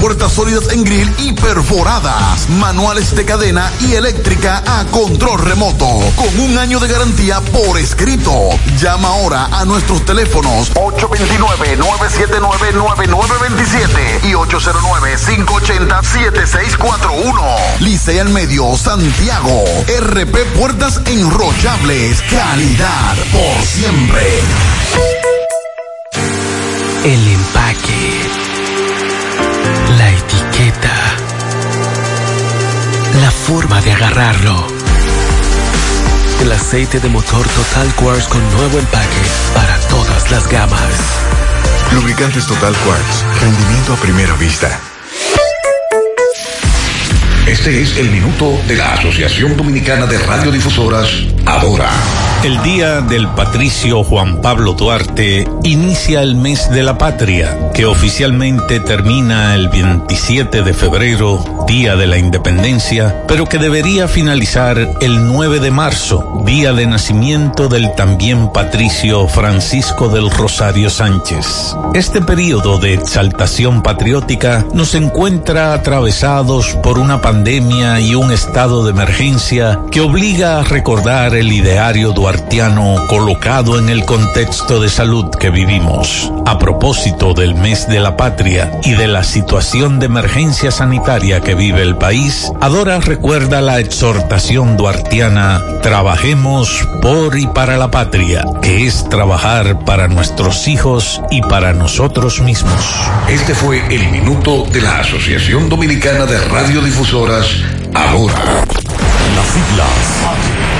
puertas sólidas en grill y perforadas, manuales de cadena y eléctrica a control remoto, con un año de garantía por escrito. Llama ahora a nuestros teléfonos 829-979-9927 y 809-580-7641. Licea al medio, Santiago. RP Puertas Enrollables. Calidad por siempre. El empaque. La forma de agarrarlo. El aceite de motor Total Quartz con nuevo empaque para todas las gamas. Lubricantes Total Quartz. Rendimiento a primera vista. Este es el minuto de la Asociación Dominicana de Radiodifusoras, Adora. El Día del Patricio Juan Pablo Duarte inicia el mes de la patria, que oficialmente termina el 27 de febrero, Día de la Independencia, pero que debería finalizar el 9 de marzo, día de nacimiento del también patricio Francisco del Rosario Sánchez. Este periodo de exaltación patriótica nos encuentra atravesados por una pandemia y un estado de emergencia que obliga a recordar el ideario duartiano colocado en el contexto de salud que vivimos. A propósito del mes de la patria y de la situación de emergencia sanitaria que vive el país, Adora recuerda la exhortación duartiana Trabajemos por y para la patria, que es trabajar para nuestros hijos y para nosotros mismos. Este fue el minuto de la Asociación Dominicana de Radiodifusoras, Adora. Las siglas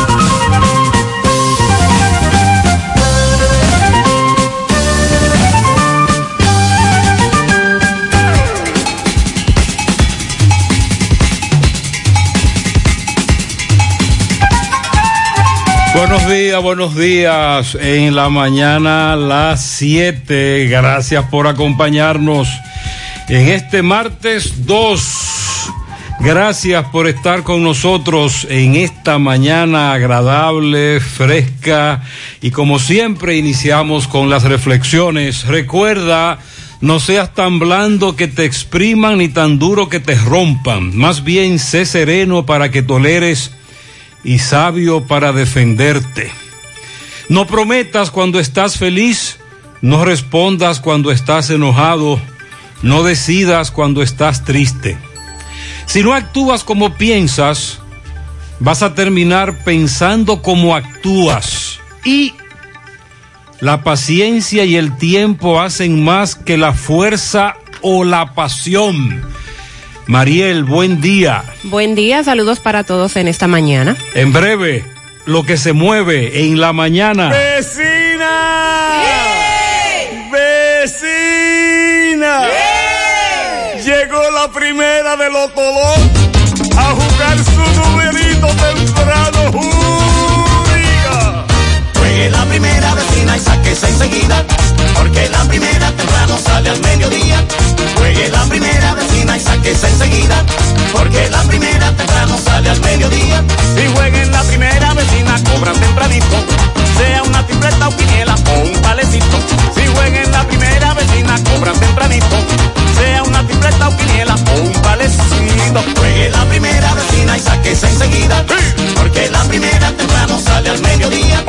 Buenos días, buenos días. En la mañana las 7. Gracias por acompañarnos en este martes 2. Gracias por estar con nosotros en esta mañana agradable, fresca y como siempre iniciamos con las reflexiones. Recuerda, no seas tan blando que te expriman ni tan duro que te rompan. Más bien sé sereno para que toleres y sabio para defenderte. No prometas cuando estás feliz, no respondas cuando estás enojado, no decidas cuando estás triste. Si no actúas como piensas, vas a terminar pensando como actúas. Y la paciencia y el tiempo hacen más que la fuerza o la pasión. Mariel, buen día. Buen día, saludos para todos en esta mañana. En breve, lo que se mueve en la mañana. ¡Vecina! ¡Vecina! Llegó la primera de los todos porque la primera temprano sale al mediodía. Juegue la primera vecina y sáquese enseguida, porque la primera temprano sale al mediodía. Si jueguen la primera vecina, cobran tempranito, sea una tripleta o quiniela o un palecito. Si jueguen la primera vecina, cobran tempranito, sea una tripleta o quiniela o un palecito. Juegue la primera vecina y sáquese enseguida, porque la primera temprano sale al mediodía.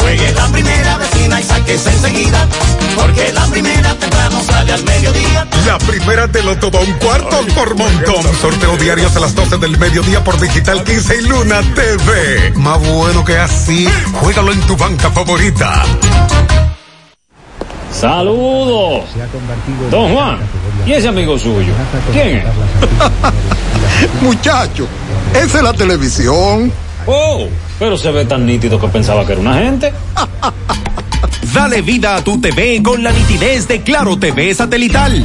Juegue la primera vecina y sáquese enseguida, porque la primera temprano sale al mediodía. La primera te lo todo un cuarto por montón. Sorteo diarios a las 12 del mediodía por Digital 15 y Luna TV. Más bueno que así, juégalo en tu favorita. Saludos. Don Juan. ¿Y ese amigo suyo? ¿Quién es? Muchacho, esa es la televisión. Oh, pero se ve tan nítido que pensaba que era una gente. Dale vida a tu TV con la nitidez de Claro TV satelital.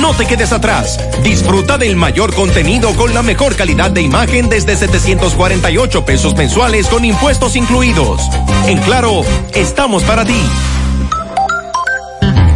No te quedes atrás. Disfruta del mayor contenido con la mejor calidad de imagen desde 748 pesos mensuales con impuestos incluidos. En Claro, estamos para ti.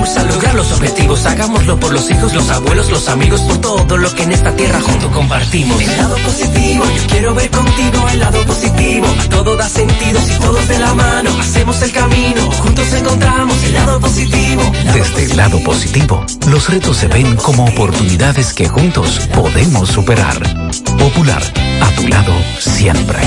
a lograr los objetivos. Hagámoslo por los hijos, los abuelos, los amigos, por todo lo que en esta tierra juntos compartimos. El lado positivo, yo quiero ver contigo el lado positivo. A todo da sentido si todos de la mano hacemos el camino. Juntos encontramos el lado positivo. Desde el lado positivo, los retos se ven como oportunidades que juntos podemos superar. Popular, a tu lado siempre.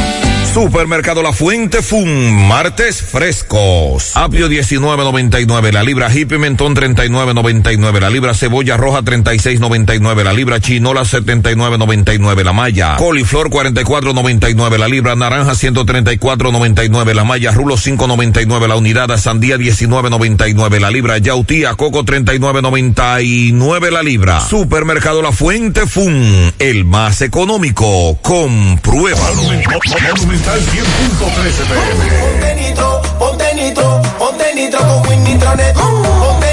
Supermercado La Fuente Fun, martes frescos. Apio 19.99, la libra hip pimentón 39.99, la libra cebolla roja 36.99, la libra chinola 79.99, la malla coliflor 44.99, la libra naranja 134.99, la malla rulo 5.99, la unidad sandía 19.99, la libra coco 39.99, la libra. Supermercado La Fuente Fun, el más económico. Compruébalo. Monumental 100.13 Ponte nitro, ponte nitro, ponte nitro con Win Nitronet. Ponte nitro, ponte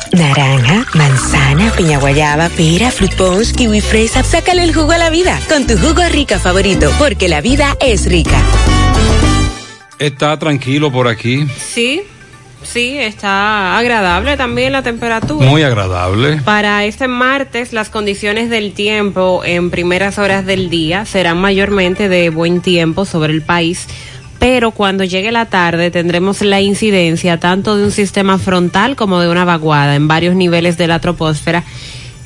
Naranja, manzana, piña guayaba, pera, fruit punch, kiwi fresa. Sácale el jugo a la vida con tu jugo rica favorito, porque la vida es rica. Está tranquilo por aquí. Sí, sí, está agradable también la temperatura. Muy agradable. Para este martes, las condiciones del tiempo en primeras horas del día serán mayormente de buen tiempo sobre el país, pero cuando llegue la tarde tendremos la incidencia tanto de un sistema frontal como de una vaguada en varios niveles de la troposfera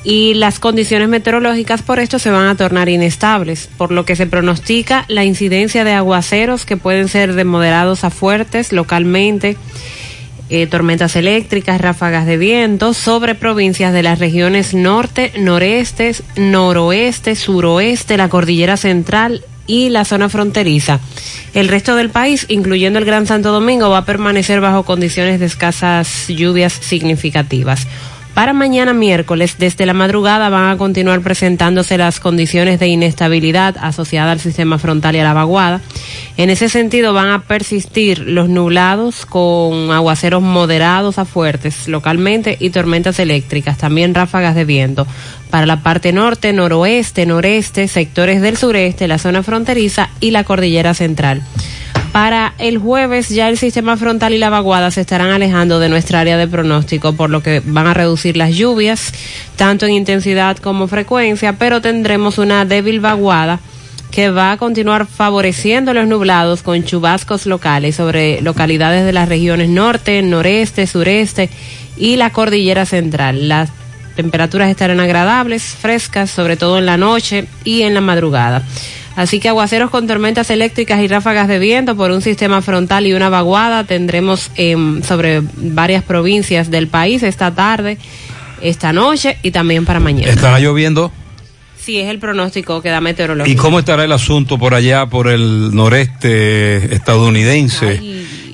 y las condiciones meteorológicas por esto se van a tornar inestables, por lo que se pronostica la incidencia de aguaceros que pueden ser de moderados a fuertes localmente eh, tormentas eléctricas, ráfagas de viento sobre provincias de las regiones norte, noreste, noroeste, suroeste, la cordillera central y la zona fronteriza. El resto del país, incluyendo el Gran Santo Domingo, va a permanecer bajo condiciones de escasas lluvias significativas. Para mañana miércoles, desde la madrugada van a continuar presentándose las condiciones de inestabilidad asociadas al sistema frontal y a la vaguada. En ese sentido van a persistir los nublados con aguaceros moderados a fuertes localmente y tormentas eléctricas, también ráfagas de viento. Para la parte norte, noroeste, noreste, sectores del sureste, la zona fronteriza y la cordillera central. Para el jueves ya el sistema frontal y la vaguada se estarán alejando de nuestra área de pronóstico, por lo que van a reducir las lluvias, tanto en intensidad como frecuencia, pero tendremos una débil vaguada que va a continuar favoreciendo los nublados con chubascos locales sobre localidades de las regiones norte, noreste, sureste y la cordillera central. Las temperaturas estarán agradables, frescas, sobre todo en la noche y en la madrugada. Así que aguaceros con tormentas eléctricas y ráfagas de viento por un sistema frontal y una vaguada tendremos eh, sobre varias provincias del país esta tarde, esta noche y también para mañana. ¿Estará lloviendo? Sí, es el pronóstico que da meteorología. ¿Y cómo estará el asunto por allá, por el noreste estadounidense?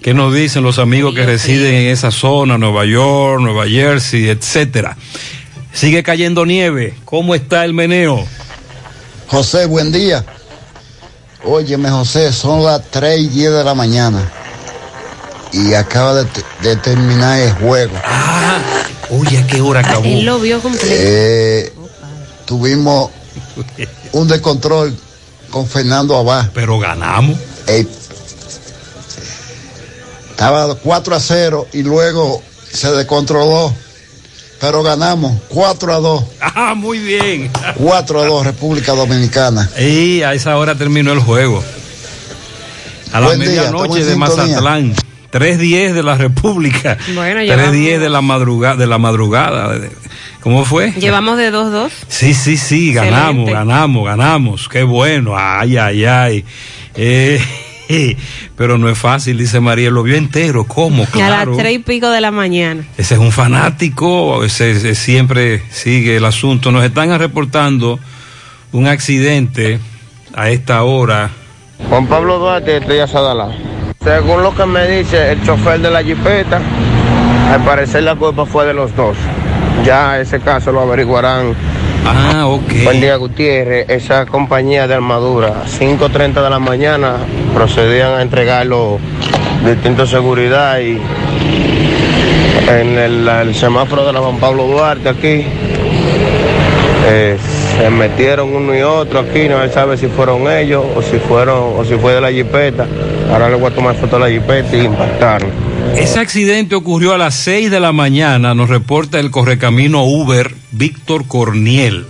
¿Qué nos dicen los amigos que residen en esa zona, Nueva York, Nueva Jersey, etcétera? Sigue cayendo nieve. ¿Cómo está el meneo? José, buen día. Óyeme, José, son las 3 y 10 de la mañana. Y acaba de, de terminar el juego. Ah, oye, ¿a qué hora acabó? Él lo vio completo. Eh, tuvimos un descontrol con Fernando Abad. Pero ganamos. Eh, estaba 4 a 0 y luego se descontroló. Pero ganamos 4 a 2. Ah, muy bien. 4 a 2 República Dominicana. Y a esa hora terminó el juego. A la medianoche de. Mazatlán. 3.10 de la República. Bueno, 3.10 llevamos- de la madrugada. De la madrugada. ¿Cómo fue? Llevamos de 2-2. Sí, sí, sí, ganamos, Excelente. ganamos, ganamos. Qué bueno. Ay, ay, ay. Eh, pero no es fácil, dice María. Lo vio entero. ¿Cómo? A Claro. las 3 y pico de la mañana. Ese es un fanático, ese, ese siempre sigue el asunto. Nos están reportando un accidente a esta hora. Juan Pablo Duarte, estoy a Sadala. Según lo que me dice el chofer de la jipeta, al parecer la culpa fue de los dos. Ya ese caso lo averiguarán. Ah, ok. Buen día, Gutiérrez. Esa compañía de armadura, 5.30 de la mañana, procedían a entregar los distintos seguridad y en el, el semáforo de la Juan Pablo Duarte aquí. eh, se metieron uno y otro aquí, no se sabe si fueron ellos o si fueron o si fue de la jipeta. Ahora le voy a tomar foto a la jipeta y impactaron. Ese accidente ocurrió a las 6 de la mañana, nos reporta el correcamino Uber Víctor Corniel.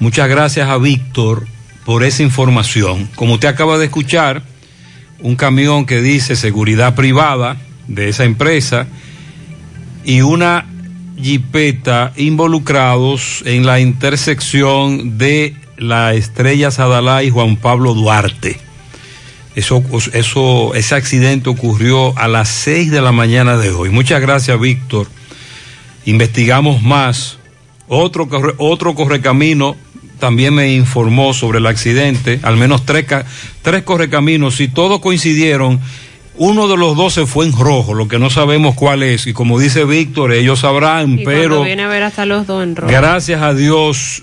Muchas gracias a Víctor por esa información. Como usted acaba de escuchar, un camión que dice seguridad privada de esa empresa y una jipeta involucrados en la intersección de la Estrella Sadalá y Juan Pablo Duarte. Eso, eso, ese accidente ocurrió a las 6 de la mañana de hoy. Muchas gracias, Víctor. Investigamos más. Otro, corre- otro correcamino también me informó sobre el accidente. Al menos tres, tres correcaminos. Si todos coincidieron, uno de los dos se fue en rojo, lo que no sabemos cuál es. Y como dice Víctor, ellos sabrán, Y pero viene a ver hasta los dos en rojo. gracias a Dios,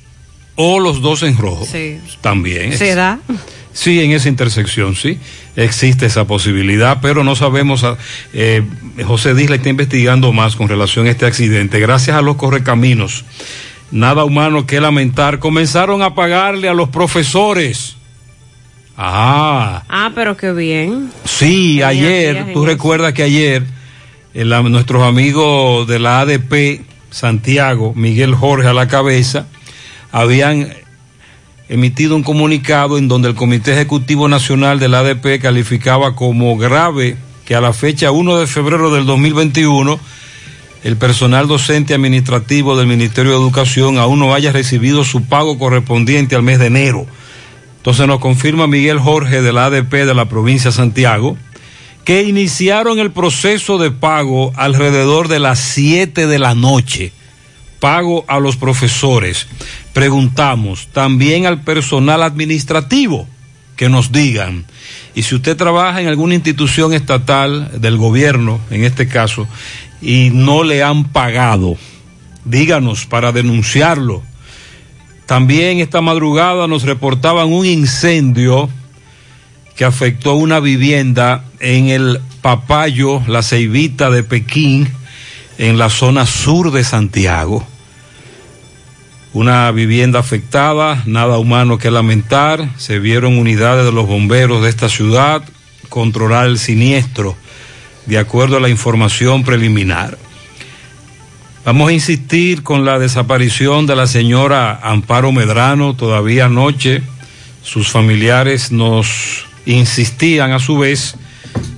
o los dos en rojo. Sí. También. Se da. Sí, en esa intersección, sí. Existe esa posibilidad, pero no sabemos. ah, eh, José Disla está investigando más con relación a este accidente. Gracias a los correcaminos. Nada humano que lamentar. Comenzaron a pagarle a los profesores. Ah, Ah, pero qué bien. sí, ayer, tú recuerdas que ayer eh, nuestros amigos de la ADP, Santiago, Miguel Jorge a la cabeza, habían emitido un comunicado en donde el Comité Ejecutivo Nacional de la ADP calificaba como grave que a la fecha 1 de febrero del 2021 el personal docente administrativo del Ministerio de Educación aún no haya recibido su pago correspondiente al mes de enero. Entonces nos confirma Miguel Jorge de la ADP de la provincia de Santiago que iniciaron el proceso de pago alrededor de las 7 de la noche. Pago a los profesores. Preguntamos también al personal administrativo que nos digan. Y si usted trabaja en alguna institución estatal del gobierno, en este caso, y no le han pagado, díganos para denunciarlo. También esta madrugada nos reportaban un incendio que afectó una vivienda en el Papayo, la Ceibita de Pekín, en la zona sur de Santiago. Una vivienda afectada, nada humano que lamentar. Se vieron unidades de los bomberos de esta ciudad controlar el siniestro, de acuerdo a la información preliminar. Vamos a insistir con la desaparición de la señora Amparo Medrano. Todavía anoche sus familiares nos insistían a su vez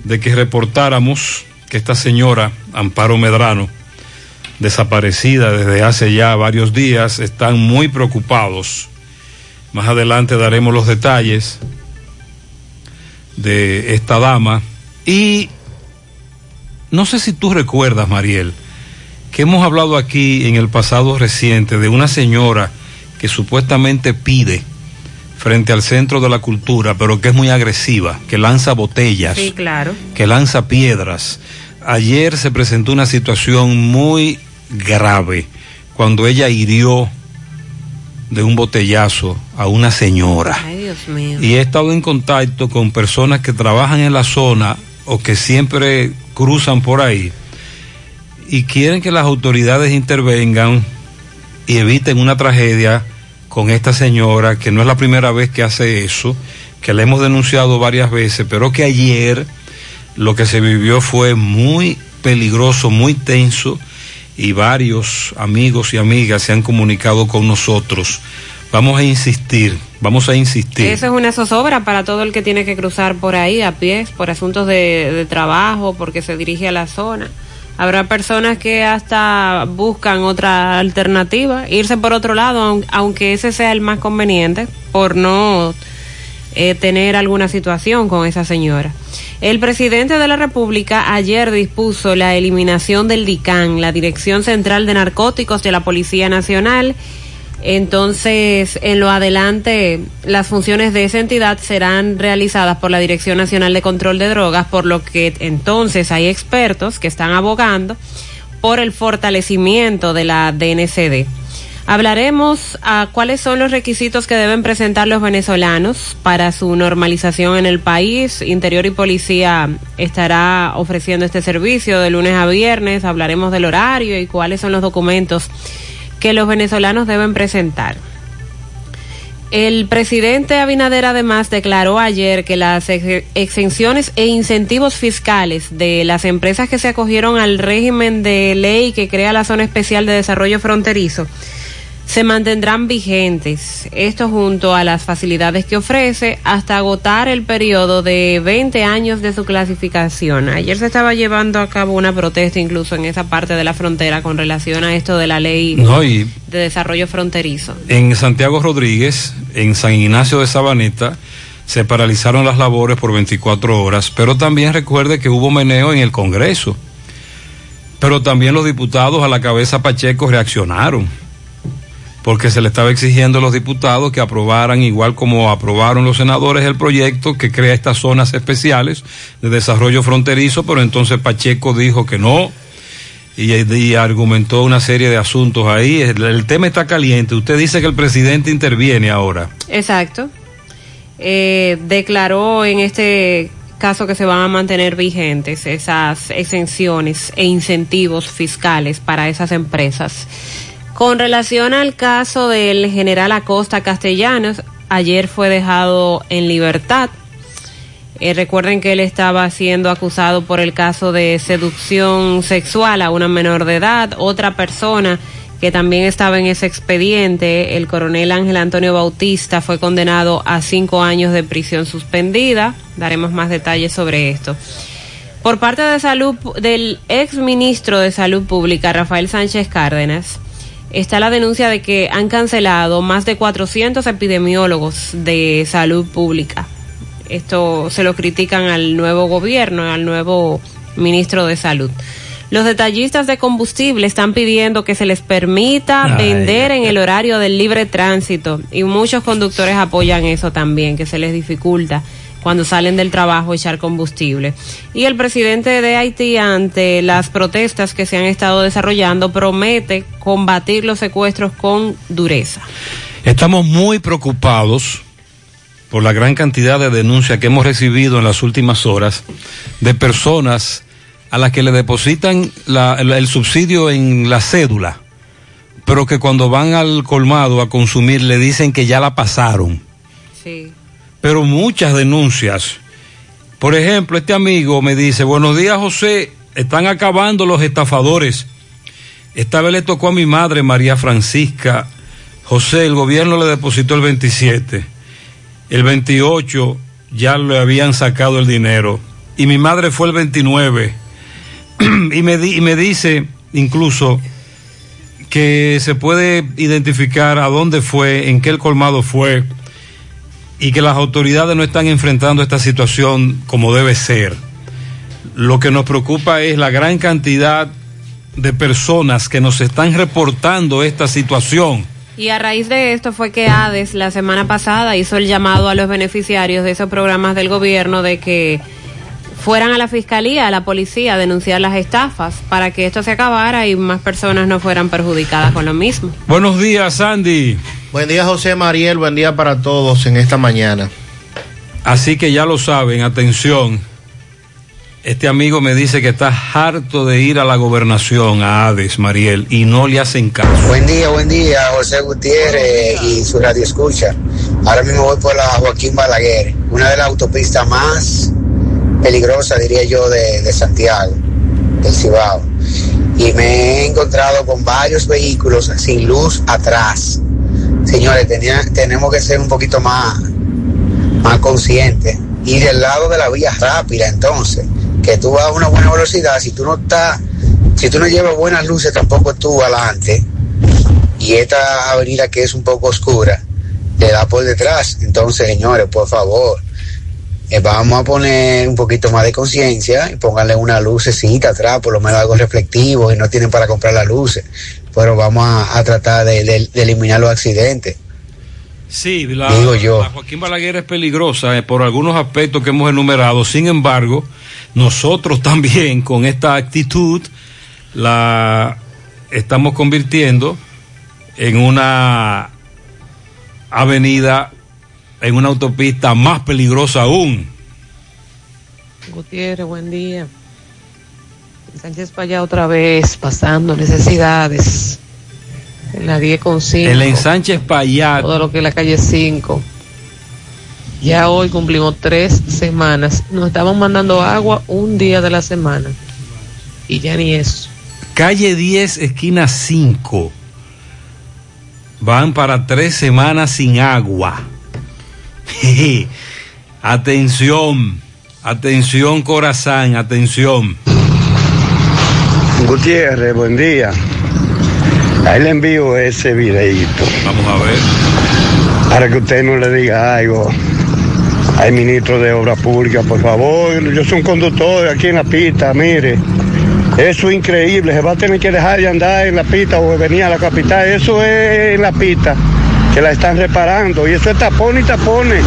de que reportáramos que esta señora Amparo Medrano, desaparecida desde hace ya varios días, están muy preocupados. Más adelante daremos los detalles de esta dama y no sé si tú recuerdas, Mariel, que hemos hablado aquí en el pasado reciente de una señora que supuestamente pide frente al centro de la cultura, pero que es muy agresiva, que lanza botellas, Sí, claro. que lanza piedras. Ayer se presentó una situación muy grave cuando ella hirió de un botellazo a una señora. Ay, Dios mío. Y he estado en contacto con personas que trabajan en la zona o que siempre cruzan por ahí y quieren que las autoridades intervengan y eviten una tragedia con esta señora, que no es la primera vez que hace eso, que la hemos denunciado varias veces, pero que ayer lo que se vivió fue muy peligroso, muy tenso y varios amigos y amigas se han comunicado con nosotros. Vamos a insistir, vamos a insistir. Eso es una zozobra para todo el que tiene que cruzar por ahí a pies, por asuntos de, de trabajo, porque se dirige a la zona. Habrá personas que hasta buscan otra alternativa, irse por otro lado, aun- aunque ese sea el más conveniente, por no eh, tener alguna situación con esa señora. El presidente de la República ayer dispuso la eliminación del DICAN, la Dirección Central de Narcóticos de la Policía Nacional. Entonces, en lo adelante, las funciones de esa entidad serán realizadas por la Dirección Nacional de Control de Drogas, por lo que entonces hay expertos que están abogando por el fortalecimiento de la DNCD. Hablaremos a cuáles son los requisitos que deben presentar los venezolanos para su normalización en el país. Interior y Policía estará ofreciendo este servicio de lunes a viernes. Hablaremos del horario y cuáles son los documentos que los venezolanos deben presentar. El presidente Abinader además declaró ayer que las ex- exenciones e incentivos fiscales de las empresas que se acogieron al régimen de ley que crea la Zona Especial de Desarrollo Fronterizo se mantendrán vigentes. Esto junto a las facilidades que ofrece hasta agotar el periodo de 20 años de su clasificación. Ayer se estaba llevando a cabo una protesta incluso en esa parte de la frontera con relación a esto de la ley No, de desarrollo fronterizo. en Santiago Rodríguez, en San Ignacio de Sabaneta, se paralizaron las labores por 24 horas, pero también recuerde que hubo meneo en el Congreso. Pero también los diputados a la cabeza Pacheco reaccionaron, porque se le estaba exigiendo a los diputados que aprobaran, igual como aprobaron los senadores, el proyecto que crea estas zonas especiales de desarrollo fronterizo, pero entonces Pacheco dijo que no, y, argumentó una serie de asuntos ahí. El, el tema está caliente. Usted dice que el presidente interviene ahora. Exacto. Eh, declaró en este caso que se van a mantener vigentes esas exenciones e incentivos fiscales para esas empresas. Con relación al caso del general Acosta Castellanos, ayer fue dejado en libertad. Eh, recuerden que él estaba siendo acusado por el caso de seducción sexual a una menor de edad. Otra persona que también estaba en ese expediente, el coronel Ángel Antonio Bautista, fue condenado a cinco años de prisión suspendida. Daremos más detalles sobre esto. Por parte de salud del ex ministro de Salud Pública, Rafael Sánchez Cárdenas, está la denuncia de que han cancelado más de 400 epidemiólogos de salud pública. Esto se lo critican al nuevo gobierno, al nuevo ministro de salud. Los detallistas de combustible están pidiendo que se les permita Ay, vender en el horario del libre tránsito y muchos conductores apoyan eso también, que se les dificulta cuando salen del trabajo echar combustible. Y el presidente de Haití, ante las protestas que se han estado desarrollando, promete combatir los secuestros con dureza. Estamos muy preocupados por la gran cantidad de denuncias que hemos recibido en las últimas horas de personas a las que le depositan la- el, el subsidio en la cédula, pero que cuando van al colmado a consumir le dicen que ya la pasaron. Sí. Pero muchas denuncias. Por ejemplo, este amigo me dice, buenos días José, están acabando los estafadores. Esta vez le tocó a mi madre, María Francisca. José, el gobierno le depositó el 27. El 28 ya le habían sacado el dinero. Y mi madre fue el 29. y, me di- y me dice incluso que se puede identificar a dónde fue, en qué el colmado fue y que las autoridades no están enfrentando esta situación como debe ser. Lo que nos preocupa es la gran cantidad de personas que nos están reportando esta situación. Y a raíz de esto fue que ADES la semana pasada hizo el llamado a los beneficiarios de esos programas del gobierno de que fueran a la fiscalía, a la policía a denunciar las estafas para que esto se acabara y más personas no fueran perjudicadas con lo mismo. Buenos días, Sandy. Buen día, José Mariel. Buen día para todos en esta mañana. Así que ya lo saben, atención. Este amigo me dice que está harto de ir a la gobernación, a Hades, Mariel, y no le hacen caso. Buen día, buen día, José Gutiérrez y su radio escucha. Ahora mismo voy por la Joaquín Balaguer, una de las autopistas más peligrosas, diría yo, de, de Santiago, del Cibao. Y me he encontrado con varios vehículos sin luz atrás. Señores, tenía, tenemos que ser un poquito más, más conscientes. Y del lado de la vía rápida, entonces, que tú vas a una buena velocidad, si tú no estás, si tú no llevas buenas luces tampoco tú adelante, y esta avenida que es un poco oscura, le da por detrás. Entonces, señores, por favor, eh, vamos a poner un poquito más de conciencia y pónganle una lucecita atrás, por lo menos algo reflectivo, y no tienen para comprar las luces. Pero vamos a, a tratar de, de- de eliminar los accidentes. Sí, la, Digo yo. la Joaquín Balaguer es peligrosa eh, por algunos aspectos que hemos enumerado. Sin embargo, nosotros también con esta actitud la estamos convirtiendo en una avenida, en una autopista más peligrosa aún. Gutiérrez, buen día. Sánchez allá otra vez, pasando necesidades. En la 10 con 5. El ensanche Payat. Todo lo que es la calle 5. Ya hoy cumplimos tres semanas. Nos estaban mandando agua un día de la semana. Y ya ni eso. Calle 10, esquina 5. Van para tres semanas sin agua. Atención, atención corazón, atención. Gutiérrez, buen día. Ahí le envío ese videito. Vamos a ver. Para que usted no le diga algo al ministro de Obras Públicas, por favor. Yo soy un conductor aquí en la pista, mire. Eso es increíble. Se va a tener que dejar de andar en la pista o venir a la capital. Eso es en la pista que la están reparando. Y eso es tapón y tapones.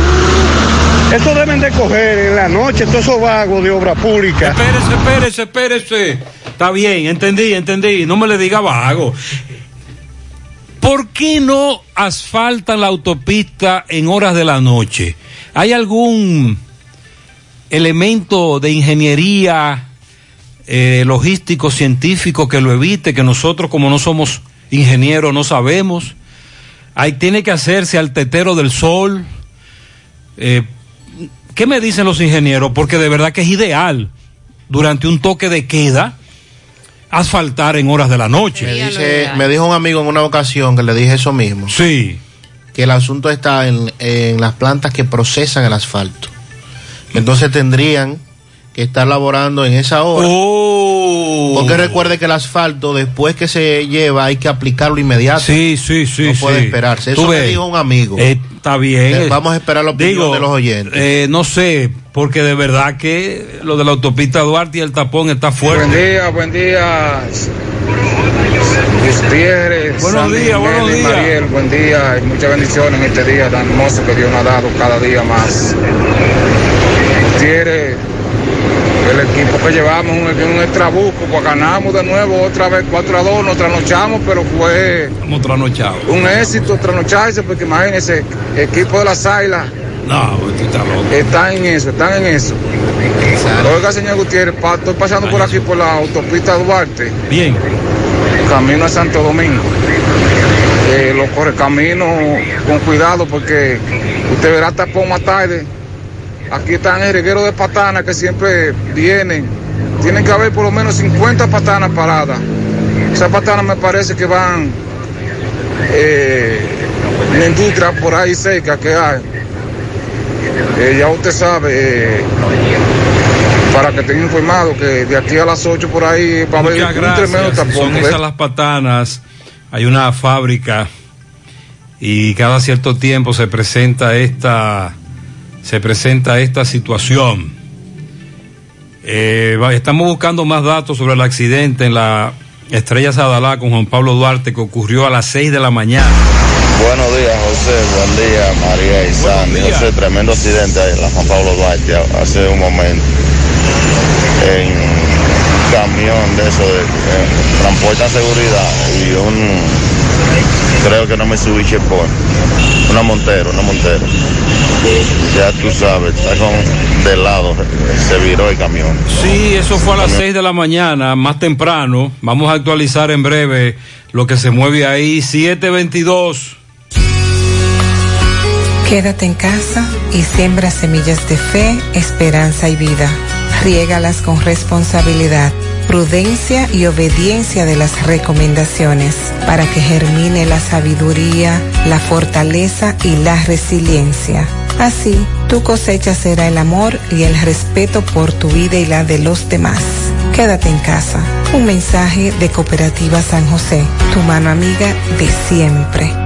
Eso deben de coger en la noche todos esos vagos de obra pública. Espérese, espérese, espérese. Está bien, entendí, entendí. No me le diga vago. ¿Por qué no asfaltan la autopista en horas de la noche? ¿Hay algún elemento de ingeniería eh, logístico, científico que lo evite, que nosotros como no somos ingenieros no sabemos? Ahí tiene que hacerse al tetero del sol. Eh, ¿Qué me dicen los ingenieros? Porque de verdad que es ideal durante un toque de queda asfaltar en horas de la noche. Me, dice- me dijo un amigo en una ocasión que le dije eso mismo. Sí. Que el asunto está en, en las plantas que procesan el asfalto. Entonces tendrían que estar laborando en esa hora. Oh. Porque recuerde que el asfalto, después que se lleva, hay que aplicarlo inmediato. Sí, sí, sí. No puede sí. esperarse. Eso me dijo un amigo. Eh, está bien. Eh, vamos a esperar la opinión Digo, de los oyentes. eh, no sé, porque de verdad que lo de la autopista Duarte y el tapón está fuerte. Buen día, buen día. Gutiérrez. Buenos Sandy días, buenos días. Mariel, buen día y muchas bendiciones en este día tan hermoso que Dios nos ha dado cada día más. Gutiérrez, el equipo que llevamos, un, un extrabuco, pues ganamos de nuevo otra vez 4 a 2, nos trasnochamos, pero fue un éxito trasnocharse, porque imagínense, equipo de las Águilas. No, tú estás loco. Están en eso, están en eso. Oiga, señor Gutiérrez, pa- estoy pasando por aquí por la autopista Duarte. Bien. Camino a Santo Domingo. Eh, los correcaminos con cuidado porque usted verá tapón más tarde. Aquí están el reguero de patanas que siempre vienen. Tienen que haber por lo menos 50 patanas paradas. Esas patanas me parece que van eh, en la industria por ahí cerca que hay. Eh, ya usted sabe, eh, para que estén informados que de aquí a las 8 por ahí va a haber un tremendo tapón. Son esas las patanas. Hay una fábrica y cada cierto tiempo se presenta esta se presenta esta situación. Eh, estamos buscando más datos sobre el accidente en la Estrella Sadalá con Juan Pablo Duarte que ocurrió a las 6 de la mañana. Buenos días, José. Buen día, María y Sandy. José, tremendo accidente ahí en la Juan Pablo Duarte hace un momento. en camión de eso, de, eh, transporta seguridad y un, creo que no me subí por una montero, una montero. Ya tú sabes, está con de lado, se viró el camión. Sí, eso fue a las 6 de la mañana, más temprano. Vamos a actualizar en breve lo que se mueve ahí. 722. Quédate en casa y siembra semillas de fe, esperanza y vida. Riégalas con responsabilidad, prudencia y obediencia de las recomendaciones para que germine la sabiduría, la fortaleza y la resiliencia. Así, tu cosecha será el amor y el respeto por tu vida y la de los demás. Quédate en casa. Un mensaje de Cooperativa San José, tu mano amiga de siempre.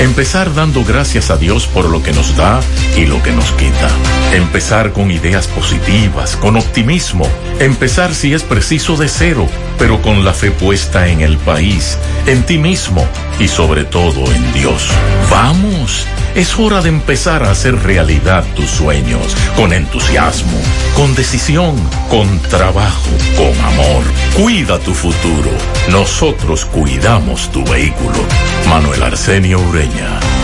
Empezar dando gracias a Dios por lo que nos da y lo que nos quita. Empezar con ideas positivas, con optimismo. Empezar si es preciso de cero, pero con la fe puesta en el país, en ti mismo y sobre todo en Dios. Vamos, es hora de empezar a hacer realidad tus sueños, con entusiasmo, con decisión, con trabajo, con amor. Cuida tu futuro. Nosotros cuidamos tu vehículo. Manuel Arsenio Ureña.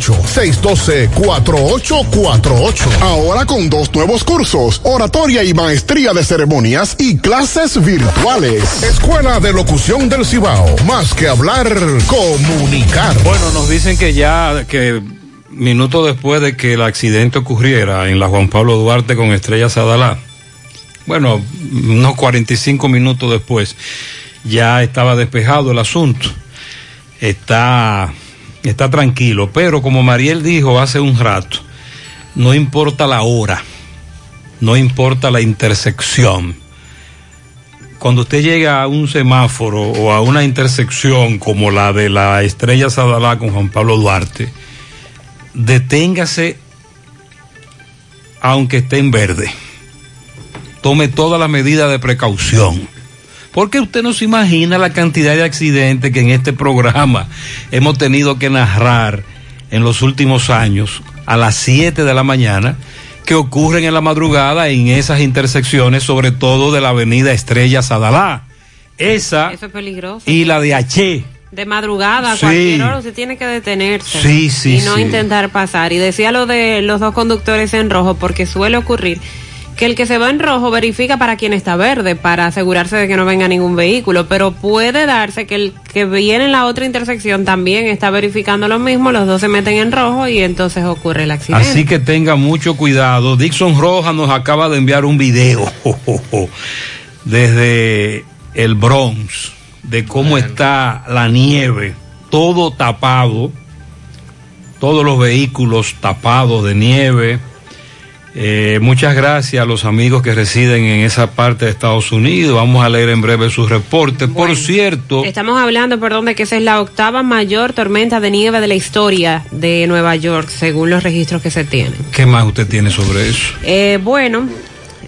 612-4848. Ahora con dos nuevos cursos, oratoria y maestría de ceremonias y clases virtuales. Escuela de Locución del Cibao. Más que hablar, comunicar. Bueno, nos dicen que ya, que minutos después de que el accidente ocurriera en la Juan Pablo Duarte con Estrella Sadalá, bueno, unos 45 minutos después, ya estaba despejado el asunto. Está está tranquilo. Pero como Mariel dijo hace un rato, no importa la hora, no importa la intersección. Cuando usted llega a un semáforo o a una intersección como la de la Estrella Sadalá con Juan Pablo Duarte, deténgase aunque esté en verde. Tome toda la medida de precaución porque usted no se imagina la cantidad de accidentes que en este programa hemos tenido que narrar en los últimos años a las 7 de la mañana que ocurren en la madrugada en esas intersecciones, sobre todo de la avenida Estrella Sadalá. Esa Eso es peligroso. y la de H. De madrugada, a Sí. cualquier hora usted tiene que detenerse. Sí, sí, Y no intentar pasar. Y decía lo de los dos conductores en rojo, porque suele ocurrir que el que se va en rojo verifica para quién está verde, para asegurarse de que no venga ningún vehículo. Pero puede darse que el que viene en la otra intersección también está verificando lo mismo, los dos se meten en rojo y entonces ocurre el accidente. Así que tenga mucho cuidado. Dixon Rojas nos acaba de enviar un video desde el Bronx de cómo está la nieve, todo tapado, todos los vehículos tapados de nieve. Eh, muchas gracias a los amigos que residen en esa parte de Estados Unidos. Vamos a leer en breve sus reportes. Por cierto, Estamos hablando, perdón, de que esa es la octava mayor tormenta de nieve de la historia de Nueva York, según los registros que se tienen. ¿qué más usted tiene sobre eso? Eh, bueno,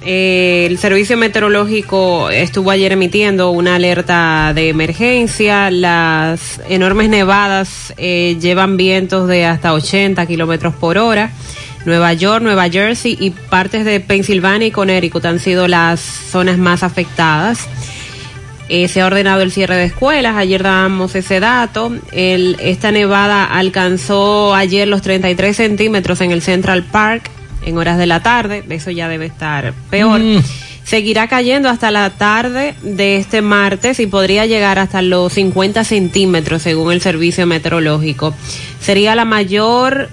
eh, el servicio meteorológico estuvo ayer emitiendo una alerta de emergencia. Las enormes nevadas eh, llevan vientos de hasta 80 kilómetros por hora. Nueva York, Nueva Jersey y partes de Pensilvania y Connecticut han sido las zonas más afectadas. Eh, se ha ordenado el cierre de escuelas, ayer dábamos ese dato. El- esta nevada alcanzó ayer los 33 centímetros en el Central Park en horas de la tarde, eso ya debe estar peor. Mm. Seguirá cayendo hasta la tarde de este martes y podría llegar hasta los 50 centímetros según el servicio meteorológico. Sería la mayor,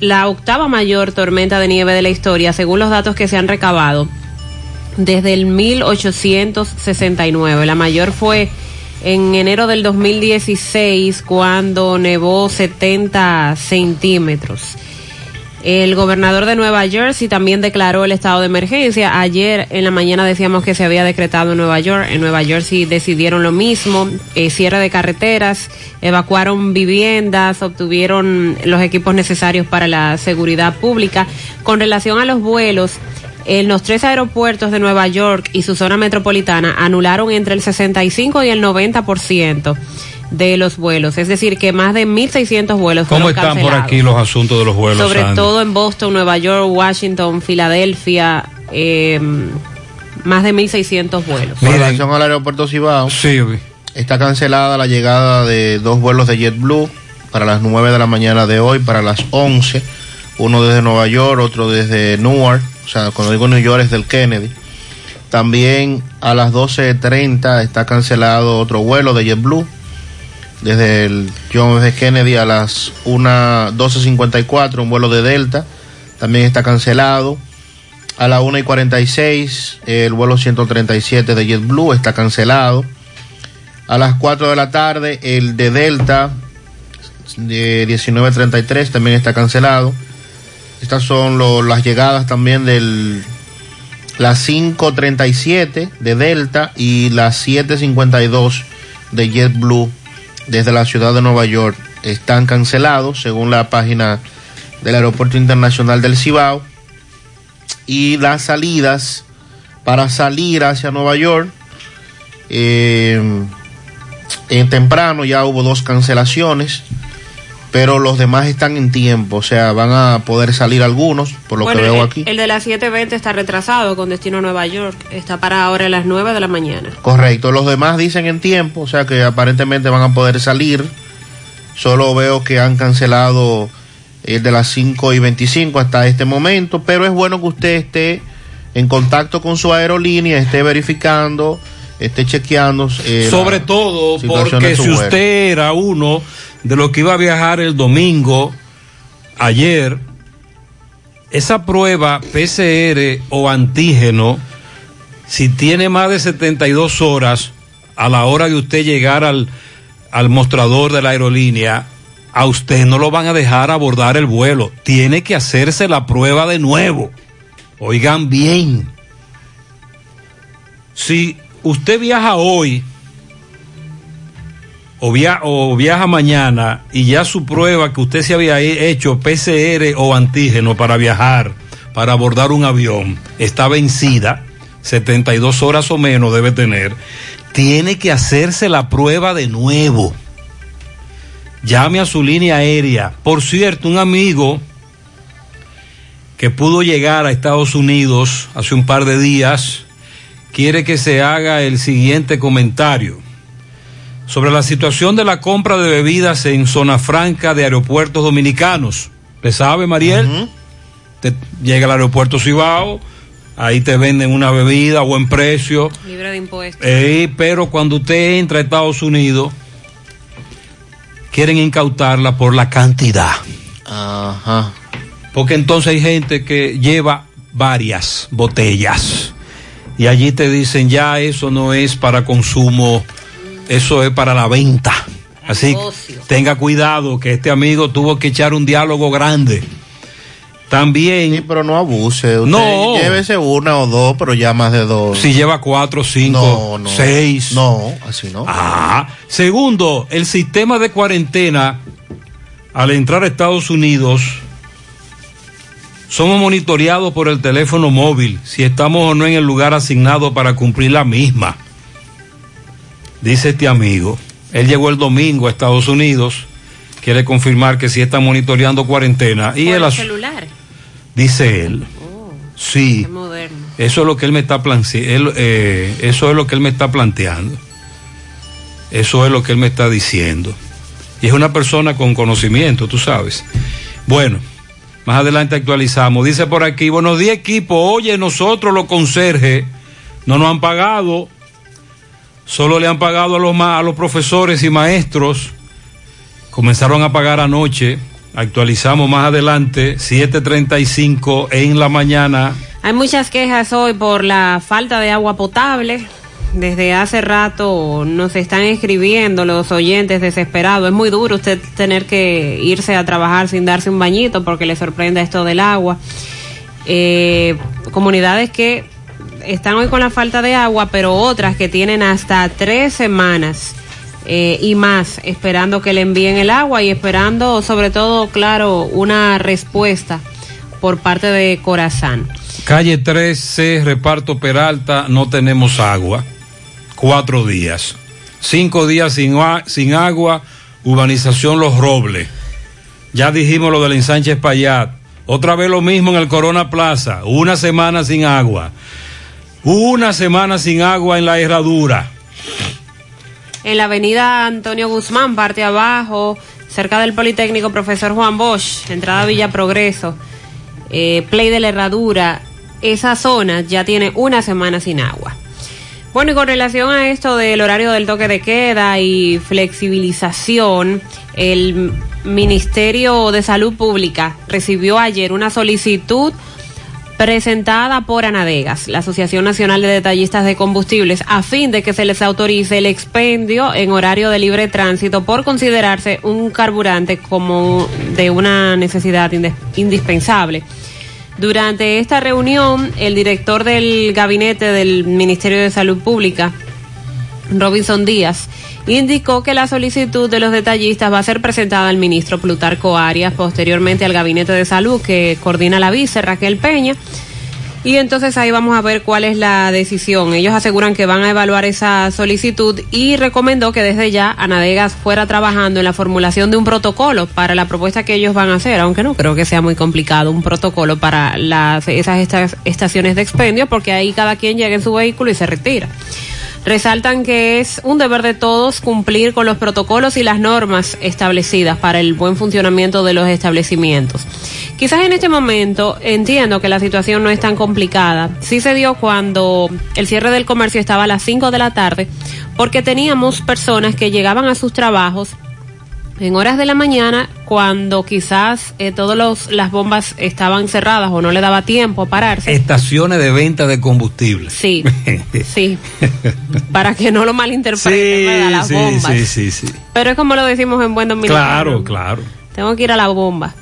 la octava mayor tormenta de nieve de la historia según los datos que se han recabado desde el 1869. La mayor fue en enero del 2016 cuando nevó 70 centímetros. El gobernador de Nueva Jersey también declaró el estado de emergencia. Ayer en la mañana decíamos que se había decretado en Nueva York. En Nueva Jersey decidieron lo mismo, eh, cierre de carreteras, evacuaron viviendas, obtuvieron los equipos necesarios para la seguridad pública. Con relación a los vuelos, en los tres aeropuertos de Nueva York y su zona metropolitana anularon entre el 65 y el 90% de los vuelos. Es decir, que más de 1.600 vuelos ¿Cómo fueron están por aquí los asuntos de los vuelos? Sobre Sandy? todo en Boston, Nueva York, Washington, Filadelfia, eh, más de 1.600 vuelos. Relación al aeropuerto Cibao, está cancelada la llegada de dos vuelos de JetBlue para las 9 de la mañana de hoy, para las 11, uno desde Nueva York, otro desde Newark, o sea, cuando digo New York es del Kennedy. También a las 12.30 está cancelado otro vuelo de JetBlue desde el John F. Kennedy a las 1, 12.54, un vuelo de Delta, también está cancelado. A la 1 y 46, el vuelo 137 de JetBlue está cancelado. A las 4 de la tarde, el de Delta de 19.33 también está cancelado. Estas son lo- las llegadas también del las 5.37 de Delta y las 7.52 de JetBlue desde la ciudad de Nueva York están cancelados según la página del Aeropuerto Internacional del Cibao. Y las salidas para salir hacia Nueva York, eh, en temprano ya hubo dos cancelaciones pero los demás están en tiempo, o sea, van a poder salir algunos, por lo que veo el, aquí. El de las 7.20 está retrasado con destino a Nueva York, está para ahora a las 9 de la mañana. Correcto, los demás dicen en tiempo, o sea que aparentemente van a poder salir. Solo veo que han cancelado el de las 5 y 25 hasta este momento, pero es bueno que usted esté en contacto con su aerolínea, esté verificando, esté chequeando. Eh, Sobre todo porque si usted era uno de lo que iba a viajar el domingo, ayer, esa prueba PCR o antígeno, si tiene más de 72 horas a la hora de usted llegar al, al mostrador de la aerolínea, a usted no lo van a dejar abordar el vuelo. Tiene que hacerse la prueba de nuevo. Oigan bien. Si usted viaja hoy o, o viaja mañana y ya su prueba que usted se había hecho PCR o antígeno para viajar, para abordar un avión, está vencida, 72 horas o menos debe tener, tiene que hacerse la prueba de nuevo. Llame a su línea aérea. Por cierto, un amigo que pudo llegar a Estados Unidos hace un par de días quiere que se haga el siguiente comentario sobre la situación de la compra de bebidas en zona franca de aeropuertos dominicanos. ¿Le sabe, Mariel? te llega al aeropuerto Cibao, ahí te venden una bebida a buen precio. Libre de impuestos. pero cuando usted entra a Estados Unidos, quieren incautarla por la cantidad. Ajá. Porque entonces hay gente que lleva varias botellas. Y allí te dicen, ya eso no es para consumo eso es para la venta. Así tenga cuidado que este amigo tuvo que echar un diálogo grande. También. Sí, pero no abuse. no. Llévese una o dos, pero ya más de dos. Si lleva cuatro, cinco, seis. No, así no. Ah. Segundo, el sistema de cuarentena al entrar a Estados Unidos. Somos monitoreados por el teléfono móvil si estamos o no en el lugar asignado para cumplir la misma dice este amigo, él llegó el domingo a Estados Unidos, quiere confirmar que sí está monitoreando cuarentena. Y el celular? Dice él. Oh, sí. Eso es lo que él me está planteando. Eh, eso es lo que él me está planteando. Eso es lo que él me está diciendo. Y es una persona con conocimiento, tú sabes. Bueno, más adelante actualizamos. Dice por aquí, buenos días equipo, oye, nosotros los conserjes no nos han pagado Solo le han pagado a los, a los profesores y maestros. Comenzaron a pagar anoche. Actualizamos más adelante, 7.35 en la mañana. Hay muchas quejas hoy por la falta de agua potable. Desde hace rato nos están escribiendo los oyentes desesperados. Es muy duro usted tener que irse a trabajar sin darse un bañito porque le sorprende esto del agua. Eh, comunidades que están hoy con la falta de agua, pero otras que tienen hasta tres semanas eh, y más esperando que le envíen el agua y esperando sobre todo, claro, una respuesta por parte de Corazán. Calle 13, reparto Peralta, no tenemos agua. Cuatro días. Cinco días sin, sin agua, urbanización Los Robles. Ya dijimos lo del ensanche Espaillat. Otra vez lo mismo en el Corona Plaza. Una semana sin agua. Una semana sin agua en la herradura. En la avenida Antonio Guzmán, parte abajo, cerca del Politécnico Profesor Juan Bosch, entrada Villa Progreso, eh, Play de la Herradura, esa zona ya tiene una semana sin agua. Bueno, y con relación a esto del horario del toque de queda y flexibilización, el Ministerio de Salud Pública recibió ayer una solicitud presentada por Anadegas, la Asociación Nacional de Detallistas de Combustibles, a fin de que se les autorice el expendio en horario de libre tránsito por considerarse un carburante como de una necesidad indispensable. Durante esta reunión, el director del gabinete del Ministerio de Salud Pública, Robinson Díaz, indicó que la solicitud de los detallistas va a ser presentada al ministro Plutarco Arias, posteriormente al Gabinete de Salud que coordina la vice Raquel Peña. Y entonces ahí vamos a ver cuál es la decisión. Ellos aseguran que van a evaluar esa solicitud y recomendó que desde ya Anadegas fuera trabajando en la formulación de un protocolo para la propuesta que ellos van a hacer, aunque no creo que sea muy complicado, un protocolo para las, esas estaciones de expendio, porque ahí cada quien llega en su vehículo y se retira. Resaltan que es un deber de todos cumplir con los protocolos y las normas establecidas para el buen funcionamiento de los establecimientos. Quizás en este momento entiendo que la situación no es tan complicada. Sí se dio cuando el cierre del comercio estaba a las 5 de la tarde, porque teníamos personas que llegaban a sus trabajos en horas de la mañana cuando quizás eh, todas las bombas estaban cerradas o no le daba tiempo a pararse. Estaciones de venta de combustible. Sí, sí. Para que no lo malinterpreten, sí, las sí, bombas. Sí, sí, sí. Pero es como lo decimos en buen dominicano. Claro, claro. Tengo que ir a la bomba.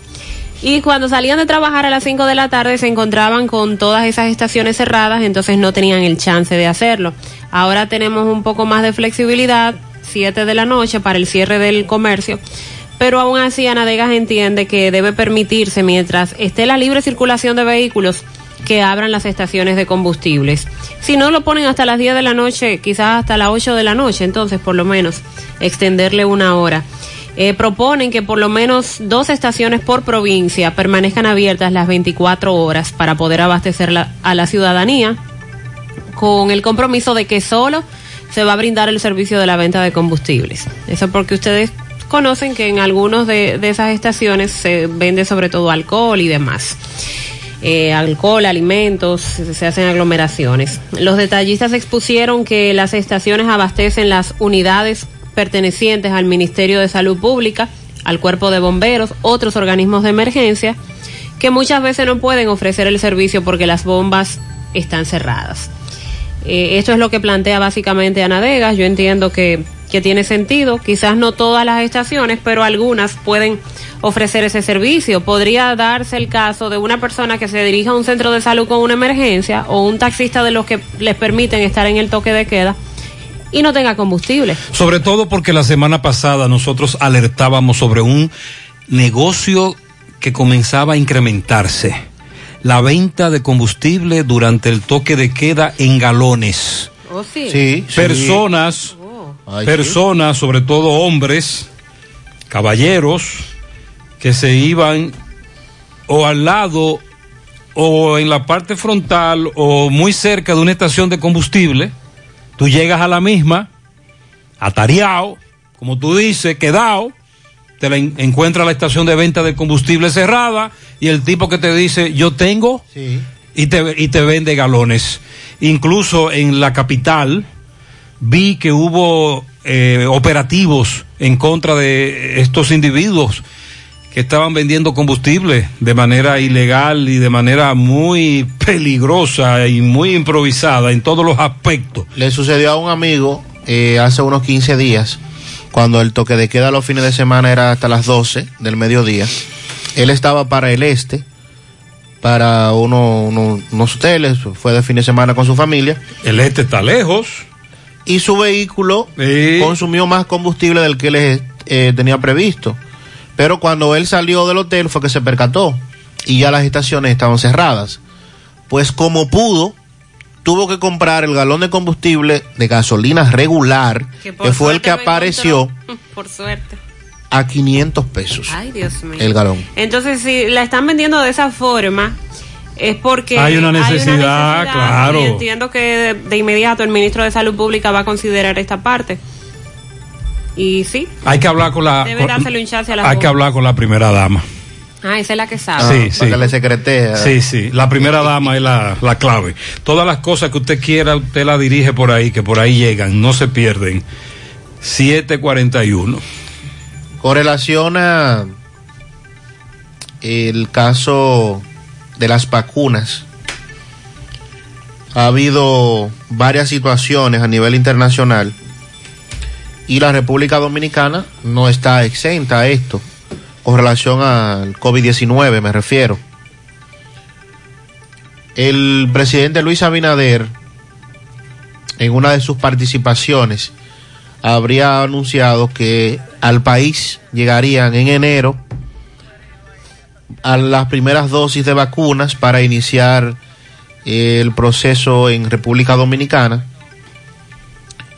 Y cuando salían de trabajar a las 5 de la tarde se encontraban con todas esas estaciones cerradas, entonces no tenían el chance de hacerlo. Ahora tenemos un poco más de flexibilidad, 7 de la noche para el cierre del comercio. Pero aún así Anadegas entiende que debe permitirse, mientras esté la libre circulación de vehículos, que abran las estaciones de combustibles. Si no lo ponen hasta las 10 de la noche, quizás hasta las 8 de la noche, entonces por lo menos extenderle una hora. Eh, proponen que por lo menos dos estaciones por provincia permanezcan abiertas las 24 horas para poder abastecer a la ciudadanía, con el compromiso de que solo se va a brindar el servicio de la venta de combustibles. Eso porque ustedes conocen que en algunos de, esas estaciones se vende sobre todo alcohol y demás. Eh, alcohol, alimentos, se hacen aglomeraciones. Los detallistas expusieron que las estaciones abastecen las unidades pertenecientes al Ministerio de Salud Pública, al Cuerpo de Bomberos, otros organismos de emergencia, que muchas veces no pueden ofrecer el servicio porque las bombas están cerradas. Eh, esto es lo que plantea básicamente Ana Vegas. Yo entiendo que, que tiene sentido. Quizás no todas las estaciones, pero algunas pueden ofrecer ese servicio. Podría darse el caso de una persona que se dirija a un centro de salud con una emergencia o un taxista de los que les permiten estar en el toque de queda y no tenga combustible. Sobre todo porque la semana pasada nosotros alertábamos sobre un negocio que comenzaba a incrementarse la venta de combustible durante el toque de queda en galones. Oh, sí. sí. Personas, oh. personas, sobre todo hombres, caballeros, que se iban o al lado o en la parte frontal o muy cerca de una estación de combustible. Tú llegas a la misma, atareado, como tú dices, quedado, te la encuentra la estación de venta de combustible cerrada y el tipo que te dice yo tengo y, te, y te vende galones. Incluso en la capital vi que hubo eh, operativos en contra de estos individuos que estaban vendiendo combustible de manera ilegal y de manera muy peligrosa y muy improvisada en todos los aspectos. Le sucedió a un amigo eh, hace unos 15 días cuando el toque de queda los fines de semana era hasta las 12 del mediodía. Él estaba para el este, para uno, unos hoteles, fue de fin de semana con su familia. El este está lejos. Y su vehículo consumió más combustible del que él eh, tenía previsto. Pero cuando él salió del hotel fue que se percató y ya las estaciones estaban cerradas. Pues como pudo, tuvo que comprar el galón de combustible de gasolina regular, que, fue el que apareció. Por suerte. A 500 pesos. Ay, Dios mío. El galón. Entonces, si la están vendiendo de esa forma, es porque hay una necesidad, claro. Y entiendo que de, inmediato el ministro de Salud Pública va a considerar esta parte. Y sí. Hay que hablar con la. Debe dárselo a la Hay que hablar con la primera dama. Ah, esa es la que sabe. Sí, sí. que le secretea. Sí, sí. La primera dama es la, la, clave. Todas las cosas que usted quiera, usted la dirige por ahí, que por ahí llegan, no se pierden. 741. Con relación a el caso de las vacunas, ha habido varias situaciones a nivel internacional y la República Dominicana no está exenta a esto con relación al COVID-19, me refiero. El presidente Luis Abinader, en una de sus participaciones habría anunciado que al país llegarían en enero a las primeras dosis de vacunas para iniciar el proceso en República Dominicana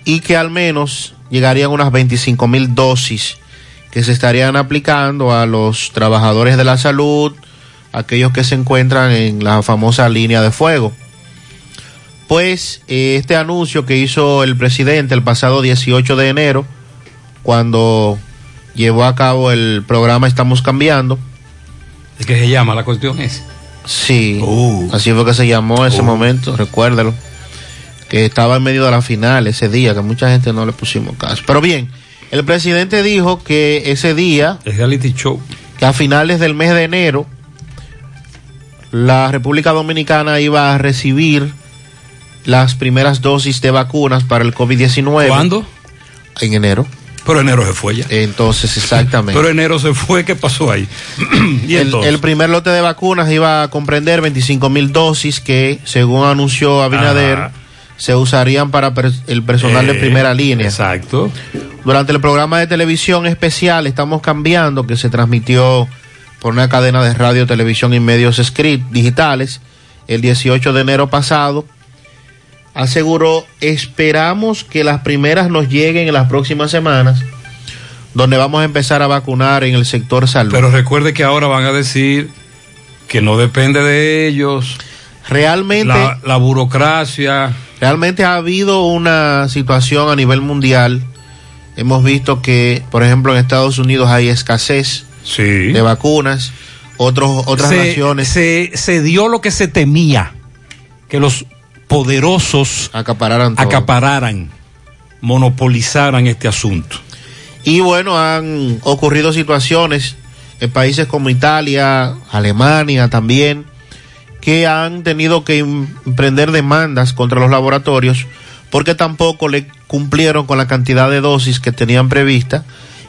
y que al menos llegarían unas 25 mil dosis que se estarían aplicando a los trabajadores de la salud, aquellos que se encuentran en la famosa línea de fuego. Pues este anuncio que hizo el presidente el pasado 18 de enero, cuando llevó a cabo el programa Estamos Cambiando. ¿De qué se llama la cuestión es? Sí, uh. así fue que se llamó ese uh. momento, recuérdelo. Que estaba en medio de la final ese día, que mucha gente no le pusimos caso. Pero bien, el presidente dijo que ese día, el reality show, que a finales del mes de enero, la República Dominicana iba a recibir las primeras dosis de vacunas para el COVID-19. ¿Cuándo? En enero. Pero enero se fue ya. Entonces, exactamente. Pero enero se fue, ¿qué pasó ahí? ¿Y el, el, primer lote de vacunas iba a comprender 25 mil dosis que, según anunció Abinader, se usarían para el personal de eh, primera línea. Exacto. Durante el programa de televisión especial Estamos Cambiando, que se transmitió por una cadena de radio, televisión y medios script digitales, el 18 de enero pasado, aseguró, esperamos que las primeras nos lleguen en las próximas semanas, donde vamos a empezar a vacunar en el sector salud. Pero recuerde que ahora van a decir que no depende de ellos. Realmente... La, la burocracia. Realmente ha habido una situación a nivel mundial. Hemos visto que, por ejemplo, en Estados Unidos hay escasez de vacunas. Otros, otras naciones. Se, se dio lo que se temía, que los poderosos acapararan, acapararan monopolizaran este asunto. Y bueno, han ocurrido situaciones en países como Italia, Alemania también, que han tenido que emprender demandas contra los laboratorios porque tampoco le cumplieron con la cantidad de dosis que tenían prevista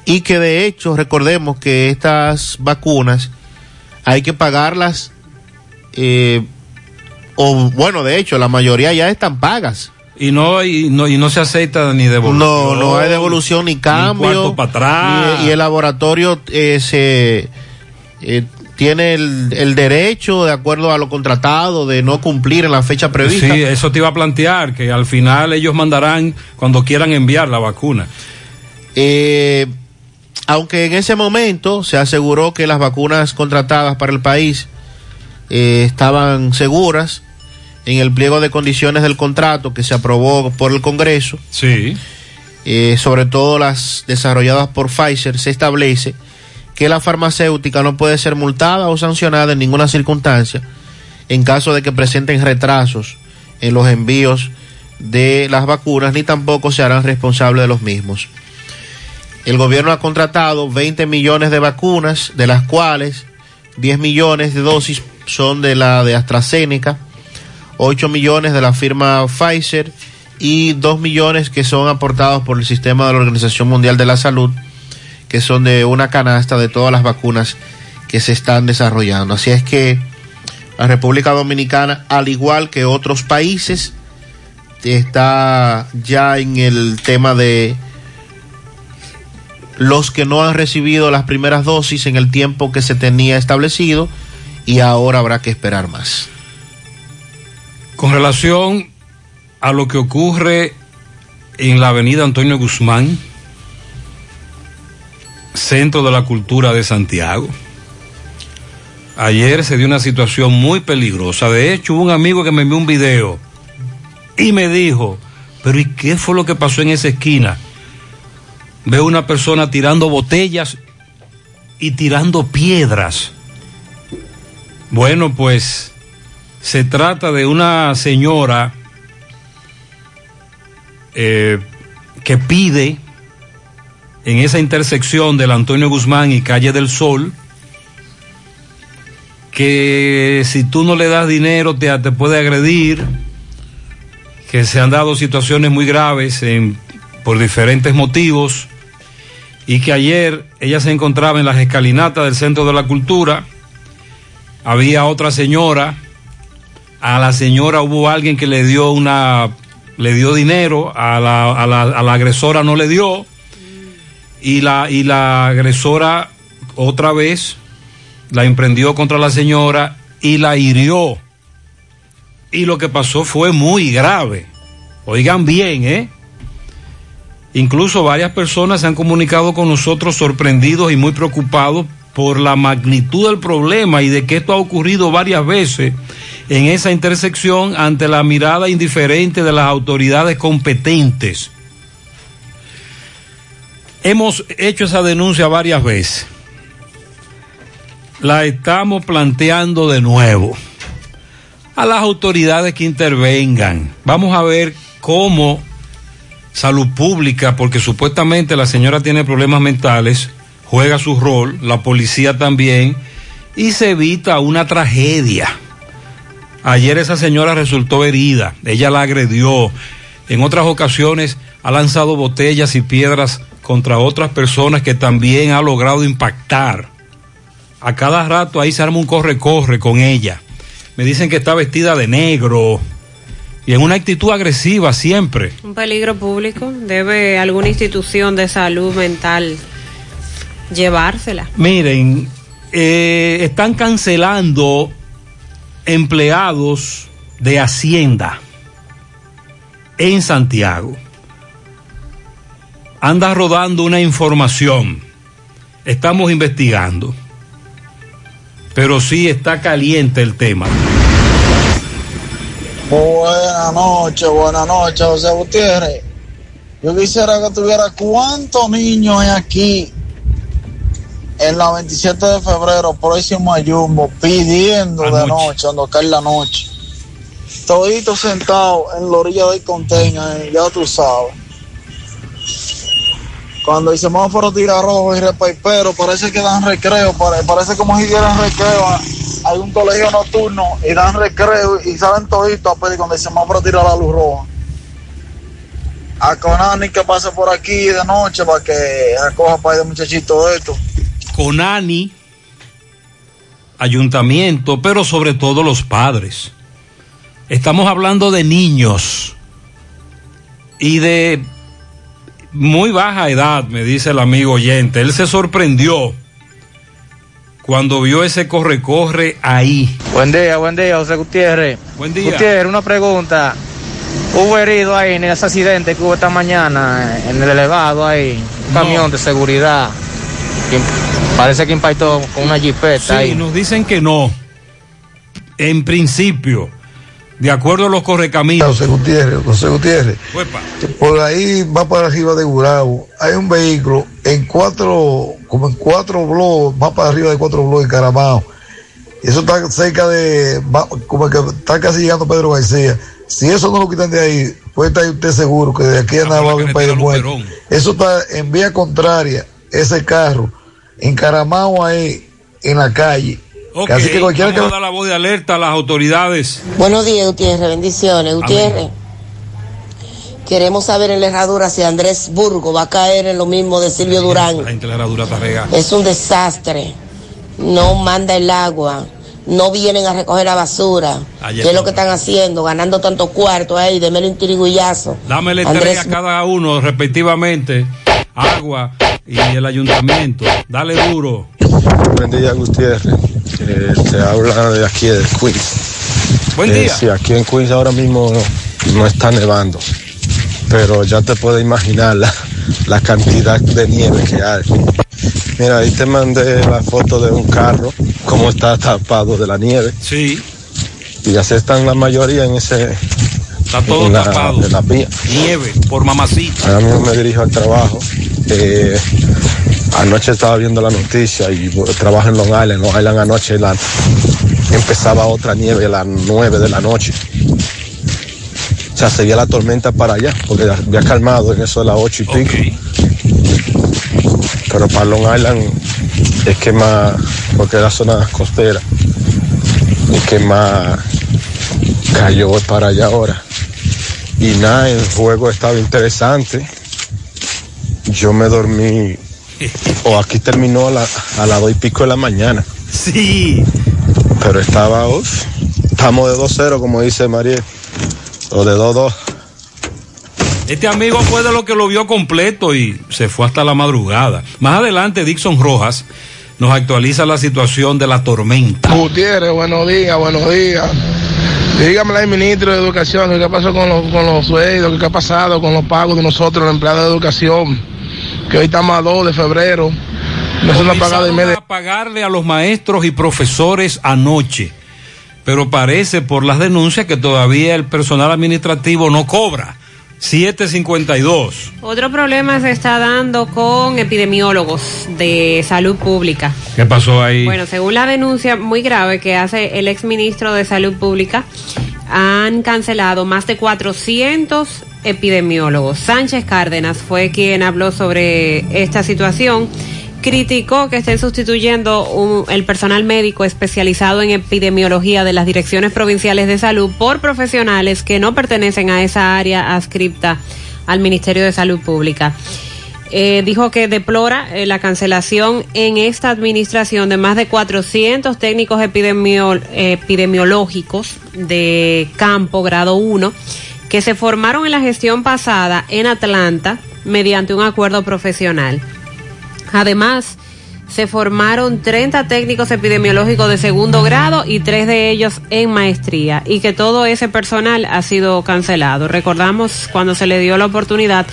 y que de hecho recordemos que estas vacunas hay que pagarlas eh, o bueno, de hecho, la mayoría ya están pagas. Y no, y no, y no se acepta ni devolución. No, no hay devolución ni cambio. Ni para atrás. Y, el laboratorio eh, se, eh, tiene el, el, derecho, de acuerdo a lo contratado, de no cumplir en la fecha prevista. Sí, eso te iba a plantear, que al final ellos mandarán cuando quieran enviar la vacuna. Eh, aunque en ese momento se aseguró que las vacunas contratadas para el país eh, estaban seguras en el pliego de condiciones del contrato que se aprobó por el Congreso. Sí. Eh, sobre todo las desarrolladas por Pfizer, se establece que la farmacéutica no puede ser multada o sancionada en ninguna circunstancia en caso de que presenten retrasos en los envíos de las vacunas, ni tampoco se harán responsables de los mismos. El gobierno ha contratado 20 millones de vacunas, de las cuales 10 millones de dosis son de la de AstraZeneca, 8 millones de la firma Pfizer y 2 millones que son aportados por el sistema de la Organización Mundial de la Salud, que son de una canasta de todas las vacunas que se están desarrollando. Así es que la República Dominicana, al igual que otros países, está ya en el tema de los que no han recibido las primeras dosis en el tiempo que se tenía establecido y ahora habrá que esperar más. Con relación a lo que ocurre en la avenida Antonio Guzmán, centro de la cultura de Santiago, ayer se dio una situación muy peligrosa. De hecho, hubo un amigo que me envió un video y me dijo, pero ¿y qué fue lo que pasó en esa esquina? Veo una persona tirando botellas y tirando piedras bueno, pues se trata de una señora eh, que pide en esa intersección del Antonio Guzmán y Calle del Sol que si tú no le das dinero te, te puede agredir, que se han dado situaciones muy graves por diferentes motivos y que ayer ella se encontraba en las escalinatas del Centro de la Cultura había otra señora, a la señora hubo alguien que le dio una le dio dinero, a la, a la, a la agresora no le dio, y la, y la agresora otra vez la emprendió contra la señora y la hirió. Y lo que pasó fue muy grave. Oigan bien, ¿eh? Incluso varias personas se han comunicado con nosotros sorprendidos y muy preocupados por la magnitud del problema y de que esto ha ocurrido varias veces en esa intersección ante la mirada indiferente de las autoridades competentes. Hemos hecho esa denuncia varias veces. La estamos planteando de nuevo a las autoridades que intervengan. Vamos a ver cómo salud pública, porque supuestamente la señora tiene problemas mentales, juega su rol, la policía también, y se evita una tragedia. Ayer esa señora resultó herida, ella la agredió, en otras ocasiones ha lanzado botellas y piedras contra otras personas que también ha logrado impactar. A cada rato ahí se arma un corre-corre con ella. Me dicen que está vestida de negro y en una actitud agresiva siempre. Un peligro público. Debe alguna institución de salud mental llevársela. Miren, eh, están cancelando empleados de Hacienda en Santiago. Anda rodando una información. Estamos investigando. Pero sí está caliente el tema. Buenas noches, buenas noches, José Gutiérrez. Yo quisiera que tuviera cuántos niños hay aquí en la 27 de febrero, próximo a Jumbo, pidiendo de noche, cuando cae la noche. Toditos sentados en la orilla del container, ya tú sabes. Cuando el semáforo tira rojo y repaipero, parece que dan recreo, parece como si dieran recreo. Hay un colegio nocturno y dan recreo y salen toditos a pedir cuando el semáforo tira la luz roja. A Conani que pase por aquí de noche para que recoja para de muchachito esto. Conani, ayuntamiento, pero sobre todo los padres. Estamos hablando de niños y de muy baja edad, me dice el amigo oyente. Él se sorprendió cuando vio ese corre-corre ahí. Buen día, buen día, José Gutiérrez. Buen día. Gutiérrez, una pregunta. Hubo herido ahí en ese accidente que hubo esta mañana en el elevado ahí, un camión de seguridad. Parece que impactó con una jipeta sí, nos dicen que no. En principio de acuerdo a los correcaminos. José Gutiérrez, José Gutiérrez. Por ahí va para arriba de Gurabo. Hay un vehículo en cuatro, como en cuatro bloques, va para arriba de cuatro bloques en Caramao. Eso está cerca de, como que está casi llegando Pedro García. Si eso no lo quitan de ahí, puede estar usted seguro que de aquí a nada va a haber un país de. Eso está en vía contraria, ese carro, en Caramao ahí, en la calle Okay. Así que cualquiera Vamos que... a dar la voz de alerta a las autoridades. Buenos días, Gutiérrez. Bendiciones. Gutiérrez. Queremos saber en la herradura si Andrés Burgo va a caer en lo mismo de Silvio Durán. La herradura está es un desastre. No manda el agua. No vienen a recoger la basura. Ayer ¿Qué es lo que están haciendo? Ganando tantos cuartos ahí, de un tirigullazo. Dámele Andrés... tres a cada uno, respectivamente. Agua y el ayuntamiento. Dale duro. Buen día, Gutiérrez. Eh, se habla de aquí de Queens. Buen día. Eh, sí, aquí en Queens ahora mismo no, está nevando, pero ya te puedes imaginar la, la cantidad de nieve que hay. Mira, ahí te mandé la foto de un carro, cómo está tapado de la nieve. Sí. Y así están la mayoría en ese. Está todo en la, tapado. En la vía. Nieve, por mamacita. Ahora mismo me dirijo al trabajo. Eh, Anoche estaba viendo la noticia y trabajo en Long Island. Long Island anoche la, empezaba otra nieve a las 9 de la noche. O sea, seguía la tormenta para allá, porque había calmado en eso de las 8 y pico. Pero para Long Island es que más, porque es la zona costera, es que más cayó para allá ahora. Y nada, el juego estaba interesante. Yo me dormí o aquí terminó a, la, a las dos y pico de la mañana. Sí. Pero estaba, estamos de 2-0, como dice María, o de 2-2. Este amigo fue de lo que lo vio completo y se fue hasta la madrugada. Más adelante, Dixon Rojas nos actualiza la situación de la tormenta. Gutiérrez, buenos días, buenos días. Dígame al ministro de Educación, ¿qué pasó con los, con los sueldos? ¿Qué ha pasado con los pagos de nosotros, los empleados de educación? Que hoy estamos a 2 de febrero. No se nos ha pagado en medio. a pagarle a los maestros y profesores anoche. Pero parece por las denuncias que todavía el personal administrativo no cobra. 752. Otro problema se está dando con epidemiólogos de salud pública. ¿Qué pasó ahí? Bueno, según la denuncia muy grave que hace el exministro de Salud Pública, han cancelado más de 400 epidemiólogos. Sánchez Cárdenas fue quien habló sobre esta situación criticó que estén sustituyendo el personal médico especializado en epidemiología de las direcciones provinciales de salud por profesionales que no pertenecen a esa área adscripta al Ministerio de Salud Pública. Eh, dijo que deplora eh, la cancelación en esta administración de más de 400 técnicos epidemiológicos de campo grado 1 que se formaron en la gestión pasada en Atlanta mediante un acuerdo profesional. Además, se formaron 30 técnicos epidemiológicos de segundo grado y tres de ellos en maestría y que todo ese personal ha sido cancelado. Recordamos cuando se le dio la oportunidad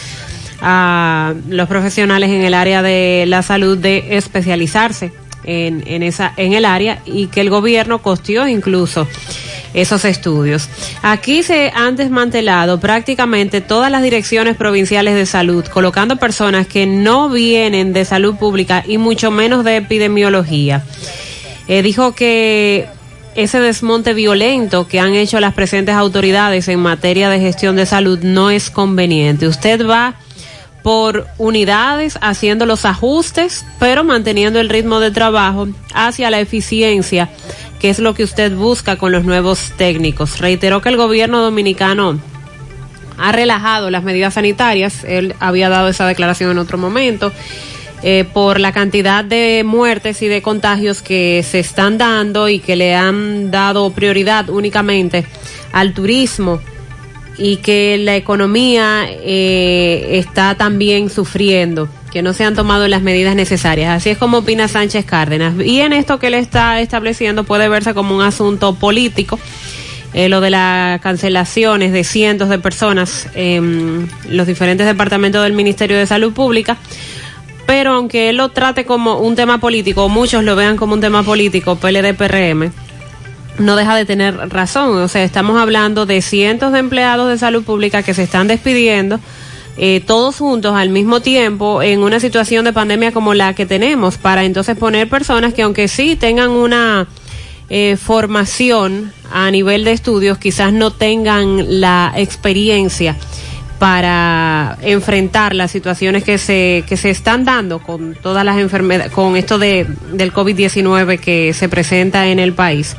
a los profesionales en el área de la salud de especializarse en, en, esa, en el área y que el gobierno costeó incluso esos estudios. Aquí se han desmantelado prácticamente todas las direcciones provinciales de salud, colocando personas que no vienen de salud pública y mucho menos de epidemiología. Eh, dijo que ese desmonte violento que han hecho las presentes autoridades en materia de gestión de salud no es conveniente. Usted va por unidades haciendo los ajustes, pero manteniendo el ritmo de trabajo hacia la eficiencia qué es lo que usted busca con los nuevos técnicos. Reiteró que el gobierno dominicano ha relajado las medidas sanitarias, él había dado esa declaración en otro momento, eh, por la cantidad de muertes y de contagios que se están dando y que le han dado prioridad únicamente al turismo y que la economía eh, está también sufriendo que no se han tomado las medidas necesarias. Así es como opina Sánchez Cárdenas. Y en esto que él está estableciendo puede verse como un asunto político. Eh, lo de las cancelaciones de cientos de personas en los diferentes departamentos del Ministerio de Salud Pública. Pero aunque él lo trate como un tema político, muchos lo vean como un tema político, PLD-PRM, no deja de tener razón. O sea, estamos hablando de cientos de empleados de salud pública que se están despidiendo eh, todos juntos al mismo tiempo en una situación de pandemia como la que tenemos, para entonces poner personas que aunque sí tengan una eh, formación a nivel de estudios, quizás no tengan la experiencia para enfrentar las situaciones que se, que se están dando con todas las enfermedades, con esto de, del COVID-19 que se presenta en el país.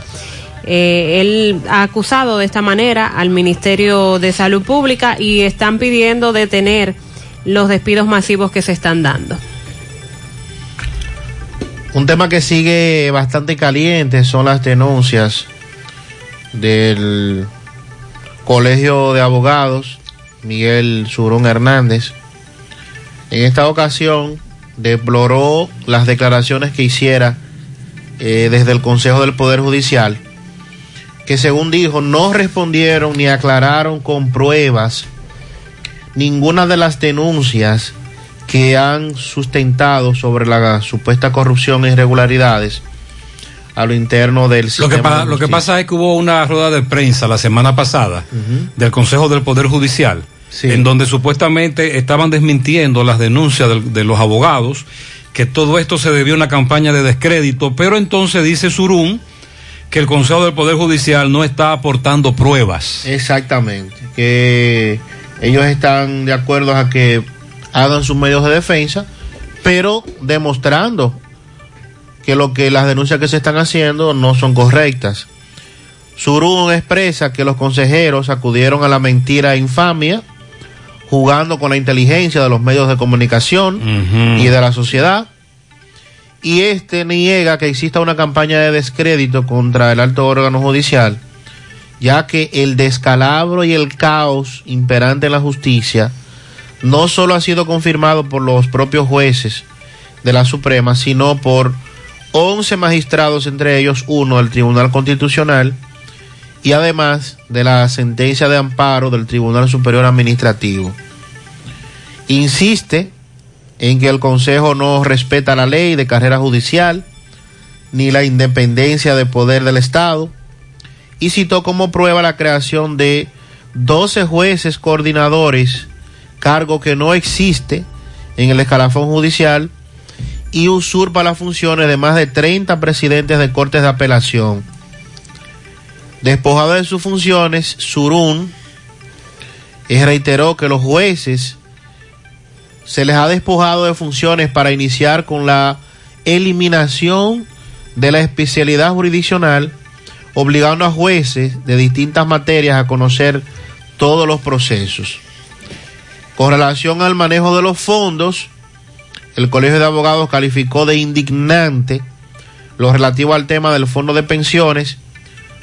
Eh, él ha acusado de esta manera al Ministerio de Salud Pública y están pidiendo detener los despidos masivos que se están dando. Un tema que sigue bastante caliente son las denuncias del Colegio de Abogados Miguel Surón Hernández. En esta ocasión deploró las declaraciones que hiciera eh, desde el Consejo del Poder Judicial que según dijo no respondieron ni aclararon con pruebas ninguna de las denuncias que han sustentado sobre la supuesta corrupción e irregularidades a lo interno del sistema. Lo que, lo que pasa es que hubo una rueda de prensa la semana pasada del Consejo del Poder Judicial, en donde supuestamente estaban desmintiendo las denuncias de, de, los abogados, que todo esto se debió a una campaña de descrédito, pero entonces dice Surún que el Consejo del Poder Judicial no está aportando pruebas. Exactamente, que ellos están de acuerdo a que hagan sus medios de defensa, pero demostrando que lo que las denuncias que se están haciendo no son correctas. Surún expresa que los consejeros acudieron a la mentira e infamia, jugando con la inteligencia de los medios de comunicación y de la sociedad y este niega que exista una campaña de descrédito contra el alto órgano judicial, ya que el descalabro y el caos imperante en la justicia no solo ha sido confirmado por los propios jueces de la Suprema, sino por 11 magistrados, entre ellos uno del Tribunal Constitucional, y además de la sentencia de amparo del Tribunal Superior Administrativo. Insiste en que el Consejo no respeta la ley de carrera judicial ni la independencia de poder del Estado y citó como prueba la creación de 12 jueces coordinadores, cargo que no existe en el escalafón judicial y usurpa las funciones de más de 30 presidentes de cortes de apelación. Despojado de sus funciones, Surún reiteró que los jueces se les ha despojado de funciones para iniciar con la eliminación de la especialidad jurisdiccional, obligando a jueces de distintas materias a conocer todos los procesos. Con relación al manejo de los fondos, el Colegio de Abogados calificó de indignante lo relativo al tema del fondo de pensiones,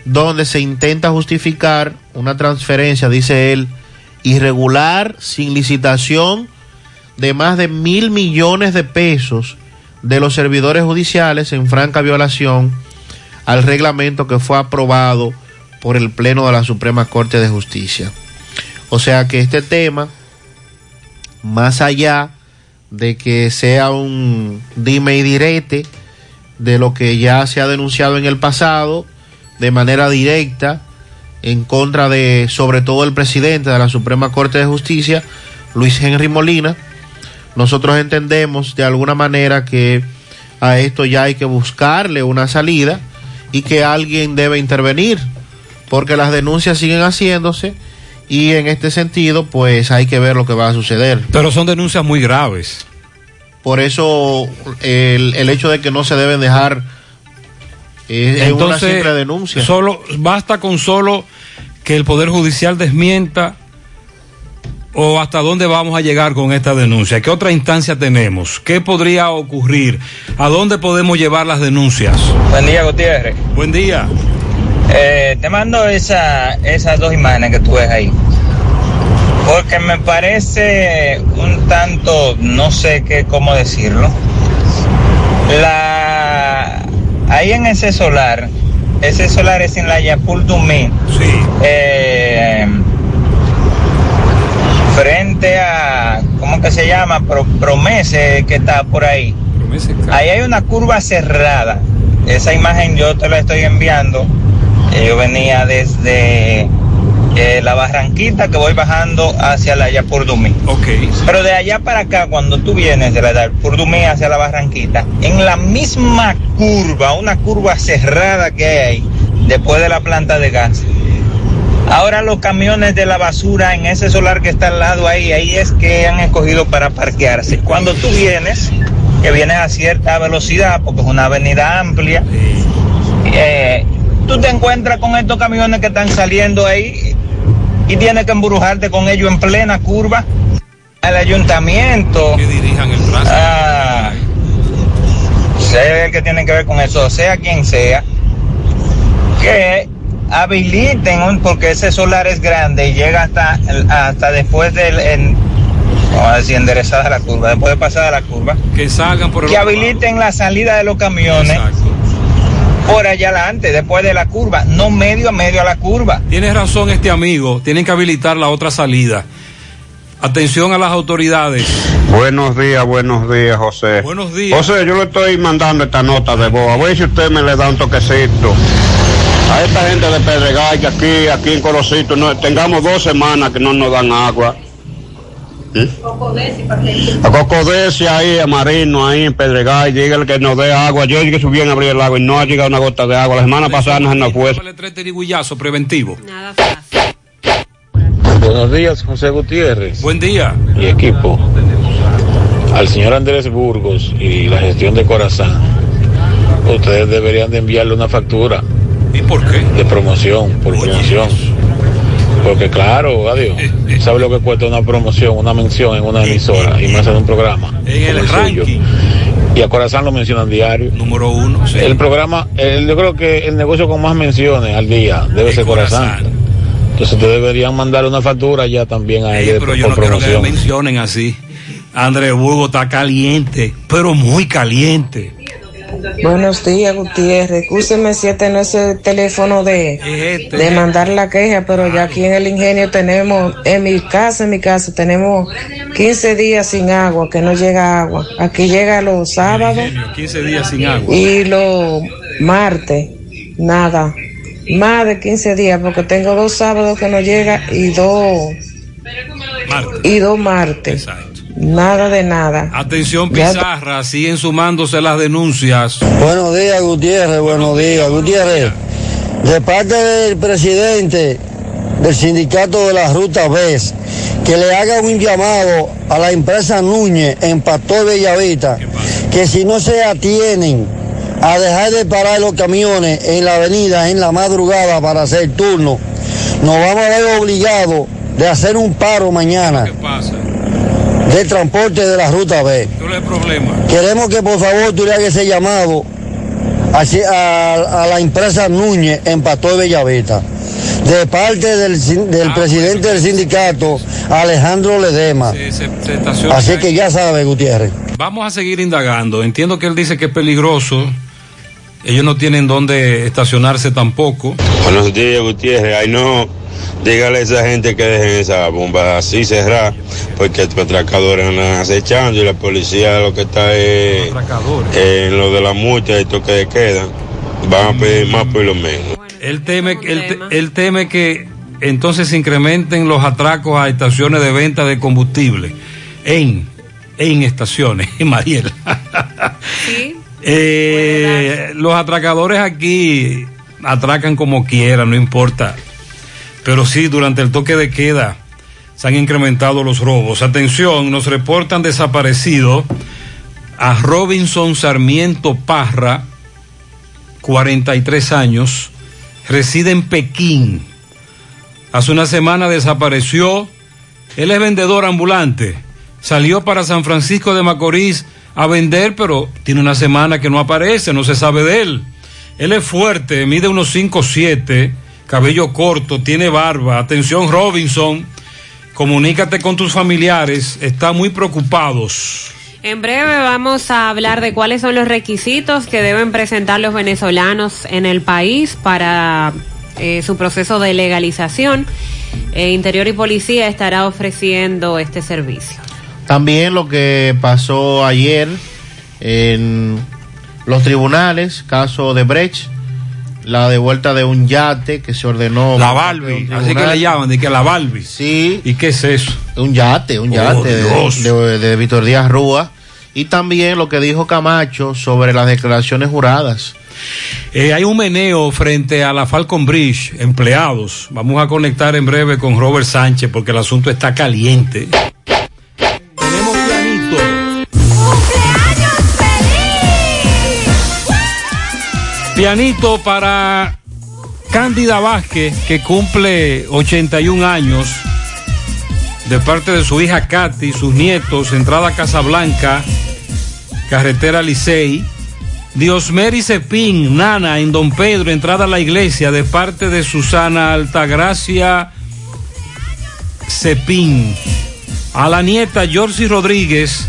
donde se intenta justificar una transferencia, dice él, irregular, sin licitación, de más de mil millones de pesos de los servidores judiciales en franca violación al reglamento que fue aprobado por el Pleno de la Suprema Corte de Justicia. O sea que este tema, más allá de que sea un dime y direte de lo que ya se ha denunciado en el pasado, de manera directa, en contra de, sobre todo, el presidente de la Suprema Corte de Justicia, Luis Henry Molina, nosotros entendemos de alguna manera que a esto ya hay que buscarle una salida y que alguien debe intervenir, porque las denuncias siguen haciéndose y en este sentido pues hay que ver lo que va a suceder. Pero son denuncias muy graves. Por eso el, el hecho de que no se deben dejar es, es una simple denuncia. Solo, basta con solo que el Poder Judicial desmienta o hasta dónde vamos a llegar con esta denuncia? ¿Qué otra instancia tenemos? ¿Qué podría ocurrir? ¿A dónde podemos llevar las denuncias? Buen día, Gutiérrez. Buen día. Eh, te mando esa, esas dos imágenes que tú ves ahí. Porque me parece un tanto, no sé qué, cómo decirlo. La, ahí en ese solar, ese solar es en la Yapul Dumí. Sí. Eh, frente a, ¿cómo que se llama? Pro, Promese que está por ahí. Ahí hay una curva cerrada. Esa imagen yo te la estoy enviando. Eh, yo venía desde eh, la Barranquita que voy bajando hacia la Yapurdumí. Ok. Pero de allá para acá, cuando tú vienes de la Yapurdumí hacia la Barranquita, en la misma curva, una curva cerrada que hay ahí, después de la planta de gas, Ahora los camiones de la basura en ese solar que está al lado ahí, ahí es que han escogido para parquearse. Cuando tú vienes, que vienes a cierta velocidad, porque es una avenida amplia, eh, tú te encuentras con estos camiones que están saliendo ahí y tienes que embrujarte con ellos en plena curva. al ayuntamiento. Que dirijan el tránsito. Ah, sé que tiene que ver con eso, sea quien sea, que habiliten, porque ese solar es grande y llega hasta, hasta después del, en, vamos a decir, enderezada la curva, después de pasada la curva. Que salgan por el Que habiliten la salida de los camiones. Por allá adelante, después de la curva, no medio a medio a la curva. Tienes razón este amigo, tienen que habilitar la otra salida. Atención a las autoridades. Buenos días, buenos días, José. Buenos días. José, yo le estoy mandando esta nota de voz. A ver si usted me le da un toquecito. A esta gente de Pedregal, que aquí, aquí en Corocito, no, tengamos dos semanas que no nos dan agua. ¿Eh? A Cocodesi ahí, a Marino, ahí en Pedregal, dígale que nos dé agua. Yo dije que subí a abrir el agua y no ha llegado una gota de agua. La semana pasada no se nos fue. tres tirigullazos preventivo. Nada fácil. Buenos días, José Gutiérrez. Buen día. Y equipo. Al señor Andrés Burgos y la gestión de Corazán, ustedes deberían de enviarle una factura. ¿Y por qué? De promoción, por promoción. Porque claro, adiós. ¿Sabe lo que cuesta una promoción, una mención en una emisora y más en un programa? En el ranking. Y a Corazán lo mencionan diario. Número uno, sí. El programa, el- yo creo que el negocio con más menciones al día debe El ser Corazán. Corazán. Entonces te deberían mandar una factura ya también a ellos. Pero yo no quiero que me mencionen así. Andrés Hugo está caliente, pero muy caliente. Buenos días, Gutiérrez. Escúcheme si este no es el teléfono de, de mandar la queja, pero ya aquí en el ingenio tenemos, en mi casa, en mi casa, tenemos 15 días sin agua, que no llega agua. Aquí llega los sábados 15 días sin agua. y los martes, nada. Más de 15 días, porque tengo dos sábados que no llega y dos, y dos martes. Nada de nada. Atención Pizarra, siguen sumándose las denuncias. Buenos días, Gutiérrez, buenos días, Gutiérrez. De parte del presidente del sindicato de la Ruta BES, que le haga un llamado a la empresa Núñez en Pastor Bellavista, que si no se atienen a dejar de parar los camiones en la avenida en la madrugada para hacer turno, nos vamos a ver obligados de hacer un paro mañana ¿Qué pasa? De transporte de la ruta B. ¿Cuál es el problema? Queremos que por favor tú le hagas ese llamado a, a la empresa Núñez en Pastor Bellavista. De parte del, del presidente del sindicato, Alejandro Ledema. Se- se estaciona Así que ya sabe, Gutiérrez. Vamos a seguir indagando. Entiendo que él dice que es peligroso. Ellos no tienen dónde estacionarse tampoco. Buenos días, Gutiérrez. Ay, no, dígale a esa gente que dejen esa bomba así cerrada, porque los atracadores andan acechando y la policía lo que está es en lo de la multa y toque de queda. Van a pedir más por lo menos. Él teme, él, te- él teme que entonces se incrementen los atracos a estaciones de venta de combustible en, en estaciones, Mariela. Eh, los atracadores aquí atracan como quieran, no importa. Pero sí, durante el toque de queda se han incrementado los robos. Atención, nos reportan desaparecido a Robinson Sarmiento Parra, 43 años, reside en Pekín. Hace una semana desapareció. Él es vendedor ambulante. Salió para San Francisco de Macorís a vender, pero tiene una semana que no aparece, no se sabe de él. Él es fuerte, mide unos 5'7", cabello corto, tiene barba. Atención Robinson, comunícate con tus familiares, están muy preocupados. En breve vamos a hablar de cuáles son los requisitos que deben presentar los venezolanos en el país para eh, su proceso de legalización. Eh, Interior y Policía estará ofreciendo este servicio. También lo que pasó ayer en los tribunales, caso de Brecht, la devuelta de un yate que se ordenó. La Barbie, un así que le llaman, de que la Barbie. Sí. ¿Y qué es eso? Un yate, un Oh, yate de, de Víctor Díaz Rúa. Y también lo que dijo Camacho sobre las declaraciones juradas. Eh, hay un meneo frente a la Falcon Bridge, empleados. Vamos a conectar en breve con Robert Sánchez porque el asunto está caliente. Pianito para Cándida Vázquez, que cumple 81 años, de parte de su hija Katy, sus nietos, entrada a Casablanca, carretera Licey. Diosmeri Cepín, Nana, en Don Pedro, entrada a la iglesia, de parte de Susana Altagracia Cepín. A la nieta Yorsi Rodríguez,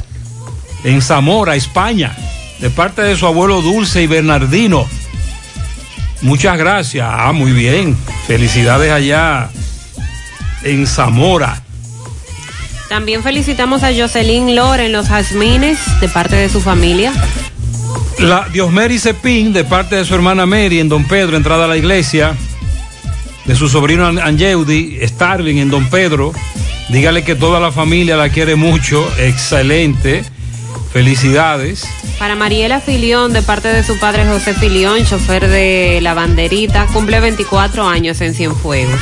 en Zamora, España, de parte de su abuelo Dulce y Bernardino. Muchas gracias. Ah, muy bien. Felicidades allá en Zamora. También felicitamos a Jocelyn Lore en los Jazmines de parte de su familia. La Diosmeri Cepín, de parte de su hermana Mary en Don Pedro, entrada a la iglesia. De su sobrino An- Angeudi, Starling en Don Pedro. Dígale que toda la familia la quiere mucho. Excelente. Felicidades. Para Mariela Filión, de parte de su padre José Filión, chofer de la banderita, cumple 24 años en Cienfuegos.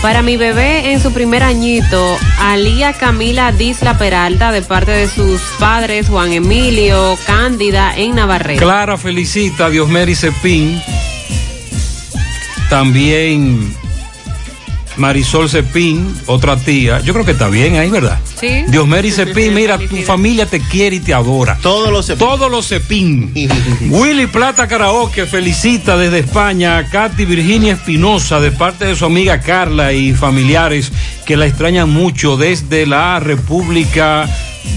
Para mi bebé en su primer añito, Alía Camila Disla Peralta, de parte de sus padres Juan Emilio, Cándida, en Navarrete. Clara felicita a Diosmeri Cepín. También Marisol Cepín, otra tía. Yo creo que está bien ahí, ¿verdad? Sí. Diosmeri Cepín, mira, tu familia te quiere y te adora. Todos los Cepín. Todos los Cepín. Willy Plata Karaoke felicita desde España a Katy Virginia Espinosa de parte de su amiga Carla y familiares que la extrañan mucho desde la República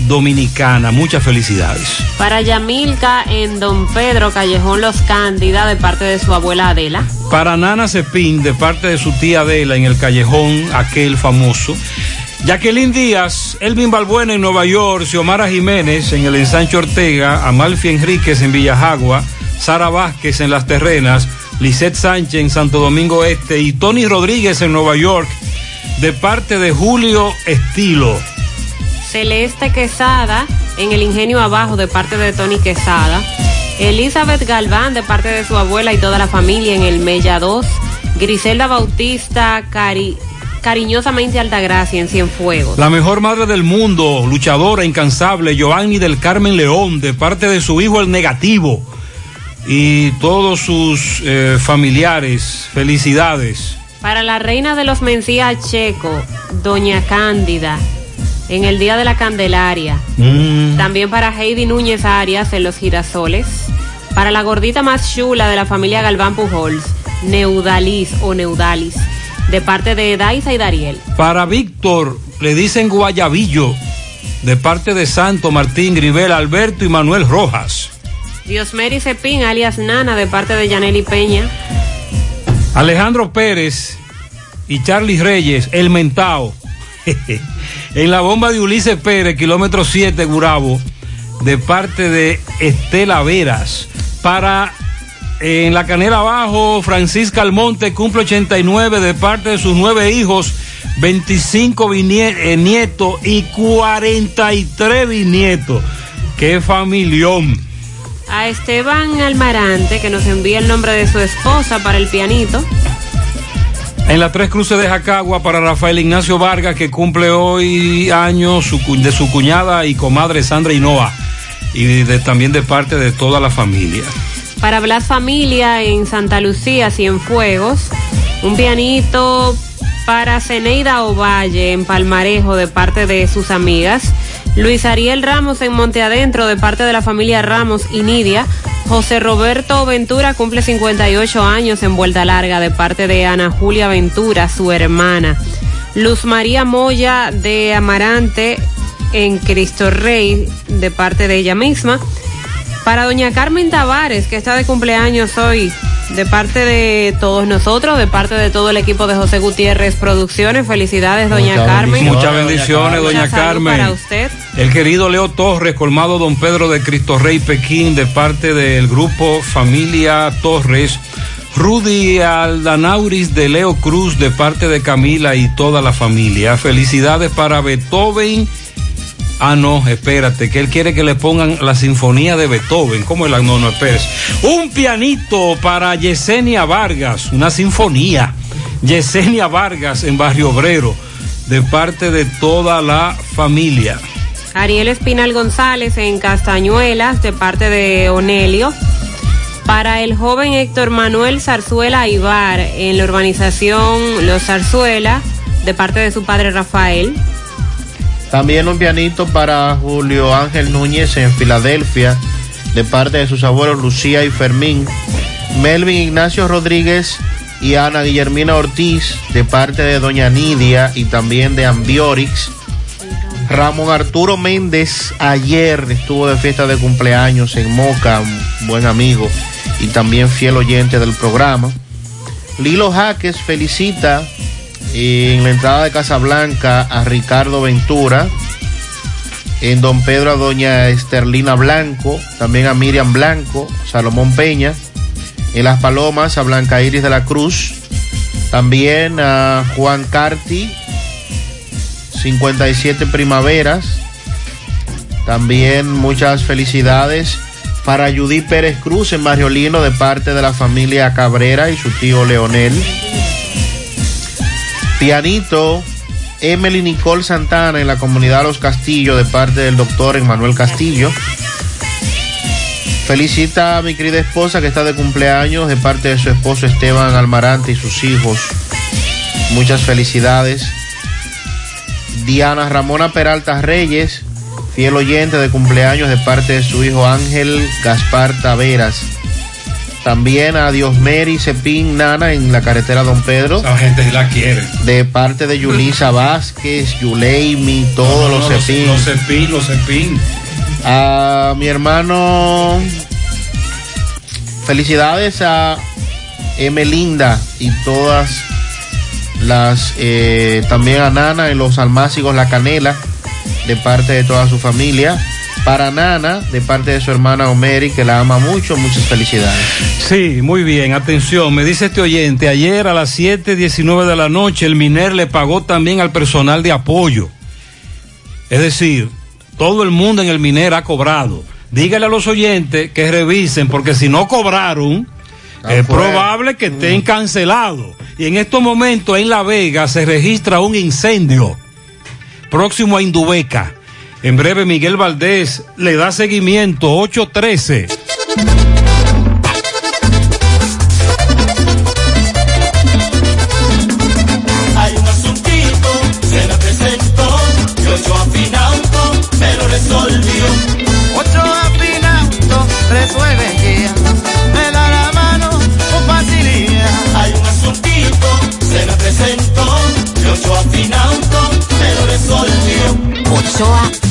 Dominicana. Muchas felicidades. Para Yamilca en Don Pedro Callejón Los Cándida de parte de su abuela Adela. Para Nana Cepín de parte de su tía Adela en el callejón aquel famoso. Jacqueline Díaz, Elvin Balbuena en Nueva York, Xiomara Jiménez en el ensancho Ortega, Amalfi Enríquez en Villajagua, Sara Vázquez en Las Terrenas, Lisette Sánchez en Santo Domingo Este y Tony Rodríguez en Nueva York de parte de Julio Estilo. Celeste Quesada en el Ingenio Abajo de parte de Tony Quesada. Elizabeth Galván de parte de su abuela y toda la familia en el Mella 2. Griselda Bautista Cari cariñosamente Altagracia en Cienfuegos. La mejor madre del mundo, luchadora incansable, Giovanni del Carmen León, de parte de su hijo el negativo y todos sus eh, familiares, felicidades. Para la reina de los Mencías Checo, Doña Cándida, en el Día de la Candelaria. Mm. También para Heidi Núñez Arias en Los Girasoles. Para la gordita más chula de la familia Galván Pujols, Neudalis o Neudalis, de parte de Daisa y Dariel. Para Víctor, le dicen Guayabillo, de parte de Santo Martín Gribel, Alberto y Manuel Rojas. Diosmeri Cepín, alias Nana, de parte de Yaneli Peña. Alejandro Pérez y Charlie Reyes, el mentao. en la bomba de Ulises Pérez, kilómetro 7, Gurabo, de parte de Estela Veras. Para en la canela abajo, Francisca Almonte cumple 89 de parte de sus nueve hijos, 25 binie- eh, nietos y 43 bisnietos. ¡Qué familión! A Esteban Almarante, que nos envía el nombre de su esposa para el pianito. En la Tres Cruces de Jacagua para Rafael Ignacio Vargas, que cumple hoy años de su cuñada y comadre Sandra Hinoa, y de- también de parte de toda la familia. Para Blas Familia en Santa Lucía, Cienfuegos. Un pianito para Ceneida Ovalle en Palmarejo de parte de sus amigas. Luis Ariel Ramos en Monte Adentro de parte de la familia Ramos y Nidia. José Roberto Ventura cumple 58 años en Vuelta Larga de parte de Ana Julia Ventura, su hermana. Luz María Moya de Amarante en Cristo Rey de parte de ella misma. Para doña Carmen Tavares, que está de cumpleaños hoy, de parte de todos nosotros, de parte de todo el equipo de José Gutiérrez Producciones, felicidades, doña Carmen. Muchas bendiciones, doña Carmen. Para usted. El querido Leo Torres, colmado Don Pedro de Cristo Rey Pekín, de parte del grupo Familia Torres. Rudy Aldanauris de Leo Cruz, de parte de Camila y toda la familia. Felicidades para Beethoven. Ah, no, espérate, que él quiere que le pongan la sinfonía de Beethoven. ¿Cómo es la? No, no, espérese. Un pianito para Yesenia Vargas, una sinfonía. Yesenia Vargas en Barrio Obrero, de parte de toda la familia. Ariel Espinal González en Castañuelas, de parte de Onelio. Para el joven Héctor Manuel Zarzuela Ibar en la urbanización Los Zarzuela, de parte de su padre Rafael. También un pianito para Julio Ángel Núñez en Filadelfia, de parte de sus abuelos Lucía y Fermín. Melvin Ignacio Rodríguez y Ana Guillermina Ortiz, de parte de Doña Nidia y también de Ambiorix. Ramón Arturo Méndez ayer estuvo de fiesta de cumpleaños en Moca, buen amigo y también fiel oyente del programa. Lilo Jaques felicita en la entrada de Casablanca a Ricardo Ventura, en Don Pedro a Doña Esterlina Blanco, también a Miriam Blanco, Salomón Peña, en Las Palomas a Blanca Iris de la Cruz, también a Juan Carti, 57 primaveras, también muchas felicidades para Judy Pérez Cruz en Barrio Lino de parte de la familia Cabrera y su tío Leonel. Pianito, Emily Nicole Santana en la comunidad Los Castillos de parte del doctor Emanuel Castillo. Felicita a mi querida esposa que está de cumpleaños de parte de su esposo Esteban Almarante y sus hijos. Muchas felicidades. Diana Ramona Peralta Reyes, fiel oyente de cumpleaños de parte de su hijo Ángel Gaspar Taveras. También a Diosmeri Cepín Nana en la carretera Don Pedro. La gente la quiere. De parte de Yulisa Vázquez, Yuleimi, todos No, no, los Cepín. Los Cepín, los Cepín. A mi hermano, felicidades a Emelinda y todas las, eh, también a Nana en los almácigos La Canela, de parte de toda su familia. Para Nana, de parte de su hermana Omeri, que la ama mucho, muchas felicidades. Sí, muy bien, atención, me dice este oyente, ayer a las 7.19 de la noche el MINER le pagó también al personal de apoyo. Es decir, todo el mundo en el MINER ha cobrado. Dígale a los oyentes que revisen, porque si no cobraron, es probable que estén cancelados. Y en estos momentos en La Vega se registra un incendio próximo a Indubeca. En breve Miguel Valdés le da seguimiento 813. Hay un asuntito, se me presentó, y ocho afinauto me lo resolvió. Ocho afinauto resuelve ya, me da la mano con facilidad. Hay un asuntito, se me presentó, y ocho afinauto me lo resolvió. Ochoa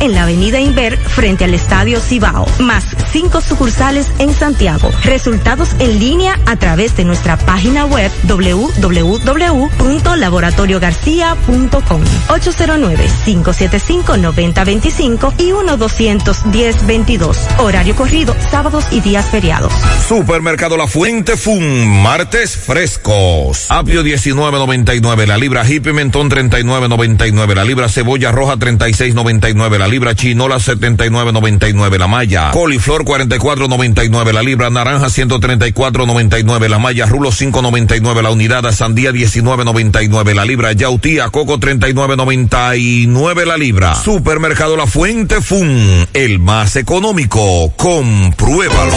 en la avenida Inver frente al Estadio Cibao, más cinco sucursales en Santiago. Resultados en línea a través de nuestra página web www.laboratoriogarcia.com 809-575-9025 y 1-210-22. Horario corrido, sábados y días feriados. Supermercado La Fuente Fun, martes frescos. Apio 19.99, la libra hip pimentón 39.99, la libra cebolla roja 36.99, la libra chinola 79.99, la malla coliflor 44.99, la libra naranja 134.99, la malla rulo 5.99, la unidad sandía 19.99, la libra yautía coco 39.99 la libra. Supermercado La Fuente Fun, el más económico. Compruébalo.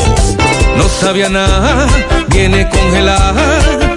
No sabía nada, viene congelada.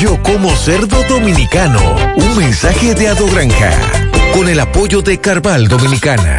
Yo como cerdo dominicano. Un mensaje de Ado Granja. Con el apoyo de Carval Dominicana.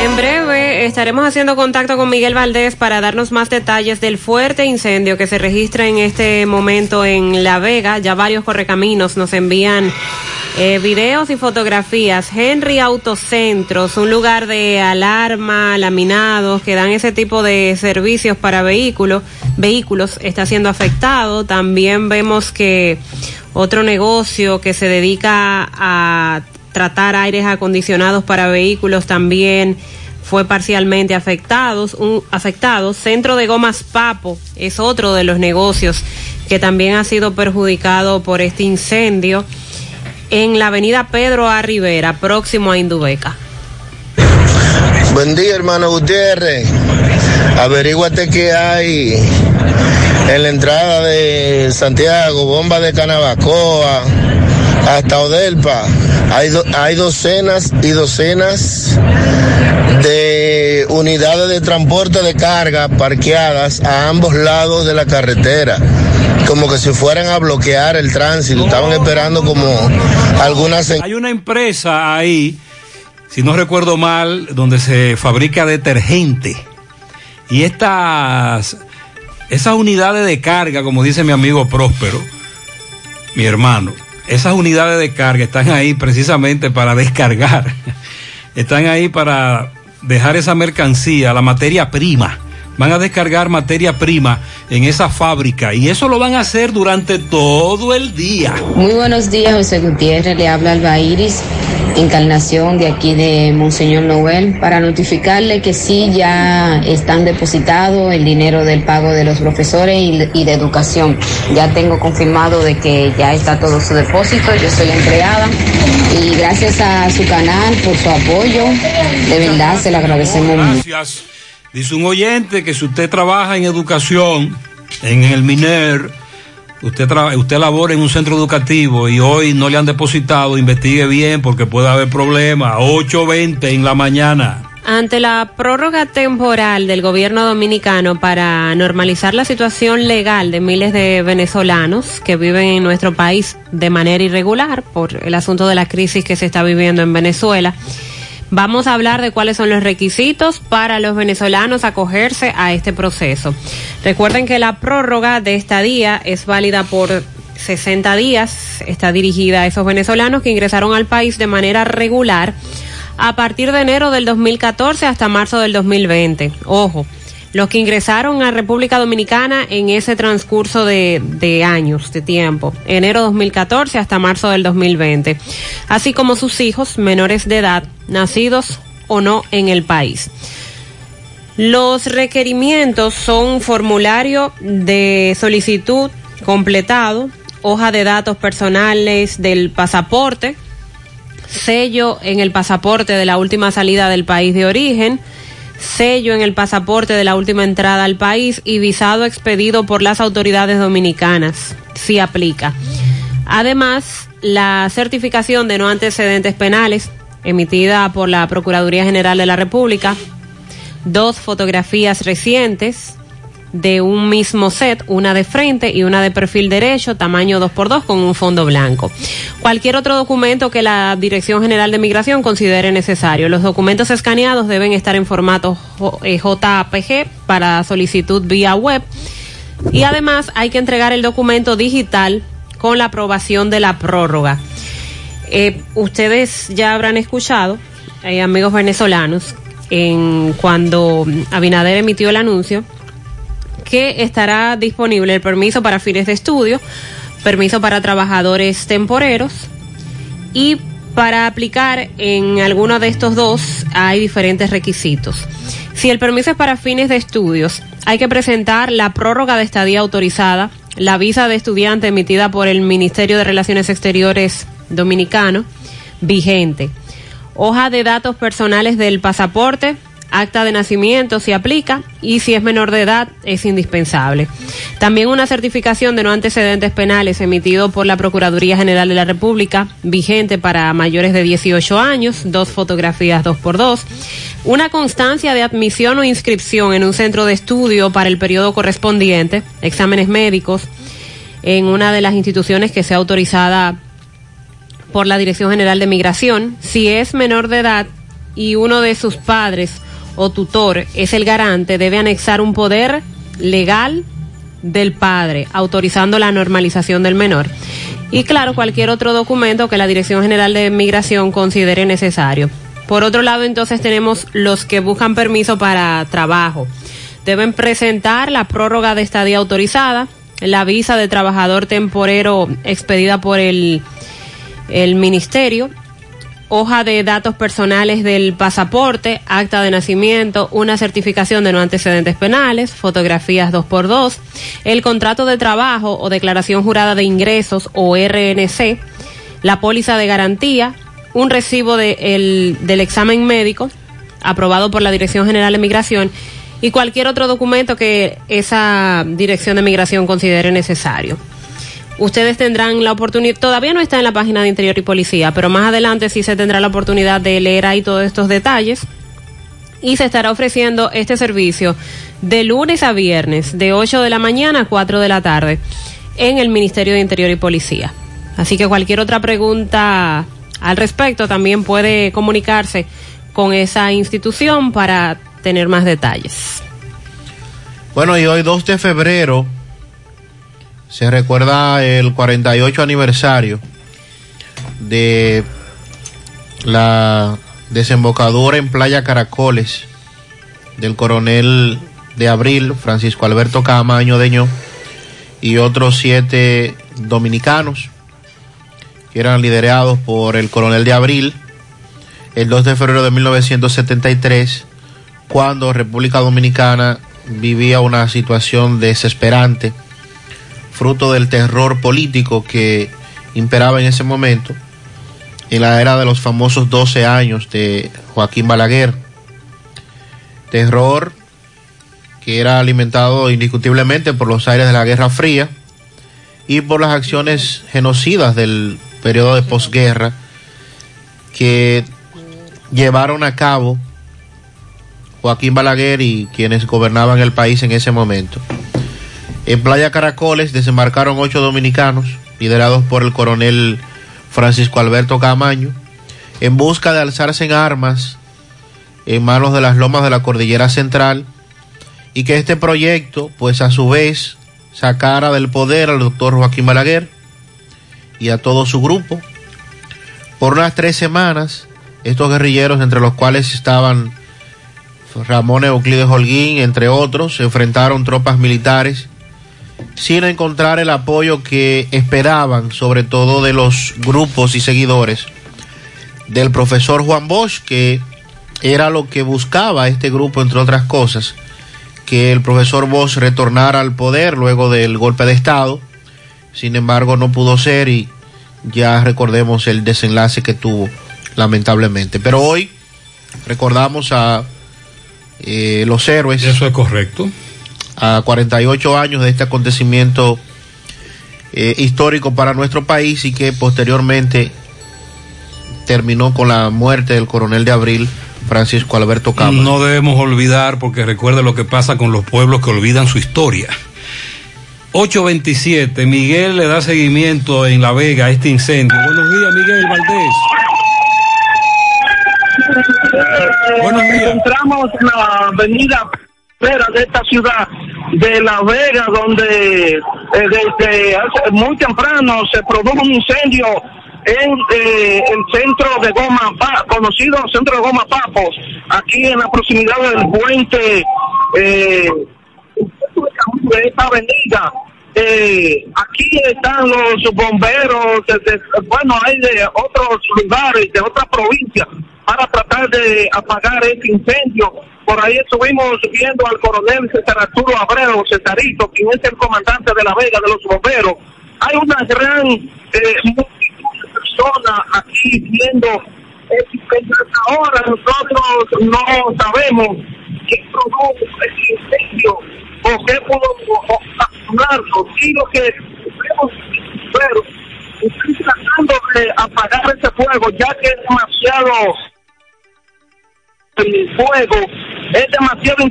En breve estaremos haciendo contacto con Miguel Valdés para darnos más detalles del fuerte incendio que se registra en este momento en La Vega. Ya varios correcaminos nos envían eh, videos y fotografías. Henry Autocentros, un lugar de alarma, laminados, que dan ese tipo de servicios para vehículos, vehículos, está siendo afectado. También vemos que otro negocio que se dedica a tratar aires acondicionados para vehículos también fue parcialmente afectados, un, afectado. Centro de Gomas Papo es otro de los negocios que también ha sido perjudicado por este incendio en la avenida Pedro A. Rivera, próximo a Indubeca. Buen día, hermano Gutiérrez. Averíguate qué hay en la entrada de Santiago, bomba de Canabacoa hasta Odelpa. Hay, do- hay docenas y docenas de unidades de transporte de carga parqueadas a ambos lados de la carretera. Como que si fueran a bloquear el tránsito. Estaban esperando como algunas... Hay una empresa ahí, si no recuerdo mal, donde se fabrica detergente. Y estas, esas unidades de carga, como dice mi amigo Próspero, mi hermano, esas unidades de carga están ahí precisamente para descargar. Están ahí para dejar esa mercancía, la materia prima. Van a descargar materia prima en esa fábrica y eso lo van a hacer durante todo el día. Muy buenos días, José Gutiérrez. Le habla Alba Iris, Encarnación de aquí de Monseñor Noel, para notificarle que sí ya están depositados el dinero del pago de los profesores y, y de educación. Ya tengo confirmado de que ya está todo su depósito. Yo soy empleada y gracias a su canal por su apoyo. De verdad se lo agradecemos mucho. Gracias. Dice un oyente que si usted trabaja en educación, en el MINER, usted, usted labora en un centro educativo y hoy no le han depositado, investigue bien porque puede haber problemas. 8.20 en la mañana. Ante la prórroga temporal del gobierno dominicano para normalizar la situación legal de miles de venezolanos que viven en nuestro país de manera irregular por el asunto de la crisis que se está viviendo en Venezuela, vamos a hablar de cuáles son los requisitos para los venezolanos acogerse a este proceso. Recuerden que la prórroga de estadía es válida por 60 días, está dirigida a esos venezolanos que ingresaron al país de manera regular a partir de enero del 2014 hasta marzo del 2020. Ojo, los que ingresaron a República Dominicana en ese transcurso de, años, de tiempo, enero 2014 hasta marzo del 2020, así como sus hijos menores de edad, nacidos o no en el país. Los requerimientos son formulario de solicitud completado, hoja de datos personales del pasaporte, sello en el pasaporte de la última salida del país de origen, sello en el pasaporte de la última entrada al país y visado expedido por las autoridades dominicanas, si aplica. Además, la certificación de no antecedentes penales emitida por la Procuraduría General de la República, dos fotografías recientes, de un mismo set, una de frente y una de perfil derecho, tamaño 2x2 con un fondo blanco. Cualquier otro documento que la Dirección General de Migración considere necesario. Los documentos escaneados deben estar en formato JPG eh, para solicitud vía web y además hay que entregar el documento digital con la aprobación de la prórroga. Eh, ustedes ya habrán escuchado, eh, amigos venezolanos, en cuando Abinader emitió el anuncio que estará disponible el permiso para fines de estudio, permiso para trabajadores temporeros y para aplicar en alguno de estos dos hay diferentes requisitos. Si el permiso es para fines de estudios, hay que presentar la prórroga de estadía autorizada, la visa de estudiante emitida por el Ministerio de Relaciones Exteriores dominicano, vigente, hoja de datos personales del pasaporte, acta de nacimiento si aplica y si es menor de edad es indispensable. También una certificación de no antecedentes penales emitido por la Procuraduría General de la República, vigente para mayores de 18 años, dos fotografías 2x2, una constancia de admisión o inscripción en un centro de estudio para el periodo correspondiente, exámenes médicos en una de las instituciones que sea autorizada por la Dirección General de Migración, si es menor de edad y uno de sus padres o tutor es el garante, debe anexar un poder legal del padre, autorizando la normalización del menor. Y claro, cualquier otro documento que la Dirección General de Migración considere necesario. Por otro lado, entonces tenemos los que buscan permiso para trabajo. Deben presentar la prórroga de estadía autorizada, la visa de trabajador temporero expedida por el, el ministerio hoja de datos personales del pasaporte, acta de nacimiento, una certificación de no antecedentes penales, fotografías 2x2, el contrato de trabajo o declaración jurada de ingresos o RNC, la póliza de garantía, un recibo de del examen médico aprobado por la Dirección General de Migración y cualquier otro documento que esa Dirección de Migración considere necesario ustedes tendrán la oportunidad, todavía no está en la página de Interior y Policía, pero más adelante sí se tendrá la oportunidad de leer ahí todos estos detalles y se estará ofreciendo este servicio de lunes a viernes, de 8 de la mañana a 4 de la tarde, en el Ministerio de Interior y Policía. Así que cualquier otra pregunta al respecto también puede comunicarse con esa institución para tener más detalles. Bueno, y hoy 2 de febrero se recuerda el 48 aniversario de la desembocadura en Playa Caracoles del coronel de Abril, Francisco Alberto Camaño Deño, y otros siete dominicanos que eran liderados por el coronel de Abril el 2 de febrero de 1973, cuando República Dominicana vivía una situación desesperante fruto del terror político que imperaba en ese momento, en la era de los famosos 12 años de Joaquín Balaguer. Terror que era alimentado indiscutiblemente por los aires de la Guerra Fría y por las acciones genocidas del periodo de posguerra que llevaron a cabo Joaquín Balaguer y quienes gobernaban el país en ese momento. En Playa Caracoles desembarcaron ocho dominicanos, liderados por el coronel Francisco Alberto Camaño, en busca de alzarse en armas en manos de las lomas de la Cordillera Central y que este proyecto, pues a su vez, sacara del poder al doctor Joaquín Balaguer y a todo su grupo. Por unas tres semanas, estos guerrilleros, entre los cuales estaban Ramón Euclides Holguín, entre otros, se enfrentaron tropas militares sin encontrar el apoyo que esperaban, sobre todo de los grupos y seguidores del profesor Juan Bosch, que era lo que buscaba este grupo, entre otras cosas, que el profesor Bosch retornara al poder luego del golpe de Estado. Sin embargo, no pudo ser y ya recordemos el desenlace que tuvo, lamentablemente. Pero hoy recordamos a eh, los héroes. Eso es correcto. A 48 años de este acontecimiento eh, histórico para nuestro país y que posteriormente terminó con la muerte del coronel de abril. Francisco Alberto Cámara. No debemos olvidar, porque recuerde lo que pasa con los pueblos que olvidan su historia. 827, Miguel le da seguimiento en La Vega a este incendio. Buenos días, Miguel Valdés. Buenos días. Encontramos en la avenida de esta ciudad de La Vega, donde eh, desde hace muy temprano se produjo un incendio en eh, el centro de Goma, conocido centro de Goma Papos, aquí en la proximidad del puente eh, de esta avenida. Eh, aquí están los bomberos, bueno, hay de otros lugares, de otras provincias, para tratar de apagar este incendio. Por ahí estuvimos viendo al coronel César Arturo Abreu, Cesarito, quien es el comandante de la Vega de los bomberos. Hay una gran eh, personas aquí viendo ahora nosotros no sabemos qué produjo el incendio o qué pudo ocasionarlo y lo que pero tratando de apagar ese fuego ya que es demasiado el fuego es demasiado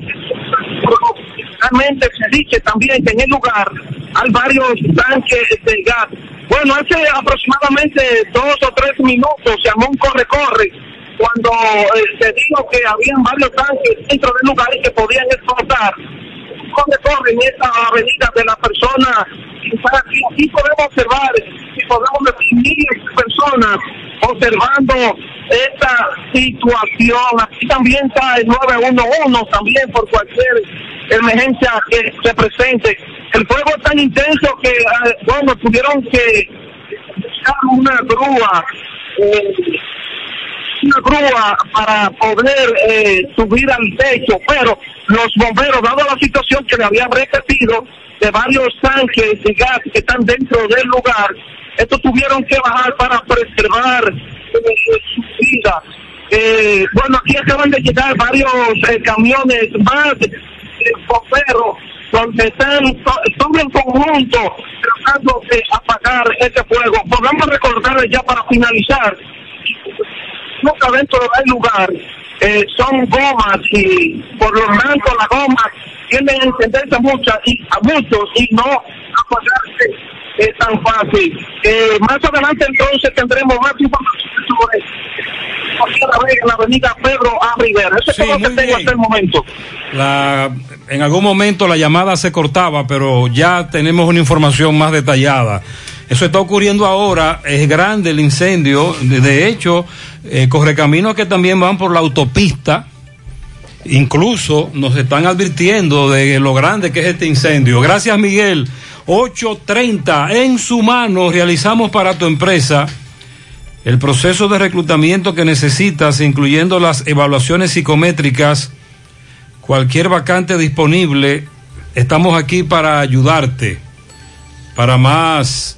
realmente se dice también que en el lugar hay varios tanques de gas bueno, hace aproximadamente dos o tres minutos se un corre-corre cuando eh, se dijo que habían varios tanques dentro del lugar y que podían explotar. Corre-corre en esta avenida de la persona aquí. Aquí podemos observar, y podemos definir personas observando esta situación. Aquí también está el 911 también por cualquier emergencia que se presente. El fuego es tan intenso que, ah, bueno, tuvieron que buscar una grúa, eh, una grúa para poder eh, subir al techo, pero los bomberos, dado la situación que le habían repetido de varios tanques de gas que están dentro del lugar, estos tuvieron que bajar para preservar eh, su vida. bueno, aquí acaban de llegar varios camiones más bomberos donde están todo en conjunto tratando de apagar este fuego. Podemos recordarles ya para finalizar, nunca dentro del lugar eh, son gomas y por lo tanto las gomas tienden a encenderse muchas y a muchos y no apagarse es tan fácil. Eh, más adelante entonces tendremos más información sobre en la avenida Pedro A. Rivera. Eso es lo que tengo hasta el momento. La, en algún momento la llamada se cortaba, pero ya tenemos una información más detallada. Eso está ocurriendo ahora, es grande el incendio, de hecho, eh, caminos que también van por la autopista, incluso nos están advirtiendo de lo grande que es este incendio. Gracias Miguel. 8.30 en su mano realizamos para tu empresa el proceso de reclutamiento que necesitas, incluyendo las evaluaciones psicométricas, cualquier vacante disponible, estamos aquí para ayudarte. Para más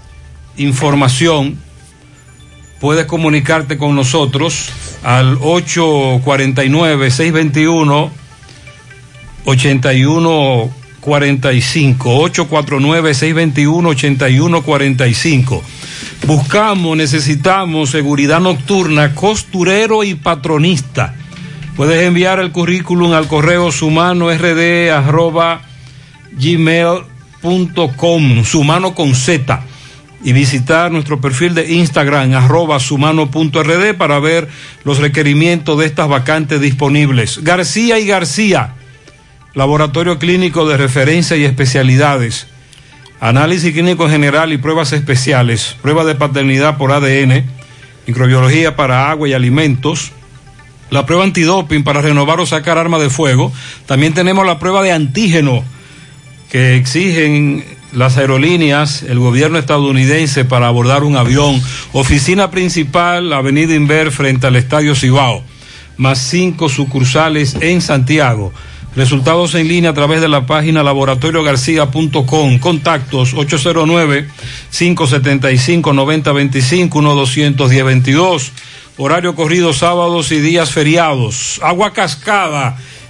información, puedes comunicarte con nosotros al 849-621 8145 849 621 8145 Buscamos, necesitamos seguridad nocturna, costurero y patronista. Puedes enviar el currículum al correo sumano rd arroba gmail.com, sumano con Z, y visitar nuestro perfil de Instagram arroba sumano.rd para ver los requerimientos de estas vacantes disponibles. García y García, laboratorio clínico de referencia y especialidades análisis clínico general y pruebas especiales, prueba de paternidad por ADN, microbiología para agua y alimentos, la prueba antidoping para renovar o sacar arma de fuego. También tenemos la prueba de antígeno que exigen las aerolíneas, el gobierno estadounidense para abordar un avión. Oficina principal, Avenida Inver, frente al Estadio Cibao. Más cinco sucursales en Santiago. Resultados en línea a través de la página laboratoriogarcía.com. Contactos 809-575-9025, 1-210-22. Horario corrido sábados y días feriados. Agua cascada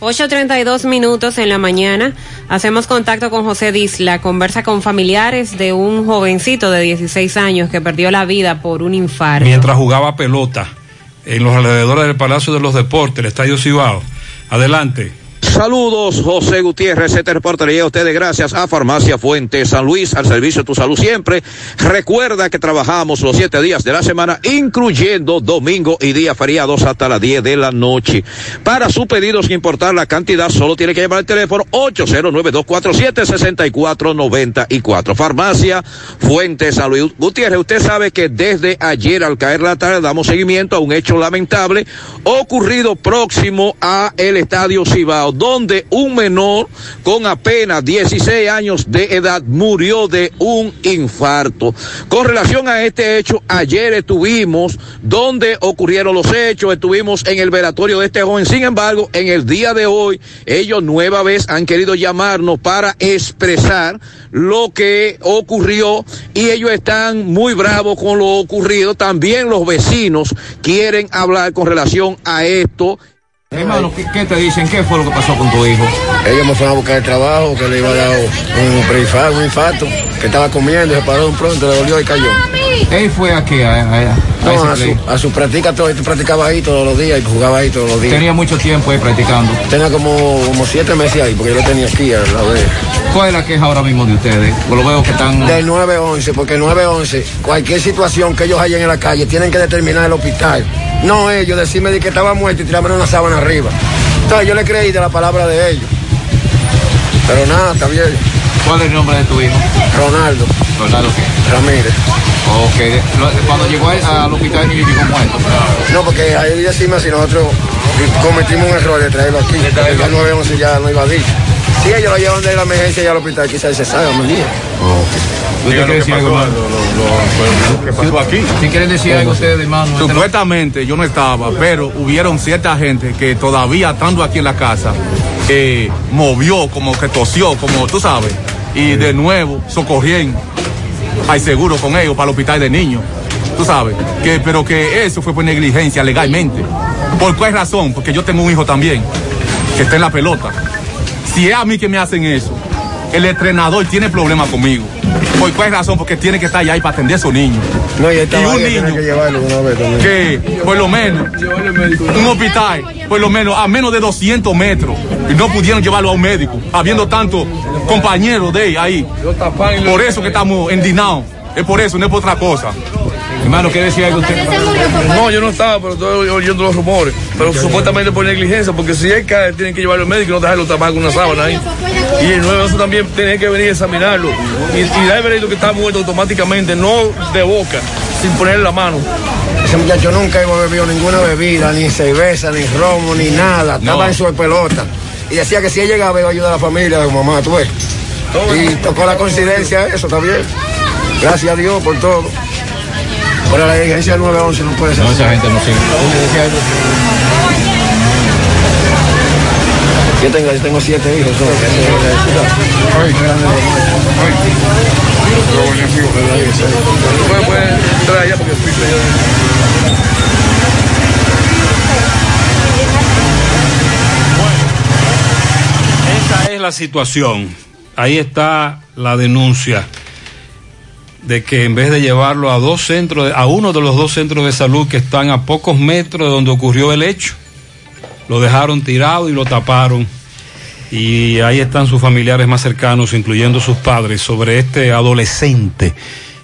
8.32 minutos en la mañana. Hacemos contacto con José Disla. Conversa con familiares de un jovencito de 16 años que perdió la vida por un infarto. Mientras jugaba pelota en los alrededores del Palacio de los Deportes, el Estadio Cibao. Adelante. Saludos, José Gutiérrez, este reportería a ustedes gracias a Farmacia Fuente San Luis, al servicio de tu salud siempre. Recuerda que trabajamos los siete días de la semana, incluyendo domingo y días feriados hasta las 10 de la noche. Para su pedido, sin importar la cantidad, solo tiene que llamar el teléfono 809-247-6494. Farmacia Fuente San Luis. Gutiérrez, usted sabe que desde ayer al caer la tarde damos seguimiento a un hecho lamentable ocurrido próximo a el Estadio Cibao donde un menor con apenas 16 años de edad murió de un infarto. Con relación a este hecho, ayer estuvimos donde ocurrieron los hechos, estuvimos en el velatorio de este joven. Sin embargo, en el día de hoy, ellos nueva vez han querido llamarnos para expresar lo que ocurrió y ellos están muy bravos con lo ocurrido. También los vecinos quieren hablar con relación a esto. Hermano, ¿qué, ¿qué, te dicen? ¿Qué fue lo que pasó con tu hijo? Ellos me fueron a buscar el trabajo, que le iba a dar un preinfarto, un infarto, que estaba comiendo, se paró un pronto, le dolió y cayó. ¿Él fue aquí? A, a, a, no, a, su, a su práctica, todo, él practicaba ahí todos los días y jugaba ahí todos los días. ¿Tenía mucho tiempo ahí practicando? Tenía como, como siete meses ahí, porque yo lo tenía aquí a la vez. ¿Cuál es la queja ahora mismo de ustedes? Lo veo que están... Del 911, porque el 911, cualquier situación que ellos hayan en la calle, tienen que determinar el hospital. No ellos, decirme de que estaba muerto y tirarme una sábana arriba. Entonces yo le creí de la palabra de ellos. Pero nada, está bien. ¿Cuál es el nombre de tu hijo? Ronaldo. ¿Ronaldo qué? Ramírez. Ok. Cuando llegó al hospital y llegó muerto. No, porque ahí decimos si nosotros cometimos un error de traerlo aquí. Porque el 911 ya no iba a ir. Si ellos lo llevan de la emergencia ya al hospital, quizás se sabe un día. Okay. ¿Usted decir algo? ¿Qué pasó aquí? Si quieren decir algo ustedes, hermano. Supuestamente yo no estaba, pero hubieron cierta gente que todavía estando aquí en la casa, eh, movió, como que tosió, como tú sabes, y de nuevo socorrieron. Hay seguro con ellos para el hospital de niños. Tú sabes, que, pero que eso fue por negligencia legalmente. ¿Por cuál razón? Porque yo tengo un hijo también, que está en la pelota. Si es a mí que me hacen eso, el entrenador tiene problemas conmigo. ¿Por cuál razón? Porque tiene que estar allá ahí para atender a niños. No, y, y un niño que, que, por lo menos, un hospital, por lo menos a menos de 200 metros, y no pudieron llevarlo a un médico, habiendo tantos compañeros de ahí. Por eso que estamos endinados. Es por eso, no es por otra cosa. Hermano, ¿qué decía algo usted? No, yo no estaba, pero estoy oyendo los rumores. Pero supuestamente por negligencia, porque si él cae, tienen que llevarlo al médico y no dejarlo tapar con una sábana ahí. Y el 9 también tiene que venir a examinarlo. Y, y dar veredicto que está muerto automáticamente, no de boca, sin ponerle la mano. Ese muchacho nunca iba bebido ninguna bebida, ni cerveza, ni romo, ni nada. Estaba no. en su pelota. Y decía que si él llegaba iba a ayudar a la familia de mamá, tú ves. Y tocó la coincidencia, eso está bien. Gracias a Dios por todo. Ahora la diligencia del 911 no puede ser. No, esa gente no sigue. Yo tengo, yo tengo siete hijos. Esa es la situación. Ahí está la denuncia de que en vez de llevarlo a dos centros, a uno de los dos centros de salud que están a pocos metros de donde ocurrió el hecho, lo dejaron tirado y lo taparon. y ahí están sus familiares más cercanos, incluyendo sus padres, sobre este adolescente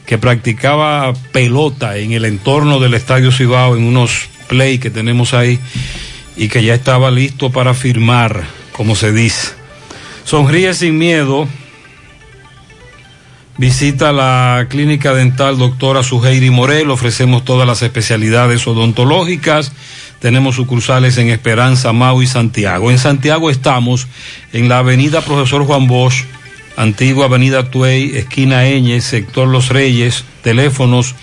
que practicaba pelota en el entorno del Estadio Cibao, en unos play que tenemos ahí, y que ya estaba listo para firmar, como se dice. Sonríe sin miedo. Visita la clínica dental doctora Suheiri Morel. Ofrecemos todas las especialidades odontológicas. Tenemos sucursales en Esperanza, Mau y Santiago. En Santiago estamos en la avenida Profesor Juan Bosch, antigua avenida Tuey, esquina Eñez, sector Los Reyes. Teléfonos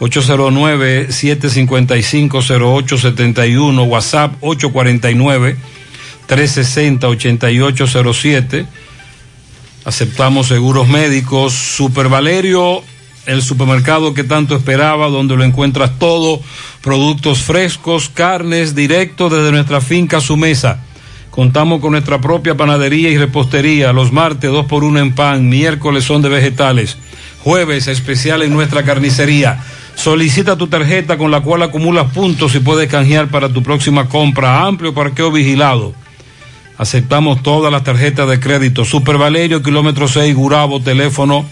809-755-0871, WhatsApp 849-360-8807. Aceptamos seguros médicos. Super Valerio, el supermercado que tanto esperaba, donde lo encuentras todo, productos frescos, carnes, directo desde nuestra finca a su mesa. Contamos con nuestra propia panadería y repostería. Los martes, dos por uno en pan. Miércoles son de vegetales. Jueves, especial en nuestra carnicería. Solicita tu tarjeta con la cual acumulas puntos y puedes canjear para tu próxima compra. Amplio parqueo vigilado. Aceptamos todas las tarjetas de crédito. Super Valerio, kilómetro 6, Gurabo, teléfono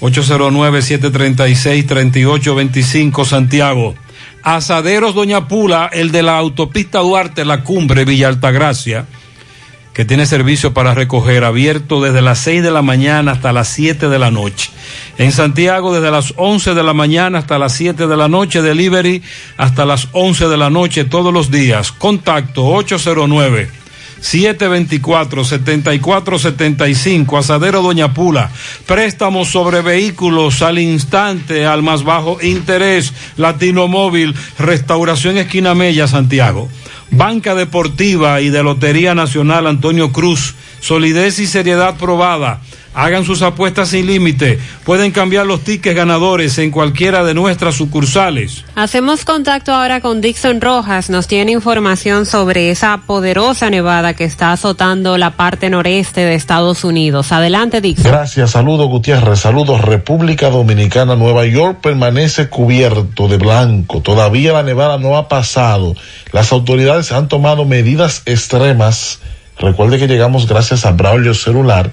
809-736-3825, Santiago. Asaderos Doña Pula, el de la autopista Duarte, la cumbre Villa Altagracia, que tiene servicio para recoger, abierto desde las 6 de la mañana hasta las 7 de la noche. En Santiago, desde las 11 de la mañana hasta las 7 de la noche, delivery hasta las 11 de la noche todos los días. Contacto 809. 724-7475, Asadero Doña Pula. Préstamos sobre vehículos al instante, al más bajo interés. Latino Móvil, Restauración Esquina Mella, Santiago. Banca Deportiva y de Lotería Nacional Antonio Cruz. Solidez y seriedad probada. Hagan sus apuestas sin límite. Pueden cambiar los tickets ganadores en cualquiera de nuestras sucursales. Hacemos contacto ahora con Dixon Rojas. Nos tiene información sobre esa poderosa nevada que está azotando la parte noreste de Estados Unidos. Adelante, Dixon. Gracias. Saludos, Gutiérrez. Saludos, República Dominicana. Nueva York permanece cubierto de blanco. Todavía la nevada no ha pasado. Las autoridades han tomado medidas extremas. Recuerde que llegamos gracias a Braulio Celular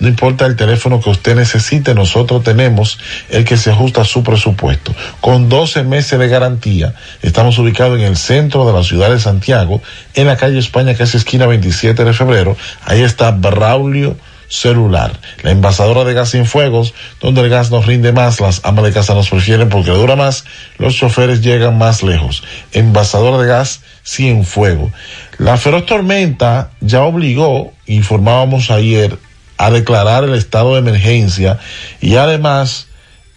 no importa el teléfono que usted necesite, nosotros tenemos el que se ajusta a su presupuesto. Con 12 meses de garantía, estamos ubicados en el centro de la ciudad de Santiago, en la calle España, que es esquina 27 de febrero. Ahí está Braulio celular. La envasadora de gas sin fuegos, donde el gas nos rinde más, las amas de casa nos prefieren porque dura más, los choferes llegan más lejos. Envasadora de gas sin fuego. La feroz tormenta ya obligó, informábamos ayer, a declarar el estado de emergencia y además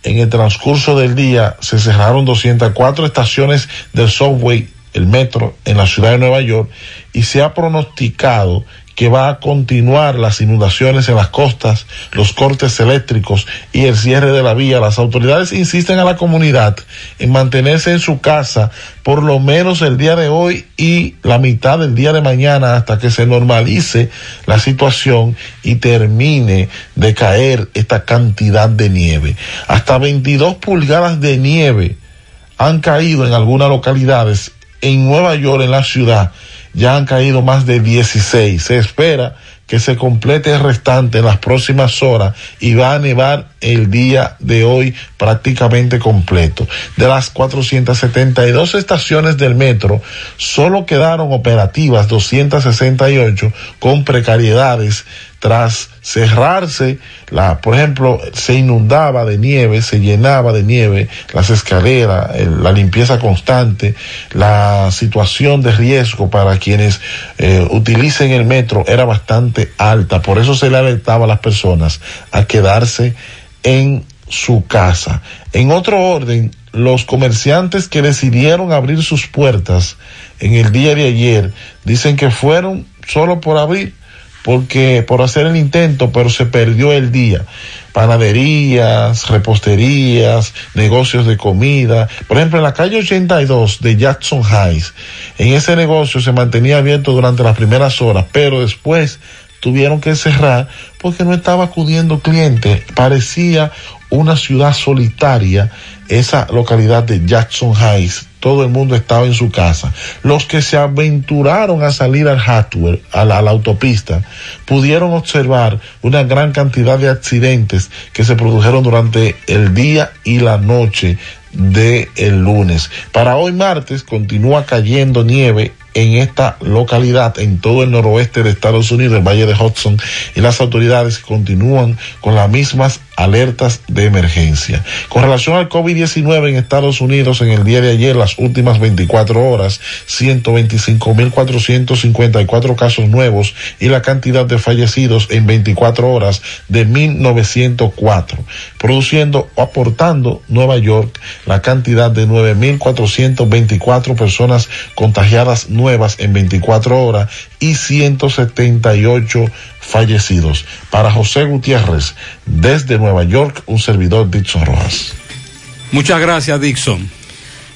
en el transcurso del día se cerraron 204 estaciones del subway, el metro, en la ciudad de Nueva York y se ha pronosticado que va a continuar las inundaciones en las costas, los cortes eléctricos y el cierre de la vía. Las autoridades insisten a la comunidad en mantenerse en su casa por lo menos el día de hoy y la mitad del día de mañana hasta que se normalice la situación y termine de caer esta cantidad de nieve. Hasta 22 pulgadas de nieve han caído en algunas localidades en Nueva York, en la ciudad ya han caído más de 16. Se espera que se complete el restante en las próximas horas y va a nevar el día de hoy prácticamente completo. De las 472 estaciones del metro, solo quedaron operativas 268 con precariedades tras cerrarse, la, por ejemplo, se inundaba de nieve, se llenaba de nieve, las escaleras, la limpieza constante, la situación de riesgo para quienes eh, utilicen el metro era bastante alta, por eso se le alertaba a las personas a quedarse en su casa. En otro orden, los comerciantes que decidieron abrir sus puertas en el día de ayer dicen que fueron solo por abrir porque por hacer el intento, pero se perdió el día. Panaderías, reposterías, negocios de comida. Por ejemplo, en la calle 82 de Jackson Heights, en ese negocio se mantenía abierto durante las primeras horas, pero después tuvieron que cerrar porque no estaba acudiendo cliente. Parecía una ciudad solitaria esa localidad de Jackson Heights todo el mundo estaba en su casa. Los que se aventuraron a salir al hardware, a la, a la autopista, pudieron observar una gran cantidad de accidentes que se produjeron durante el día y la noche de el lunes. Para hoy martes continúa cayendo nieve en esta localidad, en todo el noroeste de Estados Unidos, el Valle de Hudson, y las autoridades continúan con las mismas alertas de emergencia. Con relación al COVID-19 en Estados Unidos, en el día de ayer, las últimas 24 horas, 125.454 casos nuevos y la cantidad de fallecidos en 24 horas de 1.904, produciendo o aportando Nueva York la cantidad de 9.424 personas contagiadas nuevas en 24 horas y 178 fallecidos. Para José Gutiérrez, desde Nueva York, un servidor Dixon Rojas. Muchas gracias, Dixon.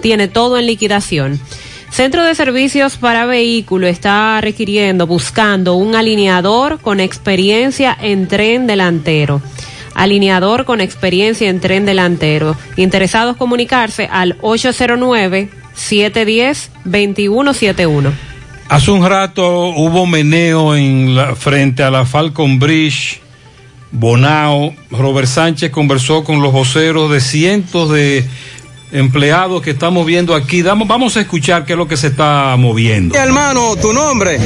tiene todo en liquidación. Centro de Servicios para Vehículo está requiriendo, buscando un alineador con experiencia en tren delantero. Alineador con experiencia en tren delantero. Interesados comunicarse al 809-710-2171. Hace un rato hubo meneo frente a la Falcon Bridge, Bonao. Robert Sánchez conversó con los voceros de cientos de empleados que estamos viendo aquí. Damos, vamos a escuchar qué es lo que se está moviendo. Hermano, tu nombre.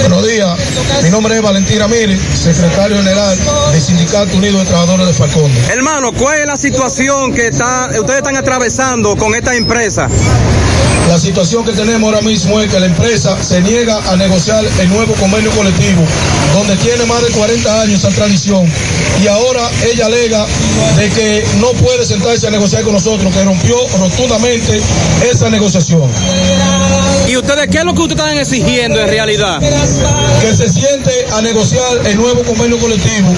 Buenos días, mi nombre es Valentín Ramírez, secretario general del Sindicato Unido de Trabajadores de Falcón. Hermano, ¿cuál es la situación que está, ustedes están atravesando con esta empresa? La situación que tenemos ahora mismo es que la empresa se niega a negociar el nuevo convenio colectivo, donde tiene más de 40 años esa tradición, y ahora ella alega de que no puede sentarse a negociar con nosotros, que rompió rotundamente esa negociación. ¿Y ustedes qué es lo que ustedes están exigiendo en realidad? que se siente a negociar el nuevo convenio colectivo,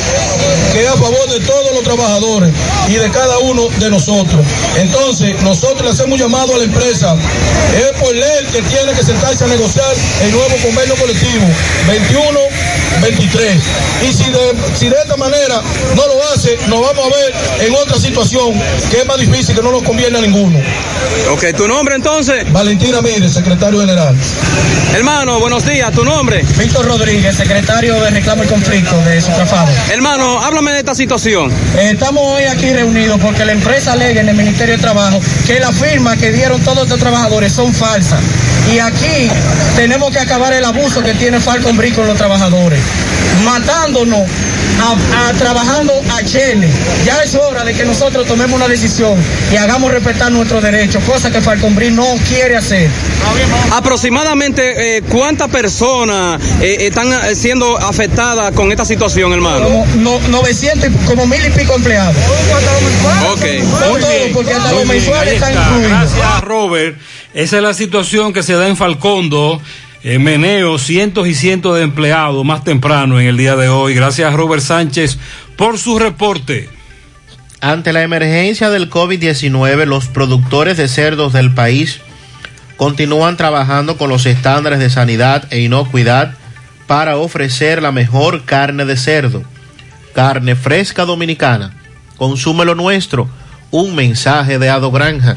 que es a favor de todos los trabajadores y de cada uno de nosotros. Entonces, nosotros le hacemos un llamado a la empresa, es por ley que tiene que sentarse a negociar el nuevo convenio colectivo 21-23. Y si de, si de esta manera no lo hace, nos vamos a ver en otra situación que es más difícil, que no nos conviene a ninguno. Ok, ¿tu nombre entonces? Valentín Ramírez, secretario general. Hermano, buenos días, ¿tu nombre? Víctor Rodríguez, secretario de Reclamo y Conflicto de Sutrafado. Hermano, háblame de esta situación. Eh, estamos hoy aquí reunidos porque la empresa alega en el Ministerio de Trabajo que las firmas que dieron todos estos trabajadores son falsas. Y aquí tenemos que acabar el abuso que tiene Falcon Brick con los trabajadores, matándonos, a, a- trabajando a Chile. Ya es hora de que nosotros tomemos una decisión y hagamos respetar nuestros derechos, cosa que Falcon Brick no quiere hacer. Aproximadamente, eh, ¿cuántas personas eh, están eh, siendo afectadas con esta situación, hermano? Como no- 900, y- como mil y pico empleados. Ok. Son todos, porque hasta Muy los mensuales están. Gracias, Robert. Esa es la situación que se da en Falcondo. En Meneo, cientos y cientos de empleados más temprano en el día de hoy. Gracias, Robert Sánchez, por su reporte. Ante la emergencia del COVID-19, los productores de cerdos del país continúan trabajando con los estándares de sanidad e inocuidad para ofrecer la mejor carne de cerdo. Carne fresca dominicana. Consúmelo nuestro. un mensaje de Ado Granja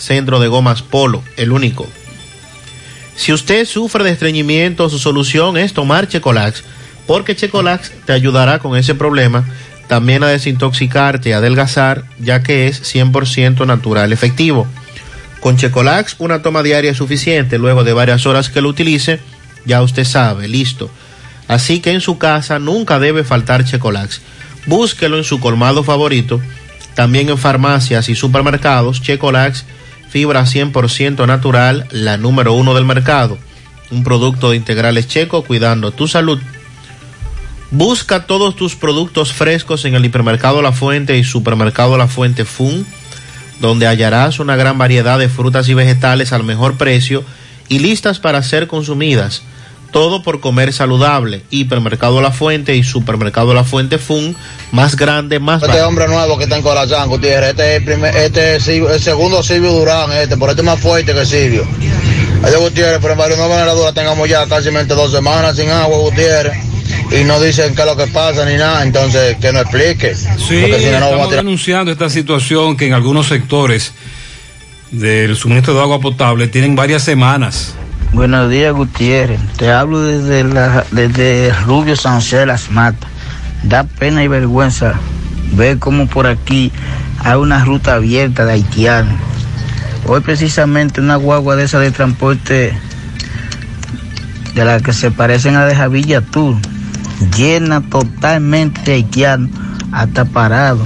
Centro de Gomas Polo, el único. Si usted sufre de estreñimiento, su solución es tomar Checolax, porque Checolax te ayudará con ese problema, también a desintoxicarte y adelgazar, ya que es 100% natural efectivo. Con Checolax, una toma diaria es suficiente, luego de varias horas que lo utilice, ya usted sabe, listo. Así que en su casa nunca debe faltar Checolax. Búsquelo en su colmado favorito, también en farmacias y supermercados, Checolax fibra 100% natural, la número uno del mercado. Un producto de integrales checo cuidando tu salud. Busca todos tus productos frescos en el hipermercado La Fuente y supermercado La Fuente Fun, donde hallarás una gran variedad de frutas y vegetales al mejor precio y listas para ser consumidas. Todo por comer saludable. Hipermercado La Fuente y Supermercado La Fuente Fun, más grande, más Este hombre nuevo que está en Corazán, Gutiérrez, este es el, primer, este es el segundo Silvio Durán, este, por este es más fuerte que Silvio. Adiós Gutiérrez, pero en varios nueva generadora tengamos ya casi dos semanas sin agua, Gutiérrez, y no dicen qué es lo que pasa ni nada, entonces que nos explique. Sí, Porque si no, no vamos a estamos tirar- denunciando esta situación que en algunos sectores del suministro de agua potable tienen varias semanas. Buenos días, Gutiérrez. Te hablo desde, la, desde Rubio José de las Matas. Da pena y vergüenza ver cómo por aquí hay una ruta abierta de haitianos. Hoy precisamente una guagua de esa de transporte de las que se parecen a de Javilla Tour, llena totalmente de haitianos, hasta parado.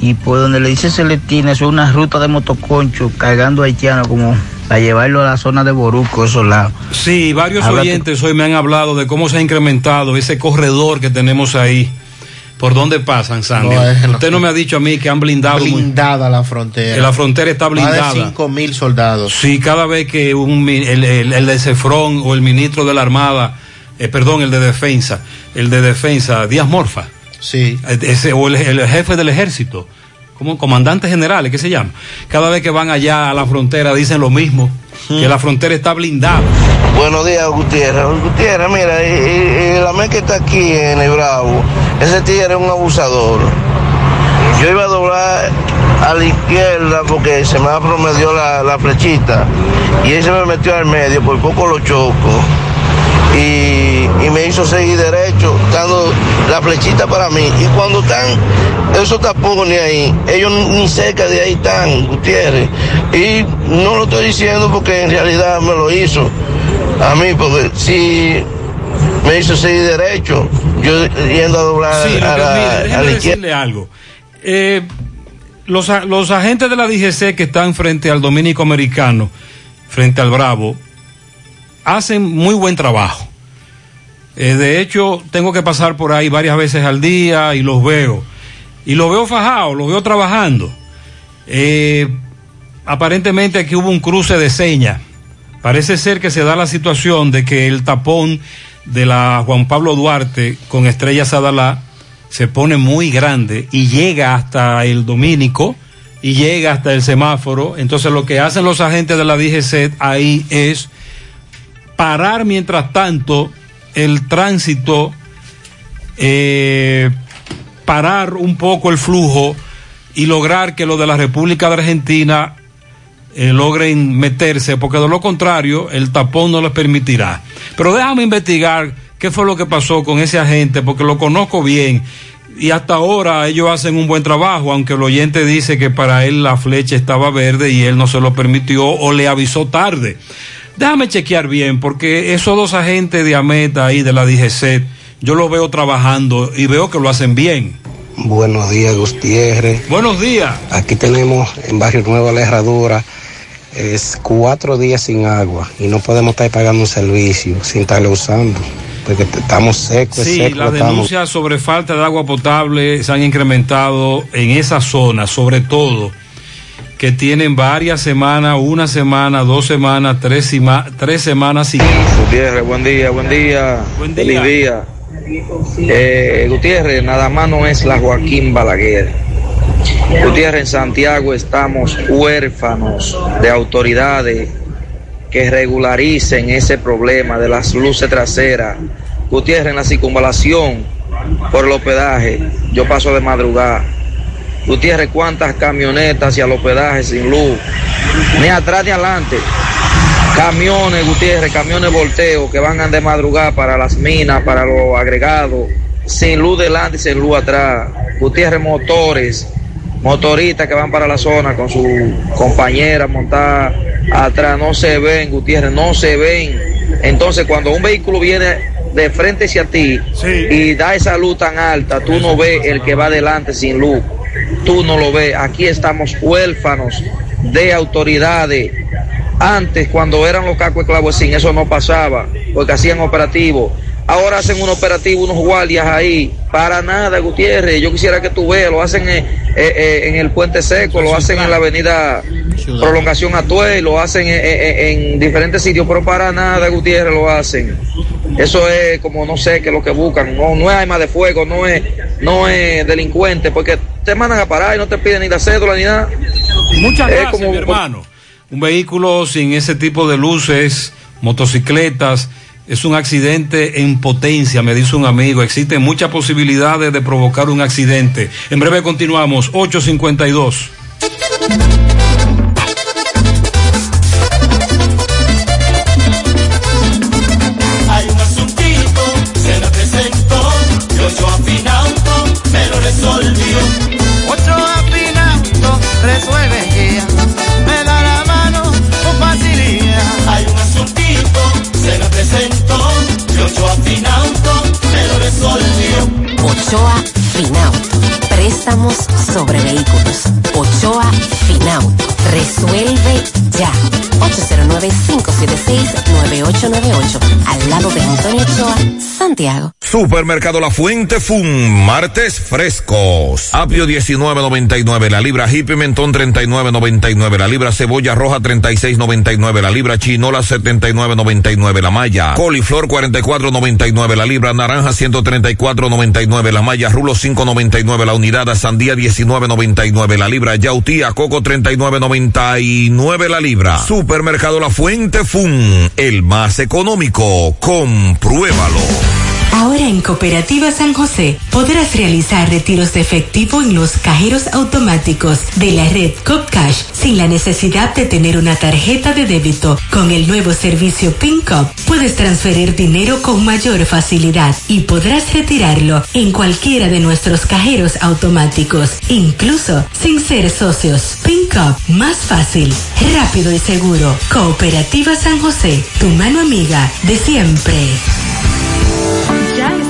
Y por donde le dice Celestina, es una ruta de motoconcho cargando haitianos como para llevarlo a la zona de Boruco, esos lados. Sí, varios Háblate- oyentes hoy me han hablado de cómo se ha incrementado ese corredor que tenemos ahí. ¿Por dónde pasan, Sandy? No, Usted no me ha dicho a mí que han blindado. muy- Blindada la frontera. que la frontera está blindada. Más de 5 mil soldados. Sí, cada vez que un, el, el, el de Cefrón o el ministro de la Armada, eh, perdón, el de Defensa, el de Defensa, Díaz Morfa. Sí. Ese, o el, el jefe del ejército, como comandante general, ¿qué se llama? Cada vez que van allá a la frontera dicen lo mismo, que la frontera está blindada. Buenos días, Gutiérrez. Gutiérrez, mira, y, y- y la mes que está aquí en el Bravo, ese tigre es un abusador. Yo iba a doblar a la izquierda porque se me promedió la, la flechita y él se me metió al medio, por poco lo choco. Y, y me hizo seguir derecho, la flechita para mí. Y cuando están esos tapones ahí, ellos ni cerca de ahí están, Gutiérrez. Y no lo estoy diciendo porque en realidad me lo hizo a mí, porque si me hizo seguir derecho, yo yendo a doblar Sí, a, la, mire, a déjeme la izquierda. algo. Eh, los, a- los agentes de la DGC que están frente al dominico americano, frente al Bravo, hacen muy buen trabajo. Eh, de hecho, tengo que pasar por ahí varias veces al día y los veo. Y los veo fajados, los veo trabajando. Eh, aparentemente aquí hubo un cruce de señas. Parece ser que se da la situación de que el tapón de la Juan Pablo Duarte con Estrella Sadalá se pone muy grande y llega hasta el Domínico y llega hasta el semáforo. Entonces lo que hacen los agentes de la DGC ahí es parar mientras tanto el tránsito, eh, parar un poco el flujo y lograr que lo de la República de Argentina eh, logren meterse, porque de lo contrario el tapón no les permitirá. Pero déjame investigar qué fue lo que pasó con ese agente, porque lo conozco bien y hasta ahora ellos hacen un buen trabajo, aunque el oyente dice que para él la flecha estaba verde y él no se lo permitió o le avisó tarde. Déjame chequear bien, porque esos dos agentes de AMETA ahí de la DGC, yo los veo trabajando y veo que lo hacen bien. Buenos días, Gutiérrez. Buenos días. Aquí tenemos en Barrio Nuevo La Herradura es cuatro días sin agua y no podemos estar pagando un servicio sin estarlo usando porque estamos secos, Sí, secos. las estamos. denuncias sobre falta de agua potable se han incrementado en esa zona, sobre todo que tienen varias semanas, una semana, dos semanas, tres, tres semanas sin. Gutiérrez, buen día, buen día. Buen día. Día. Eh, Gutiérrez, nada más no es la Joaquín Balaguer. Gutiérrez, en Santiago estamos huérfanos de autoridades que regularicen ese problema de las luces traseras. Gutiérrez, en la circunvalación por el hospedaje, yo paso de madrugada. Gutiérrez, cuántas camionetas y al hospedaje sin luz, ni atrás ni adelante. Camiones, Gutiérrez, camiones volteo que van de madrugada para las minas, para los agregados, sin luz delante y sin luz atrás. Gutiérrez, motores, motoristas que van para la zona con su compañera montada atrás, no se ven, Gutiérrez, no se ven. Entonces, cuando un vehículo viene de frente hacia ti y da esa luz tan alta, tú no ves el que va adelante sin luz. Tú no lo ves. Aquí estamos huérfanos de autoridades. Antes, cuando eran los cacos sin eso no pasaba, porque hacían operativos. Ahora hacen un operativo, unos guardias ahí. Para nada, Gutiérrez. Yo quisiera que tú veas, lo hacen en, en el Puente Seco, lo hacen en la avenida Prolongación Atuel, lo hacen en, en diferentes sitios, pero para nada, Gutiérrez, lo hacen. Eso es como no sé qué es lo que buscan. No, no es arma de fuego, no es, no es delincuente, porque te mandan a parar y no te piden ni la cédula ni nada. Muchas gracias, mi hermano. Un vehículo sin ese tipo de luces, motocicletas, es un accidente en potencia, me dice un amigo. Existen muchas posibilidades de provocar un accidente. En breve continuamos, 852. Ochoa Finauto. Préstamos sobre vehículos. Ochoa Finauto. Resuelve ya. 809-576-9898. Al lado de Antonio Ochoa, Santiago. Supermercado La Fuente Fun, martes frescos. Apio 19.99, la libra hip pimentón 39.99, la libra cebolla roja 36.99, la libra chinola 79.99, la malla coliflor 44.99, la libra naranja 134.99, la malla rulo 5.99, la unidad sandía 19.99, la libra yautía coco 39.99 la libra. Supermercado La Fuente Fun, el más económico. Compruébalo. Ahora en Cooperativa San José podrás realizar retiros de efectivo en los cajeros automáticos de la red CopCash sin la necesidad de tener una tarjeta de débito. Con el nuevo servicio PinCop puedes transferir dinero con mayor facilidad y podrás retirarlo en cualquiera de nuestros cajeros automáticos, incluso sin ser socios. PinCop, más fácil, rápido y seguro. Cooperativa San José, tu mano amiga de siempre.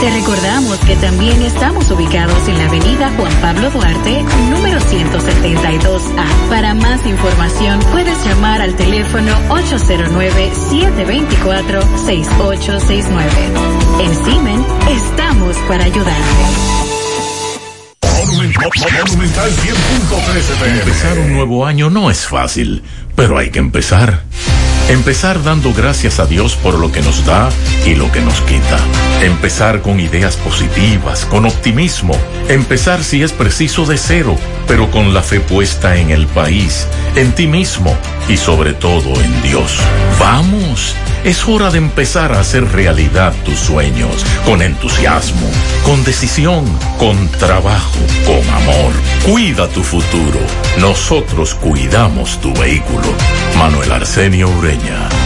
Te recordamos que también estamos ubicados en la avenida Juan Pablo Duarte, número 172A. Para más información puedes llamar al teléfono 809-724-6869. En Simen estamos para ayudarte. Monumental 100.13 Empezar un nuevo año no es fácil, pero hay que empezar. Empezar dando gracias a Dios por lo que nos da y lo que nos quita. Empezar con ideas positivas, con optimismo. Empezar si es preciso de cero, pero con la fe puesta en el país, en ti mismo y sobre todo en Dios. Vamos, es hora de empezar a hacer realidad tus sueños, con entusiasmo, con decisión, con trabajo, con amor. Cuida tu futuro. Nosotros cuidamos tu vehículo. Manuel Arsenio Ureña.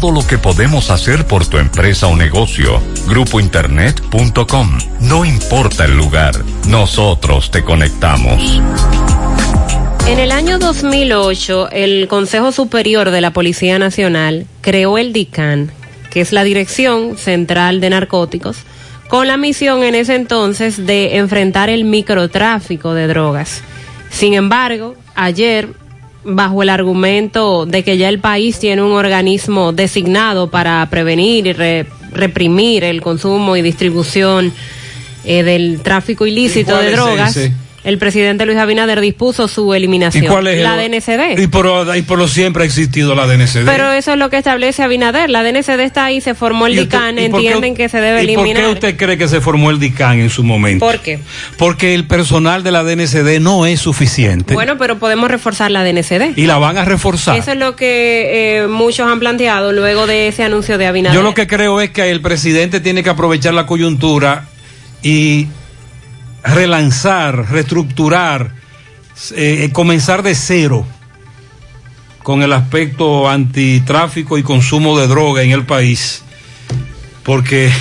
lo que podemos hacer por tu empresa o negocio. Grupointernet.com. No importa el lugar, nosotros te conectamos. En el año 2008, el Consejo Superior de la Policía Nacional creó el DICAN, que es la Dirección Central de Narcóticos, con la misión en ese entonces de enfrentar el microtráfico de drogas. Sin embargo, ayer, bajo el argumento de que ya el país tiene un organismo designado para prevenir y re- reprimir el consumo y distribución eh, del tráfico ilícito de drogas? El presidente Luis Abinader dispuso su eliminación. ¿Y cuál es la el- DNCD. Y por, y por lo siempre ha existido la DNCD. Pero eso es lo que establece Abinader. La DNCD está ahí, se formó el ¿Y usted- DICAN, qué- entienden que se debe ¿Y por qué eliminar. usted cree que se formó el DICAN en su momento? ¿Por qué? Porque el personal de la DNCD no es suficiente Bueno, pero podemos reforzar la DNCD. y la van a reforzar. Eso es lo que eh, muchos han planteado luego de ese anuncio de Abinader. Yo lo que creo es que el presidente tiene que aprovechar la coyuntura y relanzar, reestructurar, eh, comenzar de cero con el aspecto antitráfico y consumo de droga en el país. Porque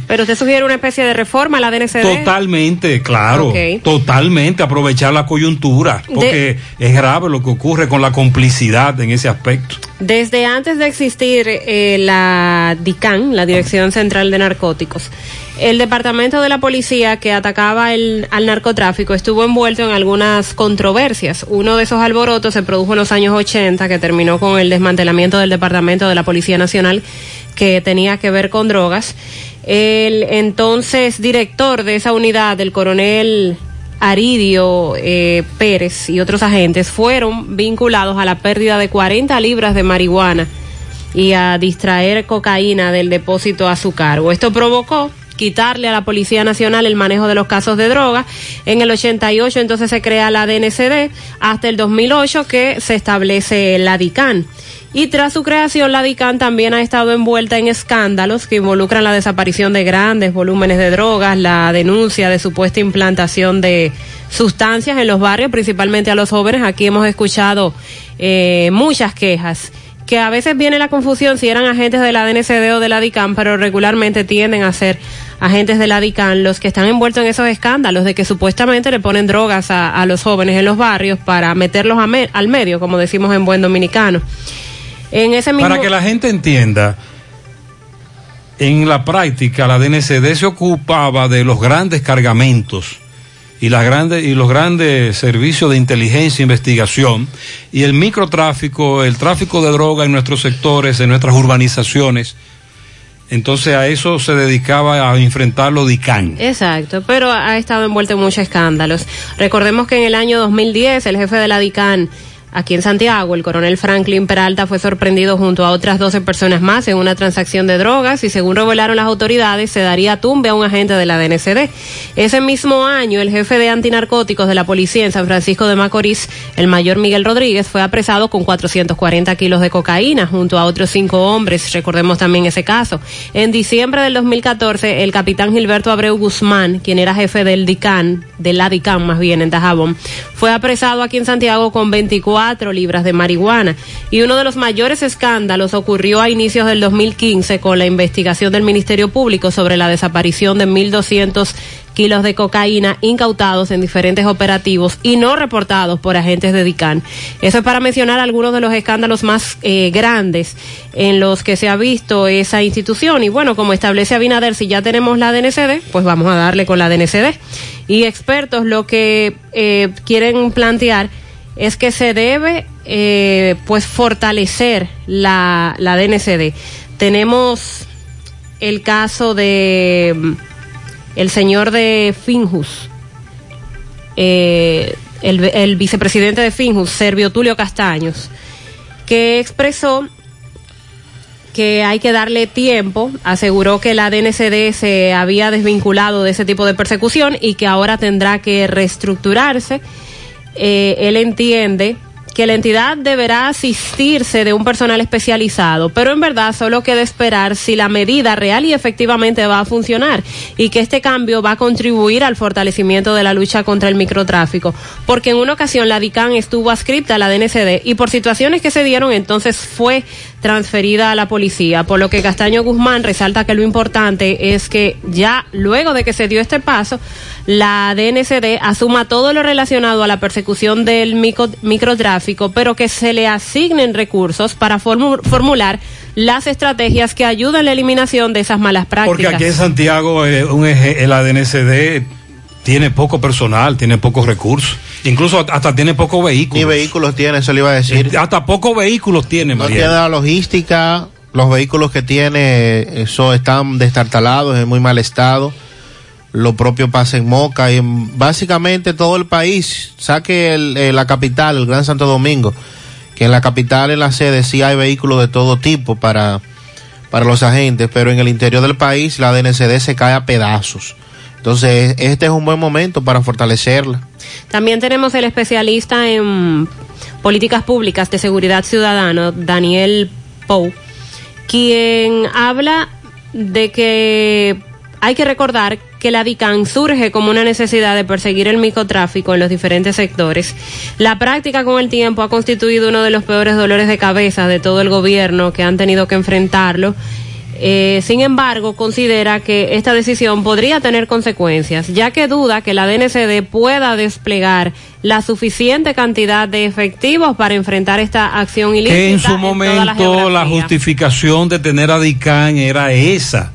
Pero usted sugiere una especie de reforma a la DNCD. totalmente, claro, totalmente aprovechar la coyuntura, porque es grave lo que ocurre con la complicidad en ese aspecto. Desde antes de existir eh, la DICAN, la Dirección Central de Narcóticos, el departamento de la policía que atacaba al narcotráfico estuvo envuelto en algunas controversias. Uno de esos alborotos se produjo en los años 80, que terminó con el desmantelamiento del departamento de la Policía Nacional, que tenía que ver con drogas. El entonces director de esa unidad, el coronel Aridio eh, Pérez y otros agentes fueron vinculados a la pérdida de 40 libras de marihuana y a distraer cocaína del depósito a su cargo. Esto provocó quitarle a la Policía Nacional el manejo de los casos de droga. En el 88 entonces se crea la DNCD hasta el 2008 que se establece la DICAN. Y tras su creación, la DICAN también ha estado envuelta en escándalos que involucran la desaparición de grandes volúmenes de drogas, la denuncia de supuesta implantación de sustancias en los barrios, principalmente a los jóvenes. Aquí hemos escuchado eh, muchas quejas que a veces viene la confusión si eran agentes de la DNCD o de la DICAN, pero regularmente tienden a ser agentes de la DICAN los que están envueltos en esos escándalos de que supuestamente le ponen drogas a, a los jóvenes en los barrios para meterlos a me- al medio, como decimos en buen dominicano. En ese mismo... Para que la gente entienda, en la práctica la DNCD se ocupaba de los grandes cargamentos y, las grandes, y los grandes servicios de inteligencia e investigación y el microtráfico, el tráfico de droga en nuestros sectores, en nuestras urbanizaciones. Entonces a eso se dedicaba a enfrentarlo DICAN. Exacto, pero ha estado envuelto en muchos escándalos. Recordemos que en el año 2010 el jefe de la DICAN Aquí en Santiago, el coronel Franklin Peralta fue sorprendido junto a otras 12 personas más en una transacción de drogas y según revelaron las autoridades se daría tumbe a un agente de la DNCD. Ese mismo año, el jefe de antinarcóticos de la policía en San Francisco de Macorís, el mayor Miguel Rodríguez, fue apresado con 440 kilos de cocaína junto a otros cinco hombres. Recordemos también ese caso. En diciembre del 2014, el capitán Gilberto Abreu Guzmán, quien era jefe del DICAN, de la DICAN más bien en Dajabón, fue apresado aquí en Santiago con 24 libras de marihuana. Y uno de los mayores escándalos ocurrió a inicios del 2015 con la investigación del Ministerio Público sobre la desaparición de 1.200 kilos de cocaína incautados en diferentes operativos y no reportados por agentes de DICAN. Eso es para mencionar algunos de los escándalos más eh, grandes en los que se ha visto esa institución. Y bueno, como establece Abinader, si ya tenemos la DNCD, pues vamos a darle con la DNCD. Y expertos lo que eh, quieren plantear es que se debe eh, pues fortalecer la, la DNCD. Tenemos el caso de el señor de Finjus, eh, el, vicepresidente de Finjus, Servio Tulio Castaños, que expresó que hay que darle tiempo, aseguró que la DNCD se había desvinculado de ese tipo de persecución y que ahora tendrá que reestructurarse. Eh, él entiende que la entidad deberá asistirse de un personal especializado, pero en verdad solo queda esperar si la medida real y efectivamente va a funcionar y que este cambio va a contribuir al fortalecimiento de la lucha contra el microtráfico, porque en una ocasión la DICAN estuvo adscripta a la DNCD y por situaciones que se dieron entonces fue transferida a la policía, por lo que Castaño Guzmán resalta que lo importante es que ya luego de que se dio este paso, la DNCD asuma todo lo relacionado a la persecución del micro, microtráfico, pero que se le asignen recursos para formular las estrategias que ayudan a la eliminación de esas malas prácticas. Porque aquí en Santiago eh, un eje, la DNCD tiene poco personal, tiene pocos recursos. Incluso hasta tiene pocos vehículos. Ni vehículos tiene, eso le iba a decir. Eh, hasta pocos vehículos tiene, No tiene la logística, los vehículos que tiene, eso están destartalados, en muy mal estado. Lo propio pasa en Moca y en básicamente todo el país. Saque el, eh, la capital, el Gran Santo Domingo, que en la capital, en la sede, sí hay vehículos de todo tipo para, para los agentes, pero en el interior del país la DNCD se cae a pedazos. Entonces, este es un buen momento para fortalecerla. También tenemos el especialista en políticas públicas de seguridad ciudadana, Daniel Pou, quien habla de que hay que recordar que la DICAN surge como una necesidad de perseguir el microtráfico en los diferentes sectores. La práctica con el tiempo ha constituido uno de los peores dolores de cabeza de todo el gobierno que han tenido que enfrentarlo eh, sin embargo, considera que esta decisión podría tener consecuencias, ya que duda que la DNCD pueda desplegar la suficiente cantidad de efectivos para enfrentar esta acción ilícita. Que en su momento la, justificación de tener a DICAN era esa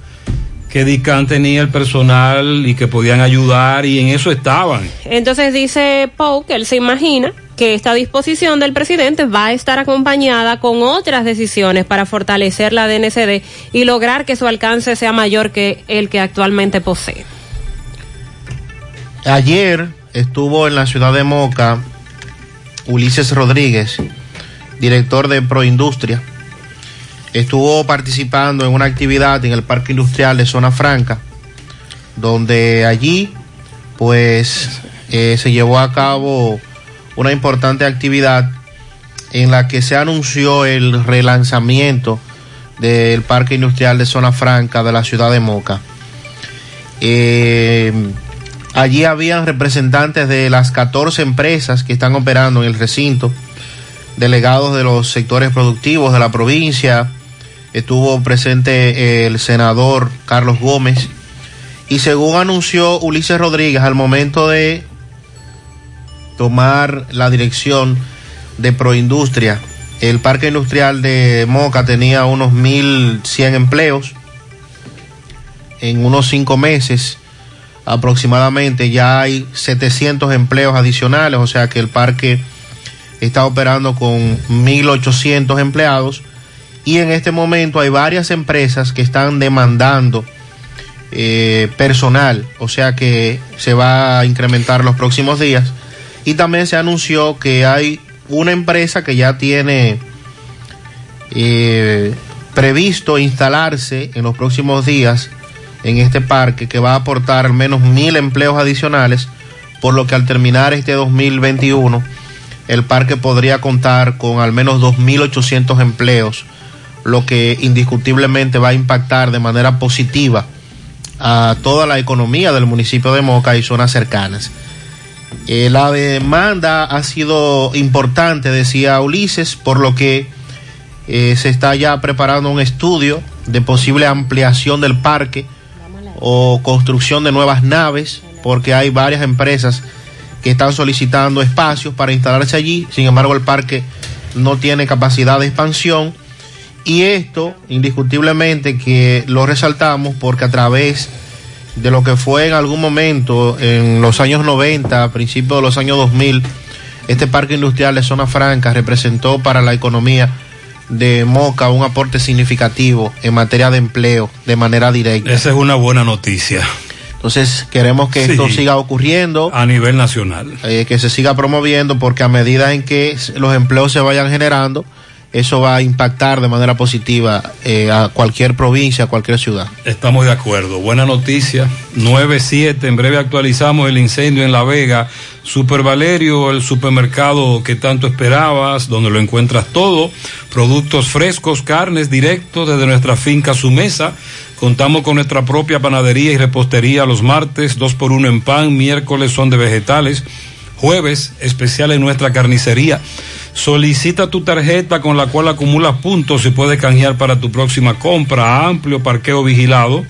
que DICAN tenía el personal y que podían ayudar y en eso estaban. Entonces dice Poe que él se imagina que esta disposición del presidente va a estar acompañada con otras decisiones para fortalecer la DNCD y lograr que su alcance sea mayor que el que actualmente posee. Ayer estuvo en la ciudad de Moca Ulises Rodríguez, director de Proindustria. Estuvo participando en una actividad en el Parque Industrial de Zona Franca, donde allí pues eh, se llevó a cabo una importante actividad en la que se anunció el relanzamiento del Parque Industrial de Zona Franca de la ciudad de Moca. Eh, allí habían representantes de las 14 empresas que están operando en el recinto, delegados de los sectores productivos de la provincia, estuvo presente el senador Carlos Gómez y según anunció Ulises Rodríguez al momento de tomar la dirección de Proindustria. El parque industrial de Moca tenía unos 1.100 empleos. En unos cinco meses aproximadamente ya hay 700 empleos adicionales, o sea que el parque está operando con 1.800 empleados y en este momento hay varias empresas que están demandando eh, personal, o sea que se va a incrementar los próximos días y también se anunció que hay una empresa que ya tiene eh, previsto instalarse en los próximos días en este parque que va a aportar al menos mil empleos adicionales, por lo que al terminar este 2021 el parque podría contar con al menos 2.800 empleos, lo que indiscutiblemente va a impactar de manera positiva a toda la economía del municipio de Moca y zonas cercanas. Eh, la demanda ha sido importante, decía Ulises, por lo que eh, se está ya preparando un estudio de posible ampliación del parque o construcción de nuevas naves, porque hay varias empresas que están solicitando espacios para instalarse allí. Sin embargo, el parque no tiene capacidad de expansión. Y esto, indiscutiblemente, que lo resaltamos porque a través de lo que fue en algún momento, en los años 90, a principios de los años 2000, este parque industrial de Zona Franca representó para la economía de Moca un aporte significativo en materia de empleo de manera directa. Esa es una buena noticia. Entonces queremos que esto siga ocurriendo. A nivel nacional. Eh, que se siga promoviendo porque a medida en que los empleos se vayan generando, eso va a impactar de manera positiva eh, a cualquier provincia, a cualquier ciudad. Estamos de acuerdo. Buena noticia. 9-7. En breve actualizamos el incendio en La Vega. Super Valerio, el supermercado que tanto esperabas, donde lo encuentras todo. Productos frescos, carnes directos desde nuestra finca su mesa. Contamos con nuestra propia panadería y repostería los martes, dos por uno en pan, miércoles son de vegetales, jueves especial en nuestra carnicería. Solicita tu tarjeta con la cual acumulas puntos y puedes canjear para tu próxima compra. Amplio parqueo vigilado.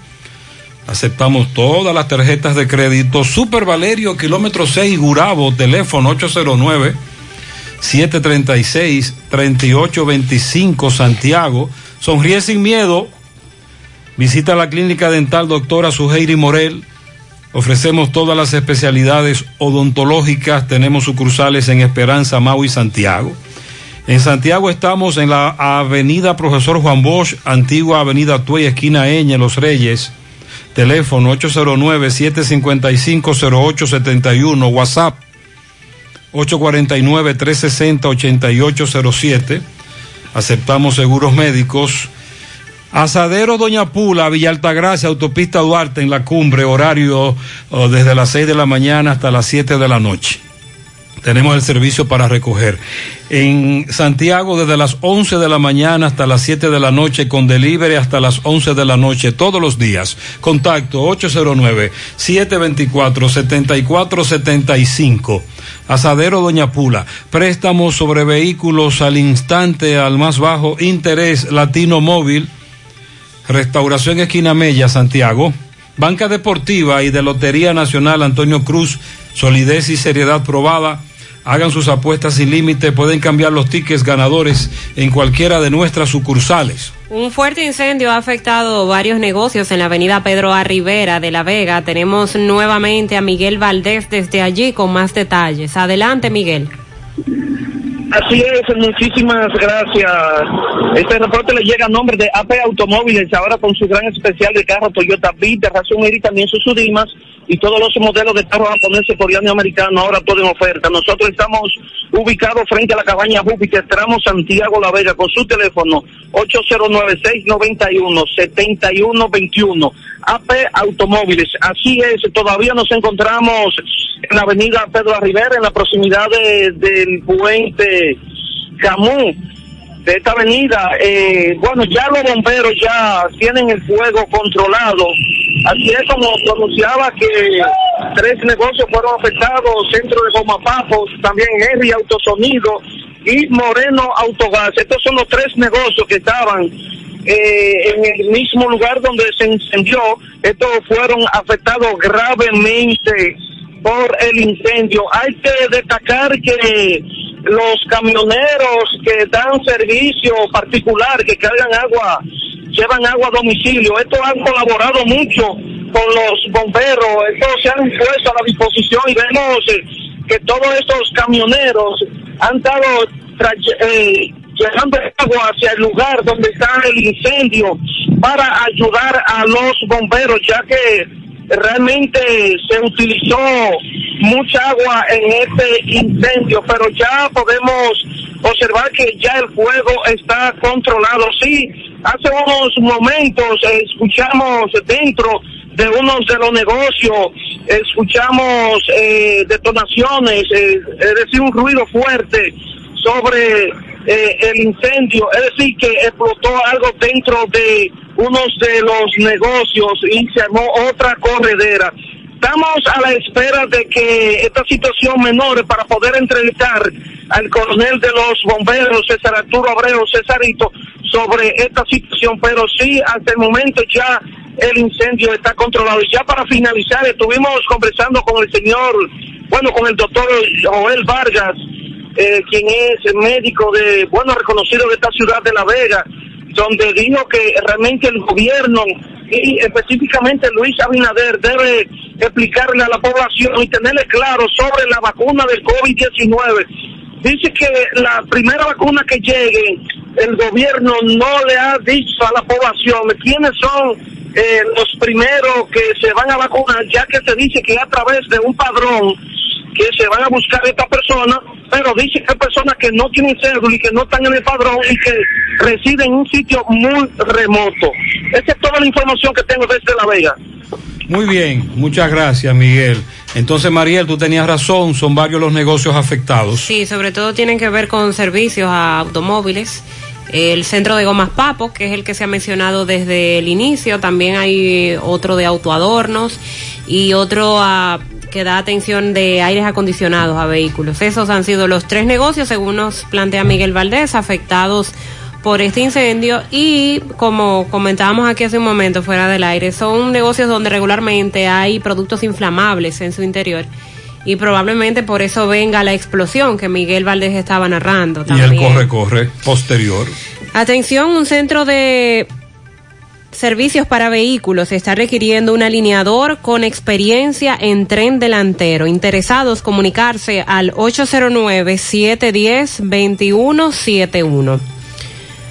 Aceptamos todas las tarjetas de crédito. Super Valerio, kilómetro 6, Gurabo, teléfono 809 736 3825 Santiago. Sonríe sin miedo. Visita la clínica dental doctora Suheiri Morel. Ofrecemos todas las especialidades odontológicas. Tenemos sucursales en Esperanza, Mau y Santiago. En Santiago estamos en la avenida Profesor Juan Bosch, antigua avenida Tuey, esquina Eñe, Los Reyes. Teléfono 809-755-0871. WhatsApp 849-360-8807. Aceptamos seguros médicos. Asadero Doña Pula, Villa Altagracia, Autopista Duarte en la cumbre, horario oh, desde las 6 de la mañana hasta las 7 de la noche. Tenemos el servicio para recoger. En Santiago desde las 11 de la mañana hasta las 7 de la noche con delivery hasta las 11 de la noche todos los días. Contacto 809-724-7475. Asadero Doña Pula. Préstamos sobre vehículos al instante al más bajo interés Latino Móvil. Restauración Esquina Mella, Santiago. Banca Deportiva y de Lotería Nacional Antonio Cruz. Solidez y seriedad probada. Hagan sus apuestas sin límite. Pueden cambiar los tickets ganadores en cualquiera de nuestras sucursales. Un fuerte incendio ha afectado varios negocios en la avenida Pedro A. Rivera de La Vega. Tenemos nuevamente a Miguel Valdés desde allí con más detalles. Adelante, Miguel. Así es, muchísimas gracias. Este reporte le llega a nombre de AP Automóviles, ahora con su gran especial de carro Toyota Vita, Razón y también sus Sudimas y todos los modelos de carros japoneses, coreano y americano ahora todo en oferta. Nosotros estamos ubicados frente a la cabaña Júpiter, tramo Santiago La Vega, con su teléfono 809-691-7121. AP Automóviles, así es, todavía nos encontramos en la avenida Pedro Rivera, en la proximidad de- del puente Camú de esta avenida. Eh, bueno, ya los bomberos ya tienen el fuego controlado. Así es como pronunciaba que tres negocios fueron afectados, Centro de Goma Papos, también Henry Autosonido y Moreno Autogas. Estos son los tres negocios que estaban eh, en el mismo lugar donde se incendió. Estos fueron afectados gravemente por el incendio. Hay que destacar que los camioneros que dan servicio particular, que cargan agua, llevan agua a domicilio, estos han colaborado mucho con los bomberos, estos se han puesto a la disposición y vemos eh, que todos estos camioneros han tra- eh, llevando agua hacia el lugar donde está el incendio para ayudar a los bomberos, ya que realmente se utilizó mucha agua en este incendio, pero ya podemos observar que ya el fuego está controlado. Sí, hace unos momentos escuchamos dentro de uno de los negocios, escuchamos eh, detonaciones, eh, es decir, un ruido fuerte sobre eh, el incendio, es decir, que explotó algo dentro de unos de los negocios y se armó otra corredera. Estamos a la espera de que esta situación menore para poder entrevistar al coronel de los bomberos, César Arturo Abreu, Cesarito, sobre esta situación, pero sí, hasta el momento ya el incendio está controlado. Y ya para finalizar, estuvimos conversando con el señor, bueno, con el doctor Joel Vargas, eh, quien es médico de, bueno, reconocido de esta ciudad de La Vega, donde dijo que realmente el gobierno y específicamente Luis Abinader debe explicarle a la población y tenerle claro sobre la vacuna del COVID-19. Dice que la primera vacuna que llegue, el gobierno no le ha dicho a la población quiénes son eh, los primeros que se van a vacunar, ya que se dice que a través de un padrón que se van a buscar a esta persona, pero dice que hay personas que no tienen cédula y que no están en el padrón y que residen en un sitio muy remoto. Esa es toda la información que tengo desde La Vega. Muy bien, muchas gracias, Miguel. Entonces, Mariel, tú tenías razón, son varios los negocios afectados. Sí, sobre todo tienen que ver con servicios a automóviles. El centro de gomas Papo, que es el que se ha mencionado desde el inicio, también hay otro de autoadornos y otro a que da atención de aires acondicionados a vehículos. Esos han sido los tres negocios, según nos plantea Miguel Valdés, afectados por este incendio y como comentábamos aquí hace un momento fuera del aire, son negocios donde regularmente hay productos inflamables en su interior y probablemente por eso venga la explosión que Miguel Valdés estaba narrando. También. Y el corre-corre posterior. Atención, un centro de Servicios para vehículos está requiriendo un alineador con experiencia en tren delantero. Interesados comunicarse al 809-710-2171.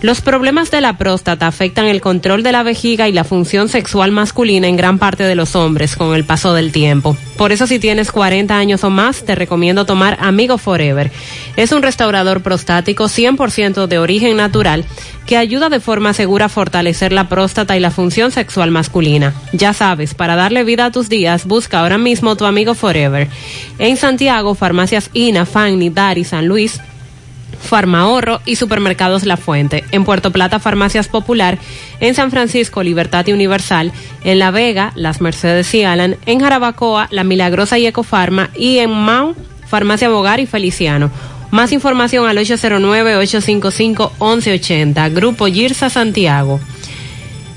Los problemas de la próstata afectan el control de la vejiga y la función sexual masculina en gran parte de los hombres con el paso del tiempo. Por eso si tienes 40 años o más, te recomiendo tomar Amigo Forever. Es un restaurador prostático 100% de origen natural que ayuda de forma segura a fortalecer la próstata y la función sexual masculina. Ya sabes, para darle vida a tus días, busca ahora mismo tu Amigo Forever. En Santiago, farmacias INA, Fanny, Dari, San Luis, Farmahorro y Supermercados La Fuente. En Puerto Plata, Farmacias Popular. En San Francisco, Libertad y Universal. En La Vega, Las Mercedes y Alan. En Jarabacoa, La Milagrosa y Ecofarma. Y en Mau, Farmacia Bogar y Feliciano. Más información al 809-855-1180. Grupo Girsa Santiago.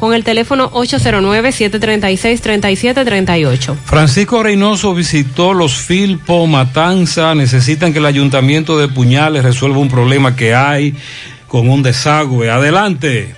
con el teléfono 809-736-3738. Francisco Reynoso visitó los Filpo Matanza. Necesitan que el ayuntamiento de Puñales resuelva un problema que hay con un desagüe. Adelante.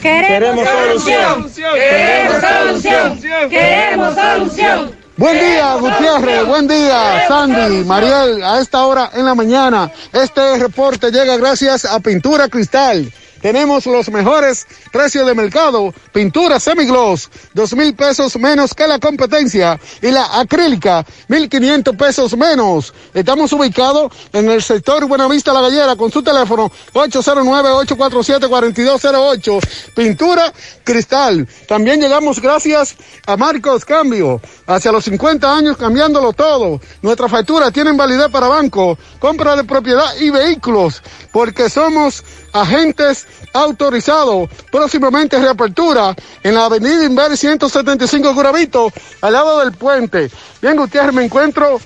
Queremos solución. Queremos solución. Queremos solución. Buen día, Gutiérrez. Buen día, Sandy, Mariel. A esta hora en la mañana, este reporte llega gracias a Pintura Cristal tenemos los mejores precios de mercado. Pintura semigloss, dos mil pesos menos que la competencia. Y la acrílica, mil quinientos pesos menos. Estamos ubicados en el sector Buenavista La Gallera con su teléfono 809-847-4208. Pintura cristal. También llegamos gracias a Marcos Cambio. Hacia los 50 años cambiándolo todo. Nuestra factura tiene validez para banco, compra de propiedad y vehículos. Porque somos agentes autorizado. Próximamente reapertura en la avenida Inver 175 Curavito, al lado del puente. Bien, Gutiérrez, me encuentro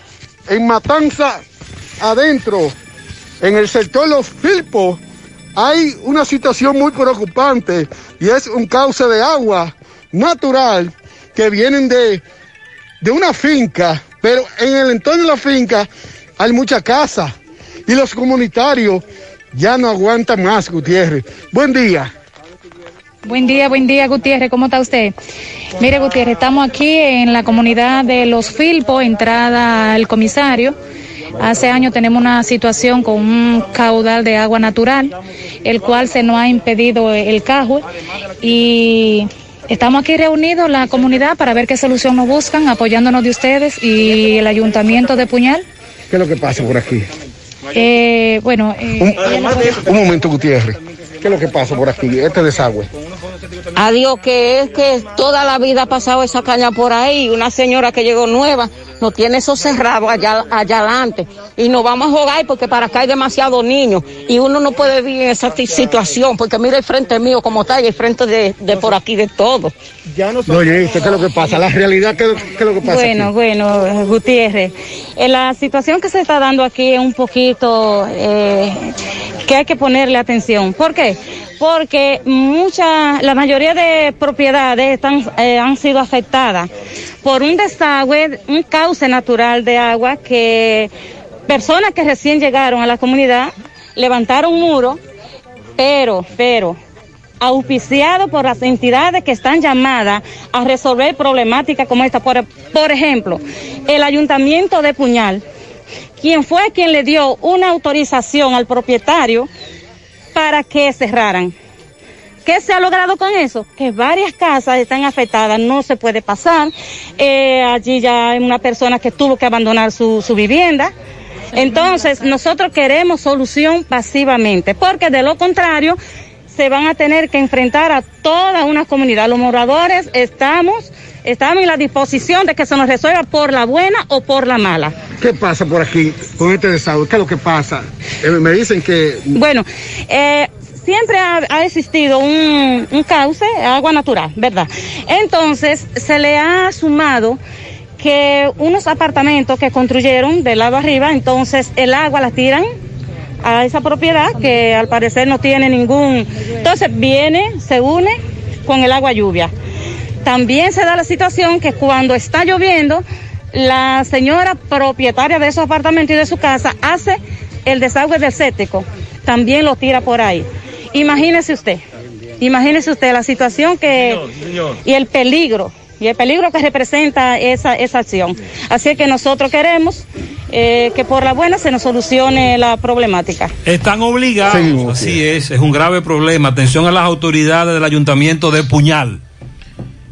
en Matanza, adentro, en el sector Los Filpos. Hay una situación muy preocupante y es un cauce de agua natural que vienen de, de una finca, pero en el entorno de la finca hay mucha casa y los comunitarios ya no aguantan más, Gutiérrez. Buen día. Buen día, buen día, Gutiérrez. ¿Cómo está usted? Mire, Gutiérrez, estamos aquí en la comunidad de Los Filpos, entrada al comisario. Hace años tenemos una situación con un caudal de agua natural, el cual se nos ha impedido el cajue y estamos aquí reunidos la comunidad para ver qué solución nos buscan, apoyándonos de ustedes y el ayuntamiento de Puñal. ¿Qué es lo que pasa por aquí? Eh, bueno, eh, Un momento, Gutiérrez. ¿Qué es lo que pasa por aquí? Este desagüe. Adiós, que es que toda la vida ha pasado esa caña por ahí. Una señora que llegó nueva no tiene eso cerrado allá, allá adelante. Y nos vamos a jugar porque para acá hay demasiados niños. Y uno no puede vivir en esa situación porque mira el frente mío como está y el frente de, de por aquí de todo. Ya no Oye, ¿qué es lo que pasa? La realidad, ¿qué, qué es lo que pasa? Bueno, aquí? bueno, Gutiérrez, eh, la situación que se está dando aquí es un poquito eh, que hay que ponerle atención. ¿Por qué? Porque mucha, la mayoría de propiedades están, eh, han sido afectadas por un desagüe, un cauce natural de agua que personas que recién llegaron a la comunidad levantaron un muro, pero, pero, auspiciado por las entidades que están llamadas a resolver problemáticas como esta. Por, por ejemplo, el ayuntamiento de Puñal, quien fue quien le dio una autorización al propietario para que cerraran. ¿Qué se ha logrado con eso? Que varias casas están afectadas, no se puede pasar. Eh, allí ya hay una persona que tuvo que abandonar su, su vivienda. Entonces, nosotros queremos solución pasivamente, porque de lo contrario, se van a tener que enfrentar a toda una comunidad. Los moradores estamos, estamos en la disposición de que se nos resuelva por la buena o por la mala. ¿Qué pasa por aquí con este desagüe? ¿Qué es lo que pasa? Eh, me dicen que... Bueno, eh, siempre ha, ha existido un, un cauce, agua natural, ¿verdad? Entonces, se le ha sumado que unos apartamentos que construyeron del lado arriba, entonces el agua la tiran a esa propiedad que al parecer no tiene ningún... Entonces viene, se une con el agua lluvia. También se da la situación que cuando está lloviendo, la señora propietaria de esos apartamentos y de su casa hace el desagüe del séptico, también lo tira por ahí. Imagínese usted, imagínese usted la situación que y el peligro y el peligro que representa esa, esa acción. Así que nosotros queremos eh, que por la buena se nos solucione la problemática. Están obligados, Seguimos, así es, es un grave problema. Atención a las autoridades del ayuntamiento de Puñal.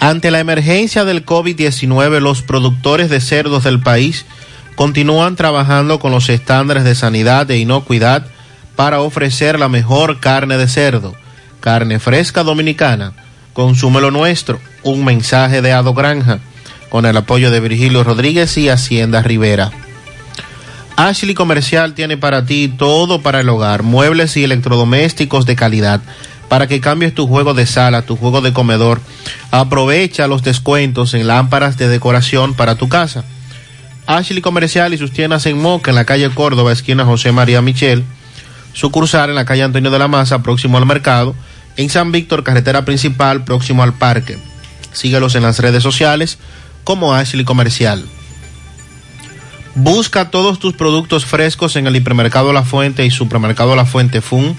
Ante la emergencia del COVID-19, los productores de cerdos del país continúan trabajando con los estándares de sanidad e inocuidad para ofrecer la mejor carne de cerdo, carne fresca dominicana. Consúmelo nuestro, un mensaje de Ado Granja, con el apoyo de Virgilio Rodríguez y Hacienda Rivera. Ashley Comercial tiene para ti todo para el hogar, muebles y electrodomésticos de calidad, para que cambies tu juego de sala, tu juego de comedor. Aprovecha los descuentos en lámparas de decoración para tu casa. Ashley Comercial y sus tiendas en Moca, en la calle Córdoba, esquina José María Michel. Sucursal en la calle Antonio de la Maza, próximo al mercado. En San Víctor, carretera principal, próximo al parque. Síguelos en las redes sociales como Ashley Comercial. Busca todos tus productos frescos en el hipermercado La Fuente y supermercado La Fuente Fun,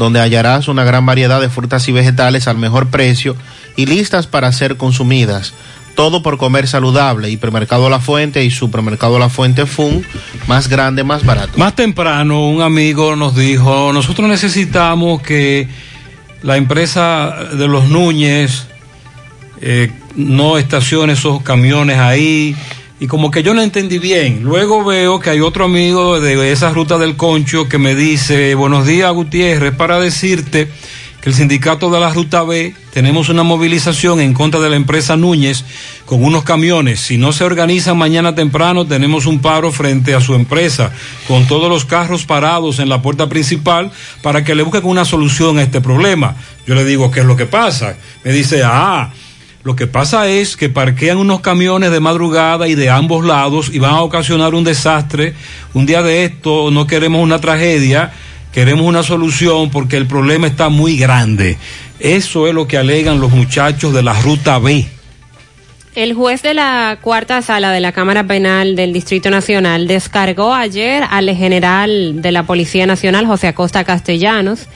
donde hallarás una gran variedad de frutas y vegetales al mejor precio y listas para ser consumidas. Todo por comer saludable. Hipermercado La Fuente y supermercado La Fuente Fun, más grande, más barato. Más temprano un amigo nos dijo, nosotros necesitamos que la empresa de los Núñez eh, no estacione esos camiones ahí. Y como que yo no entendí bien. Luego veo que hay otro amigo de esa ruta del concho que me dice, buenos días Gutiérrez, para decirte que el sindicato de la Ruta B tenemos una movilización en contra de la empresa Núñez con unos camiones. Si no se organizan mañana temprano, tenemos un paro frente a su empresa con todos los carros parados en la puerta principal para que le busquen una solución a este problema. Yo le digo, ¿qué es lo que pasa? Me dice, ah, lo que pasa es que parquean unos camiones de madrugada y de ambos lados y van a ocasionar un desastre. Un día de esto no queremos una tragedia Queremos una solución porque el problema está muy grande. Eso es lo que alegan los muchachos de la Ruta B. El juez de la cuarta sala de la Cámara Penal del Distrito Nacional descargó ayer al general de la Policía Nacional, José Acosta Castellanos.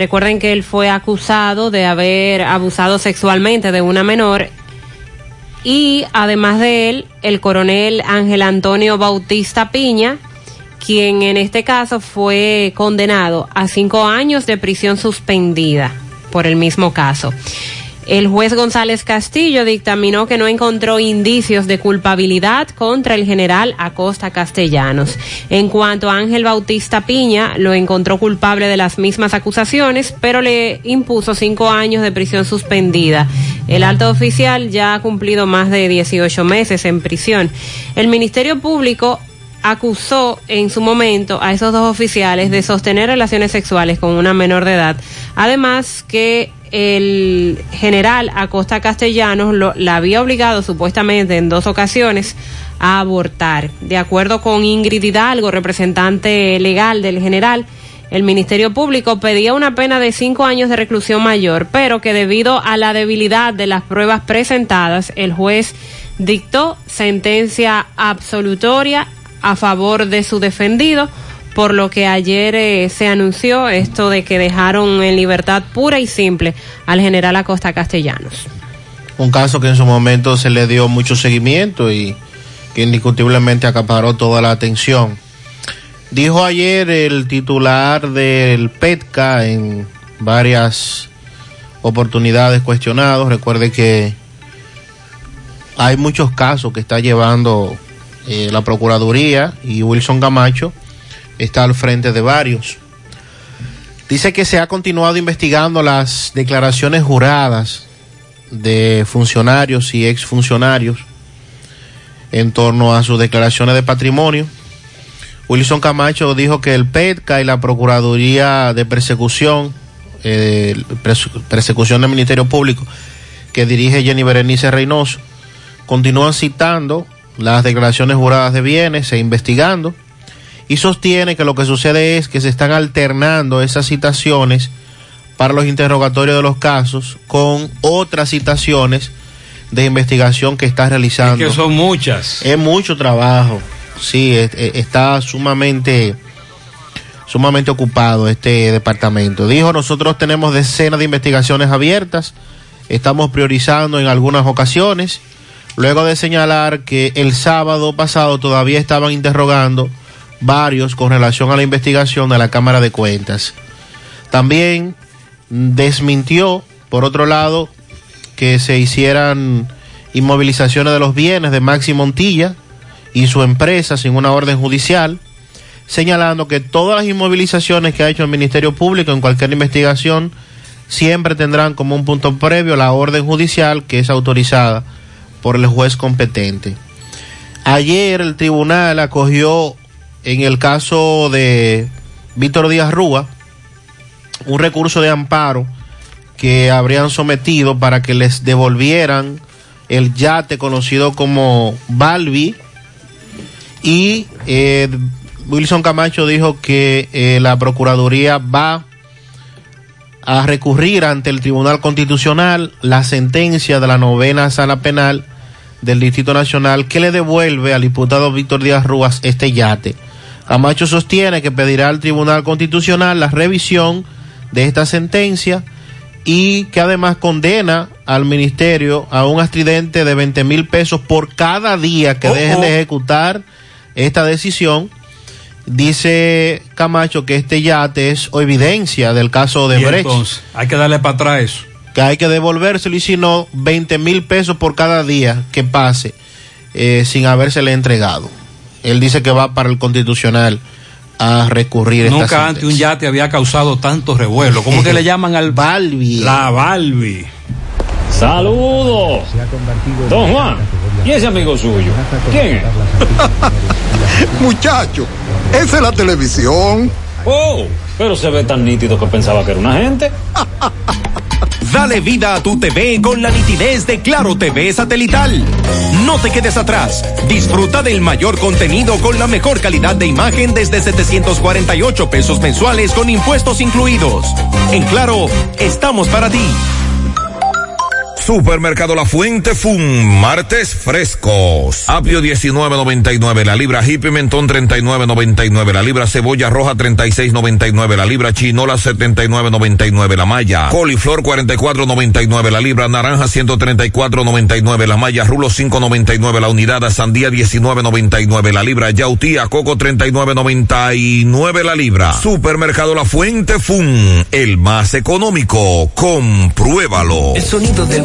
Recuerden que él fue acusado de haber abusado sexualmente de una menor y además de él, el coronel Ángel Antonio Bautista Piña, quien en este caso fue condenado a cinco años de prisión suspendida por el mismo caso. El juez González Castillo dictaminó que no encontró indicios de culpabilidad contra el general Acosta Castellanos. En cuanto a Ángel Bautista Piña, lo encontró culpable de las mismas acusaciones, pero le impuso cinco años de prisión suspendida. El alto oficial ya ha cumplido más de 18 meses en prisión. El Ministerio Público acusó en su momento a esos dos oficiales de sostener relaciones sexuales con una menor de edad. Además que el general Acosta Castellanos lo, la había obligado supuestamente en dos ocasiones a abortar. De acuerdo con Ingrid Hidalgo, representante legal del general, el Ministerio Público pedía una pena de cinco años de reclusión mayor, pero que debido a la debilidad de las pruebas presentadas, el juez dictó sentencia absolutoria a favor de su defendido, por lo que ayer eh, se anunció esto de que dejaron en libertad pura y simple al general Acosta Castellanos. Un caso que en su momento se le dio mucho seguimiento y que indiscutiblemente acaparó toda la atención. Dijo ayer el titular del PETCA en varias oportunidades cuestionados. Recuerde que hay muchos casos que está llevando eh, la Procuraduría y Wilson Camacho está al frente de varios. Dice que se ha continuado investigando las declaraciones juradas de funcionarios y exfuncionarios en torno a sus declaraciones de patrimonio. Wilson Camacho dijo que el PETCA y la Procuraduría de Persecución, eh, Persecución del Ministerio Público, que dirige Jenny Berenice Reynoso, continúan citando las declaraciones juradas de bienes e investigando y sostiene que lo que sucede es que se están alternando esas citaciones para los interrogatorios de los casos con otras citaciones de investigación que está realizando. Es que son muchas. Es mucho trabajo. Sí, está sumamente sumamente ocupado este departamento. Dijo, nosotros tenemos decenas de investigaciones abiertas, estamos priorizando en algunas ocasiones luego de señalar que el sábado pasado todavía estaban interrogando varios con relación a la investigación de la Cámara de Cuentas. También desmintió, por otro lado, que se hicieran inmovilizaciones de los bienes de Maxi Montilla y su empresa sin una orden judicial, señalando que todas las inmovilizaciones que ha hecho el Ministerio Público en cualquier investigación siempre tendrán como un punto previo la orden judicial que es autorizada por el juez competente. Ayer el tribunal acogió en el caso de Víctor Díaz Rúa un recurso de amparo que habrían sometido para que les devolvieran el yate conocido como Balbi y eh, Wilson Camacho dijo que eh, la Procuraduría va a recurrir ante el Tribunal Constitucional la sentencia de la novena sala penal del Distrito Nacional que le devuelve al diputado Víctor Díaz Rúas este yate. Camacho sostiene que pedirá al Tribunal Constitucional la revisión de esta sentencia y que además condena al ministerio a un astridente de 20 mil pesos por cada día que dejen de ejecutar esta decisión. Dice Camacho que este yate es evidencia del caso de Brecht. hay que darle para atrás eso que hay que devolvérselo y si no, 20 mil pesos por cada día que pase eh, sin habérsele entregado. Él dice que va para el constitucional a recurrir esta Nunca antes un yate había causado tanto revuelo. ¿Cómo que le llaman al Balbi? La Balbi. Saludos. Don Juan, ¿y ese amigo suyo? ¿Quién es? Muchacho, esa es la televisión. Oh, pero se ve tan nítido que pensaba que era una gente. Dale vida a tu TV con la nitidez de Claro TV satelital. No te quedes atrás. Disfruta del mayor contenido con la mejor calidad de imagen desde 748 pesos mensuales con impuestos incluidos. En Claro, estamos para ti. Supermercado La Fuente Fun, martes frescos. Apio 19.99, la libra pimentón 39.99, la libra cebolla roja 36.99, la libra chinola 79.99, la malla coliflor 44.99, la libra naranja 134.99, la malla rulo 5.99, la unidad sandía 19.99, la libra yautía coco 39.99 la libra. Supermercado La Fuente Fun, el más económico. Compruébalo. El sonido del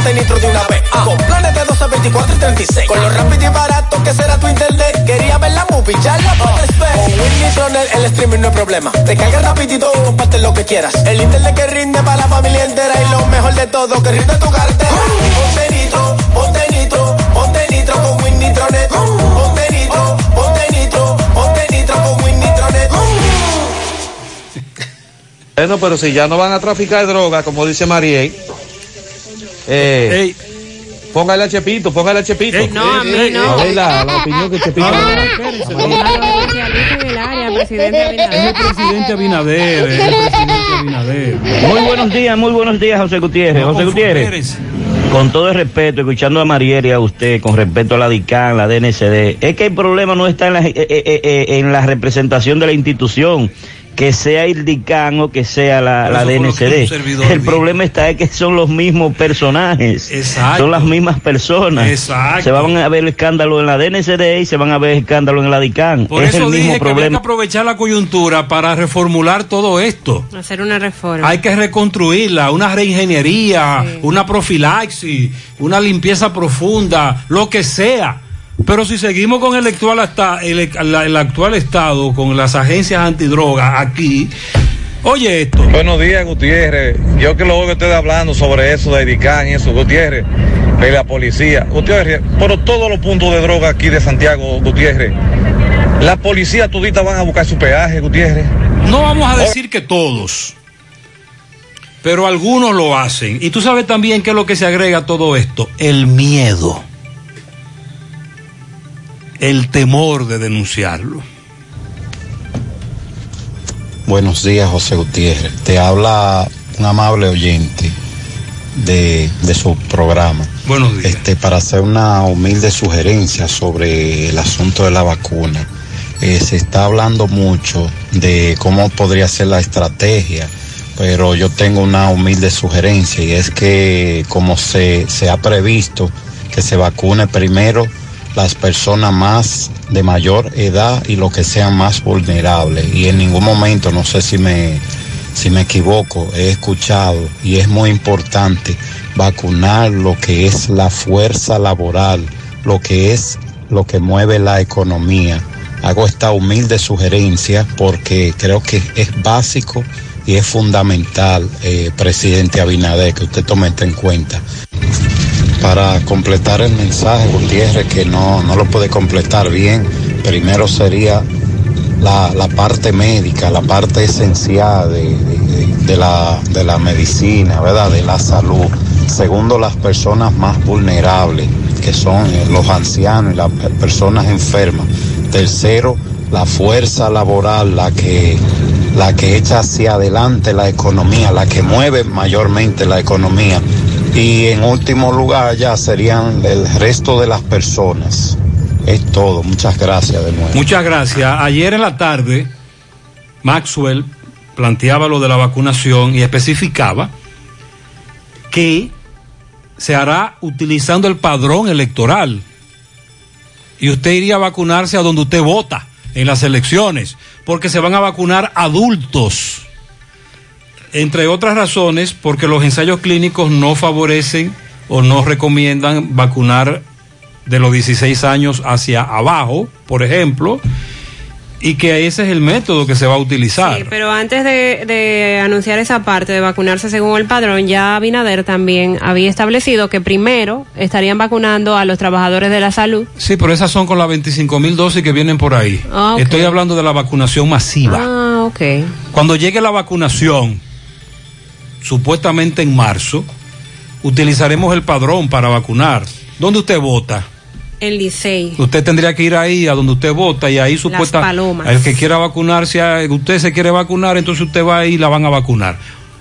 ponte nitro de una vez. Con planes de 12, 24 y 36. Con lo rápido y barato que será tu internet. Quería ver la movie, ya la puedes ver. Con Win Nitronet el streaming no es problema. Te carga rapidito y comparte lo que quieras. El internet que rinde para la familia entera. Y lo mejor de todo, que rinde tu cartera. Ponte nitro, ponte nitro, ponte nitro con Win Nitronet. Ponte nitro, ponte nitro, ponte nitro con Win Nitronet. Bueno, pero si ya no van a traficar droga, como dice Mariel, eh, póngale a Chepito, póngale a Chepito. no, a mí no. A ver la, la opinión que Chepito Abinader. Es el presidente Abinader, es el presidente Abinader. Muy buenos días, muy buenos días, José Gutiérrez. José Gutiérrez. Con todo el respeto, escuchando a Mariel y a usted con respecto a la DICAN, la DNCD, es que el problema no está en la, eh, eh, eh, en la representación de la institución, que sea el DICAN o que sea la, la que DNCD. servidor El problema está en que son los mismos personajes, Exacto. son las mismas personas. Exacto. Se van a ver escándalo en la DNCD y se van a ver escándalo en la DICAN. Por es el mismo que había que problema. aprovechar la coyuntura para reformular todo esto. Hacer una reforma. Hay que reconstruirla, una reingeniería, una profilaxis, una limpieza profunda, lo que sea. Pero si seguimos con el actual, hasta, el, actual estado, con las agencias antidrogas aquí, oye esto. Buenos días, Gutiérrez. Yo que lo oigo ustedes hablando sobre eso de DICAN y eso, Gutiérrez, de la policía. Gutiérrez, pero todos los puntos de droga aquí de Santiago, Gutiérrez, la policía todita van a buscar su peaje, Gutiérrez. No vamos a decir que todos, pero algunos lo hacen. Y tú sabes también qué es lo que se agrega a todo esto, el miedo, el temor de denunciarlo. Buenos días, José Gutiérrez. Te habla un amable oyente de, de su programa. Buenos días. Este, para hacer una humilde sugerencia sobre el asunto de la vacuna. Eh, se está hablando mucho de cómo podría ser la estrategia, pero yo tengo una humilde sugerencia y es que como se, se ha previsto que se vacune primero las personas más de mayor edad y los que sean más vulnerables. Y en ningún momento, no sé si me, si me equivoco, he escuchado y es muy importante vacunar lo que es la fuerza laboral, lo que es lo que mueve la economía. Hago esta humilde sugerencia porque creo que es básico y es fundamental, eh, presidente Abinader, que usted tome en cuenta. Para completar el mensaje, Gutiérrez, que no, no lo puede completar bien, primero sería la, la parte médica, la parte esencial de, de- de la, de la medicina, ¿verdad? De la salud. Segundo, las personas más vulnerables, que son eh, los ancianos y las pe- personas enfermas. Tercero, la fuerza laboral, la que, la que echa hacia adelante la economía, la que mueve mayormente la economía. Y en último lugar ya serían el resto de las personas. Es todo. Muchas gracias de nuevo. Muchas gracias. Ayer en la tarde, Maxwell planteaba lo de la vacunación y especificaba que se hará utilizando el padrón electoral. Y usted iría a vacunarse a donde usted vota en las elecciones, porque se van a vacunar adultos. Entre otras razones, porque los ensayos clínicos no favorecen o no recomiendan vacunar de los 16 años hacia abajo, por ejemplo, y que ese es el método que se va a utilizar. Sí, pero antes de, de anunciar esa parte de vacunarse según el padrón, ya Abinader también había establecido que primero estarían vacunando a los trabajadores de la salud. Sí, pero esas son con las 25 mil dosis que vienen por ahí. Ah. Estoy hablando de la vacunación masiva. Ah, ok. Cuando llegue la vacunación, supuestamente en marzo, utilizaremos el padrón para vacunar. ¿Dónde usted vota? El Licey. Usted tendría que ir ahí a donde usted vota y ahí supuesta Palomas. el que quiera vacunarse, usted se quiere vacunar, entonces usted va ahí y la van a vacunar.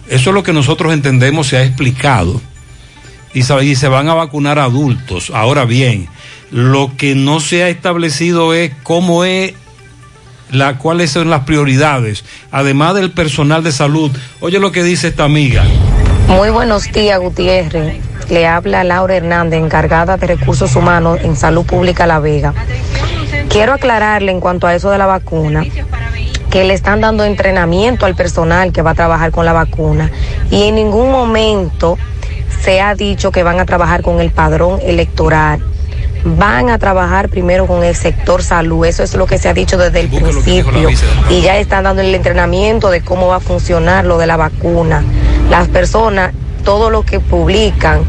Eso es lo que nosotros entendemos se ha explicado. Y, y se van a vacunar adultos. Ahora bien, lo que no se ha establecido es cómo es la cuáles son las prioridades, además del personal de salud. Oye lo que dice esta amiga. Muy buenos días, Gutiérrez. Le habla Laura Hernández, encargada de recursos humanos en Salud Pública La Vega. Quiero aclararle en cuanto a eso de la vacuna que le están dando entrenamiento al personal que va a trabajar con la vacuna y en ningún momento se ha dicho que van a trabajar con el padrón electoral. Van a trabajar primero con el sector salud, eso es lo que se ha dicho desde el principio y ya están dando el entrenamiento de cómo va a funcionar lo de la vacuna. Las personas, todo lo que publican,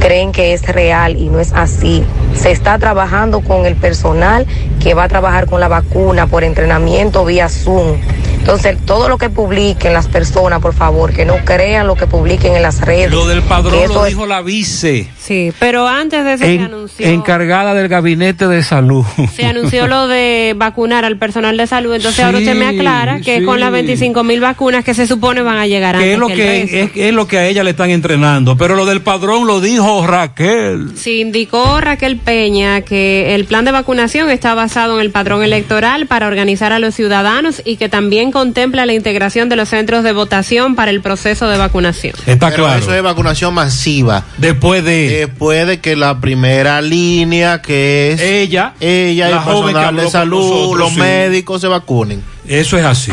creen que es real y no es así. Se está trabajando con el personal que va a trabajar con la vacuna por entrenamiento vía Zoom. Entonces, todo lo que publiquen las personas, por favor, que no crean lo que publiquen en las redes. Lo del padrón lo es- dijo la vice, Sí, pero antes de eso se en- anunció. encargada del gabinete de salud. Se anunció lo de vacunar al personal de salud, entonces ahora usted me Sí, aclara que sí. con las 25 mil vacunas que se supone van a llegar antes que es lo que resto. es, es lo que a ella le están entrenando, pero lo del padrón lo dijo Raquel. Sí, indicó Raquel Peña que el plan de vacunación está basado en el padrón electoral para organizar a los ciudadanos y que también contempla la integración de los centros de votación para el proceso de vacunación. Está Pero claro. Eso es vacunación masiva. Después de. Después de que la primera línea, que es ella, ella, la el joven personal de salud, nosotros, los sí. médicos se vacunen. Eso es así.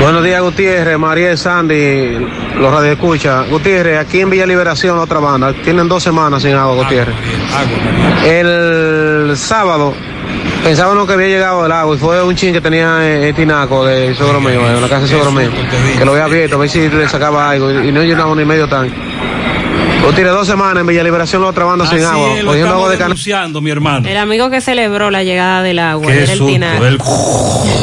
Buenos días, Gutiérrez, María Sandy, los radioescucha. Gutiérrez, aquí en Villa Liberación, otra banda, tienen dos semanas sin agua, Gutiérrez. El sábado pensábamos que había llegado el agua y fue un chin que tenía eh, el tinaco de mío, en la casa de suegro mío, que lo había abierto a ver si le sacaba algo y no llenaba ni medio tanque. Tiene dos semanas en Villa Liberación la otra banda sin agua. es, lo Cogiendo agua de denunciando, mi hermano. El amigo que celebró la llegada del agua Qué era el susto, Tinar. el-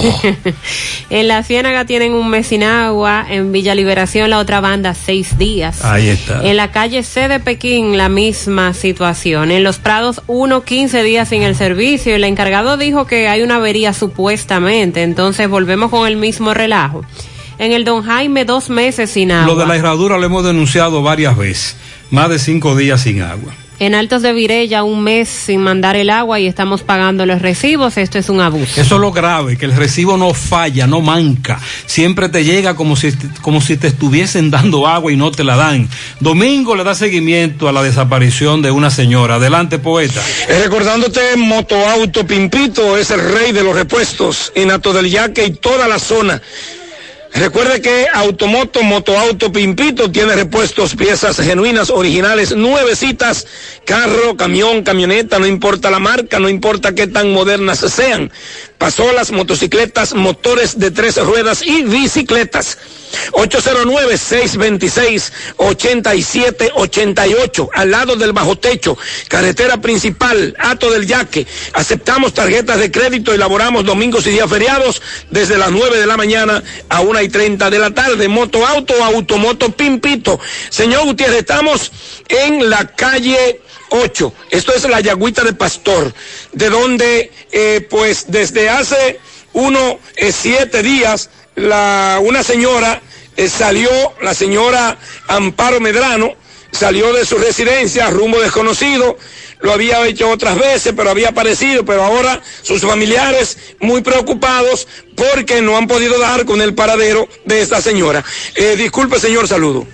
en la Ciénaga tienen un mes sin agua, en Villa Liberación la otra banda seis días. Ahí está. En la calle C de Pekín la misma situación. En Los Prados uno 15 días sin el servicio. El encargado dijo que hay una avería supuestamente. Entonces volvemos con el mismo relajo. En el Don Jaime dos meses sin agua. Lo de la herradura lo hemos denunciado varias veces. Más de cinco días sin agua. En Altos de Virella un mes sin mandar el agua y estamos pagando los recibos. Esto es un abuso. Eso es lo grave, que el recibo no falla, no manca. Siempre te llega como si, como si te estuviesen dando agua y no te la dan. Domingo le da seguimiento a la desaparición de una señora. Adelante, poeta. Eh, Recordándote, Motoauto Pimpito es el rey de los repuestos en Ato del Yaque y toda la zona. Recuerde que Automoto, Motoauto Pimpito tiene repuestos, piezas genuinas, originales, nuevecitas, carro, camión, camioneta, no importa la marca, no importa qué tan modernas sean. Pasolas, motocicletas, motores de tres ruedas y bicicletas. 809-626-8788, al lado del bajo techo, carretera principal, Ato del Yaque. Aceptamos tarjetas de crédito, elaboramos domingos y días feriados desde las 9 de la mañana a 1 y 30 de la tarde. Moto Auto, Automoto Pimpito. Señor Gutiérrez, estamos en la calle 8. Esto es la Yagüita de Pastor, de donde, eh, pues, desde hace uno, eh, siete días, la, una señora eh, salió, la señora Amparo Medrano, salió de su residencia rumbo desconocido, lo había hecho otras veces, pero había aparecido, pero ahora sus familiares muy preocupados porque no han podido dar con el paradero de esta señora. Disculpe, señor, saludo.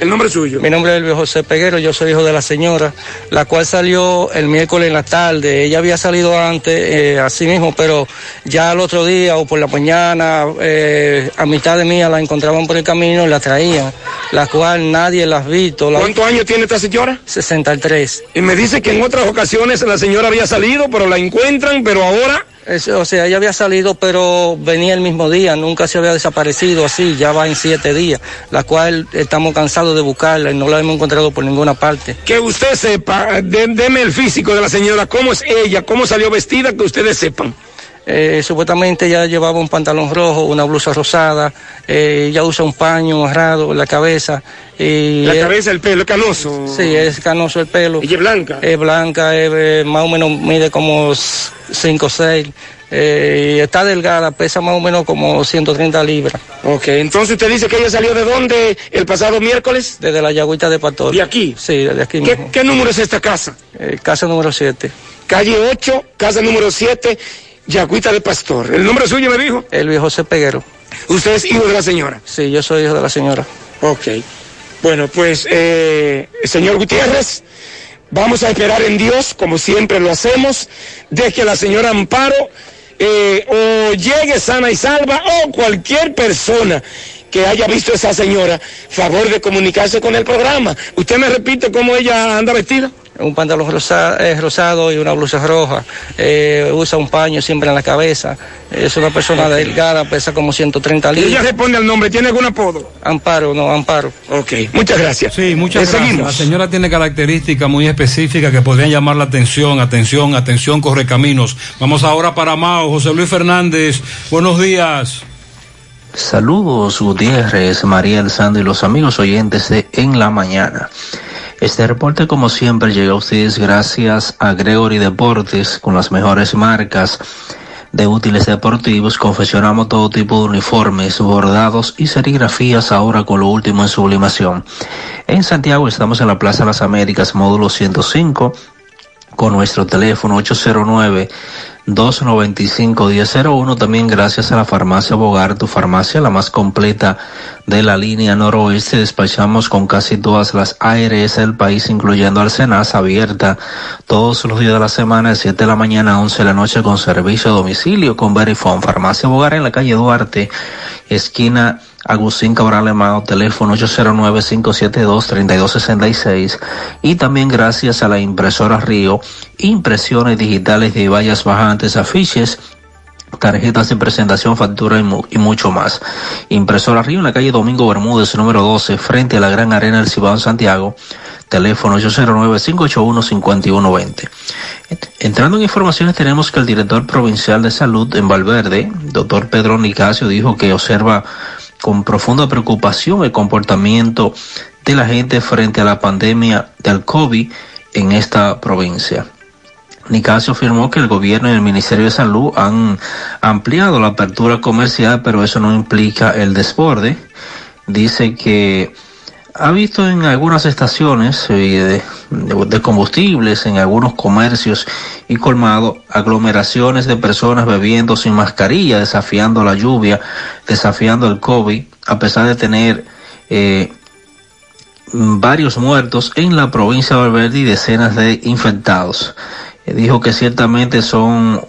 El nombre suyo. Mi nombre es Elvio José Peguero, yo soy hijo de la señora, la cual salió el miércoles en la tarde. Ella había salido antes, eh, así mismo, pero ya al otro día o por la mañana, eh, a mitad de mía la encontraban por el camino y la traían, la cual nadie la ha visto. La... ¿Cuántos años tiene esta señora? 63. Y me dice que en otras ocasiones la señora había salido, pero la encuentran, pero ahora... O sea, ella había salido, pero venía el mismo día, nunca se había desaparecido así, ya va en siete días, la cual estamos cansados de buscarla y no la hemos encontrado por ninguna parte. Que usted sepa, de- deme el físico de la señora, cómo es ella, cómo salió vestida, que ustedes sepan. Eh, supuestamente ella llevaba un pantalón rojo, una blusa rosada, eh, ella usa un paño amarrado en la cabeza. Y La eh, cabeza, el pelo, es canoso. Sí, es canoso el pelo. Ella es blanca. Es blanca, es, eh, más o menos mide como 5 o 6. y está delgada, pesa más o menos como 130 libras. Ok, entonces usted dice que ella salió de dónde el pasado miércoles? Desde la Yagüita de Pastor. ¿De aquí? Sí, desde aquí ¿Qué, mismo. qué número es esta casa? Eh, casa número 7. Calle 8, casa número 7, Yacuita de Pastor. ¿El nombre suyo me dijo? El viejo José Peguero. ¿Usted es hijo de la señora? Sí, yo soy hijo de la señora. Ok. Bueno, pues, eh, señor Gutiérrez, vamos a esperar en Dios, como siempre lo hacemos, de que la señora Amparo eh, o llegue sana y salva o cualquier persona que haya visto a esa señora, favor de comunicarse con el programa. ¿Usted me repite cómo ella anda vestida? Un pantalón rosa- eh, rosado y una blusa roja. Eh, usa un paño siempre en la cabeza. Es una persona delgada, pesa como 130 Y ella libras. responde al nombre, ¿tiene algún apodo? Amparo, no, Amparo. Ok, muchas gracias. Sí, muchas Eh, gracias. seguimos. La señora tiene características muy específicas que podrían llamar la atención, atención, atención, corre caminos. Vamos ahora para Mao, José Luis Fernández. Buenos días. Saludos Gutiérrez, María Sandy y los amigos oyentes de En la Mañana. Este reporte como siempre llega a ustedes gracias a Gregory Deportes con las mejores marcas de útiles deportivos. Confeccionamos todo tipo de uniformes, bordados y serigrafías ahora con lo último en sublimación. En Santiago estamos en la Plaza Las Américas, módulo 105 con nuestro teléfono 809 295-1001. También gracias a la farmacia Bogar, tu farmacia, la más completa de la línea noroeste. Despachamos con casi todas las ARS del país, incluyendo Arsenas, abierta todos los días de la semana, de 7 de la mañana a 11 de la noche, con servicio a domicilio con Verifone. Farmacia Bogar en la calle Duarte, esquina Agustín Cabral Emao, teléfono 809-572-3266 y también gracias a la impresora Río, impresiones digitales de vallas bajantes, afiches, tarjetas de presentación, factura y, mu- y mucho más. Impresora Río en la calle Domingo Bermúdez, número 12, frente a la Gran Arena del Cibao en Santiago. Teléfono 809-581-5120. Entrando en informaciones, tenemos que el director provincial de salud en Valverde, doctor Pedro Nicasio, dijo que observa con profunda preocupación el comportamiento de la gente frente a la pandemia del COVID en esta provincia. Nicasio afirmó que el gobierno y el Ministerio de Salud han ampliado la apertura comercial, pero eso no implica el desborde. Dice que ha visto en algunas estaciones eh, de, combustibles, en algunos comercios y colmado, aglomeraciones de personas bebiendo sin mascarilla, desafiando la lluvia, desafiando el COVID, a pesar de tener eh, varios muertos en la provincia de Valverde y decenas de infectados. Dijo que ciertamente son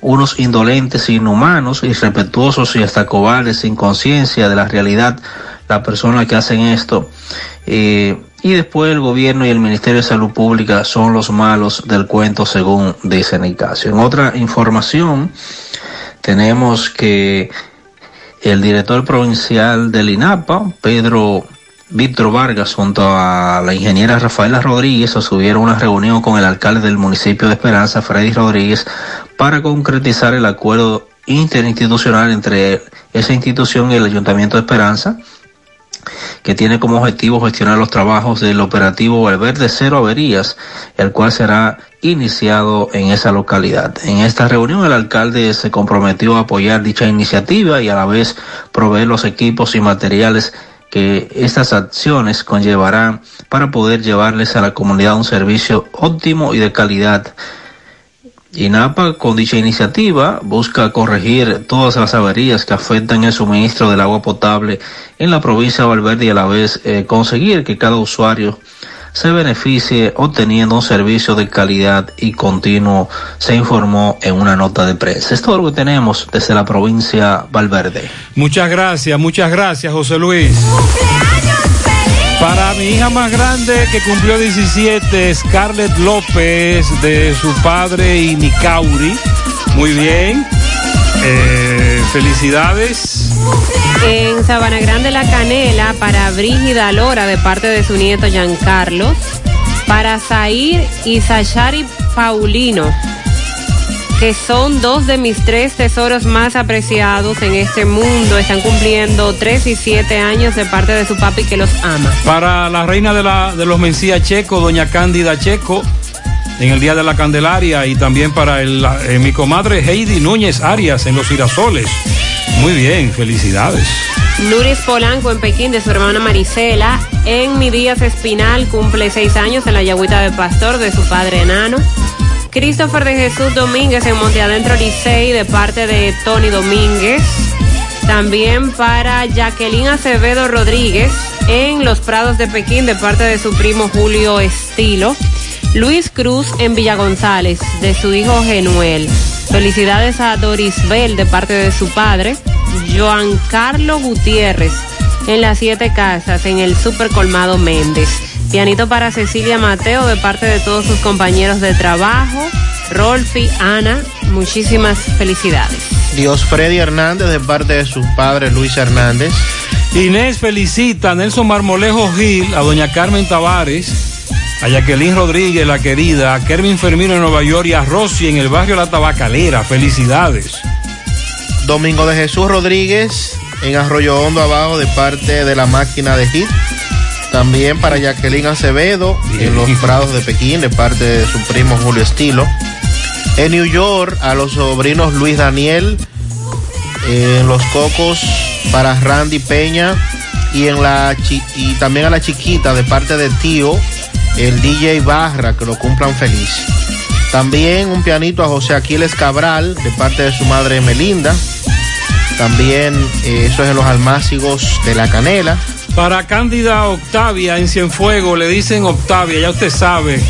unos indolentes, inhumanos, irrespetuosos y hasta cobardes, sin conciencia de la realidad, las personas que hacen esto. Eh, y después el gobierno y el Ministerio de Salud Pública son los malos del cuento, según dice Nicasio. En otra información, tenemos que el director provincial del INAPA, Pedro Víctor Vargas, junto a la ingeniera Rafaela Rodríguez, sostuvieron una reunión con el alcalde del municipio de Esperanza, Freddy Rodríguez, para concretizar el acuerdo interinstitucional entre esa institución y el Ayuntamiento de Esperanza, que tiene como objetivo gestionar los trabajos del operativo Valverde Cero Averías, el cual será iniciado en esa localidad. En esta reunión el alcalde se comprometió a apoyar dicha iniciativa y a la vez proveer los equipos y materiales que estas acciones conllevarán para poder llevarles a la comunidad un servicio óptimo y de calidad. INAPA con dicha iniciativa busca corregir todas las averías que afectan el suministro del agua potable en la provincia de Valverde y a la vez eh, conseguir que cada usuario se beneficie obteniendo un servicio de calidad y continuo, se informó en una nota de prensa. Es todo lo que tenemos desde la provincia Valverde. Muchas gracias, muchas gracias, José Luis. Para mi hija más grande que cumplió 17, Scarlett López, de su padre Inicauri. Muy bien. Eh, felicidades. En Sabana Grande La Canela, para Brígida Lora, de parte de su nieto Giancarlos. Para Zair y Sachari Paulino, que son dos de mis tres tesoros más apreciados en este mundo. Están cumpliendo tres y siete años de parte de su papi que los ama. Para la reina de, la, de los Mencía Checo, doña Cándida Checo, en el Día de la Candelaria, y también para el, eh, mi comadre Heidi Núñez Arias en Los Girasoles. Muy bien, felicidades. Luris Polanco en Pekín de su hermana Marisela. En Mi Díaz Espinal cumple seis años en la Yagüita de Pastor de su padre enano. Christopher de Jesús Domínguez en Monteadentro Licey de parte de Tony Domínguez. También para Jacqueline Acevedo Rodríguez en Los Prados de Pekín de parte de su primo Julio Estilo. Luis Cruz en Villa González de su hijo Genuel. Felicidades a Doris Bell de parte de su padre. Joan Carlos Gutiérrez en las siete casas en el Super Colmado Méndez. Pianito para Cecilia Mateo de parte de todos sus compañeros de trabajo. Rolfi, Ana, muchísimas felicidades. Dios Freddy Hernández de parte de su padre Luis Hernández. Inés felicita a Nelson Marmolejo Gil, a doña Carmen Tavares, a Jacqueline Rodríguez, la querida, a Kervin Fermino en Nueva York y a Rosy en el barrio La Tabacalera. Felicidades. Domingo de Jesús Rodríguez en Arroyo Hondo abajo de parte de la máquina de hit. También para Jacqueline Acevedo en los Prados de Pekín de parte de su primo Julio Estilo. En New York a los sobrinos Luis Daniel en Los Cocos para Randy Peña y en la y también a la chiquita de parte de tío el DJ Barra que lo cumplan feliz. También un pianito a José Aquiles Cabral de parte de su madre Melinda. También eh, eso es en los almácigos de la canela. Para Cándida Octavia en Cienfuego, le dicen Octavia, ya usted sabe,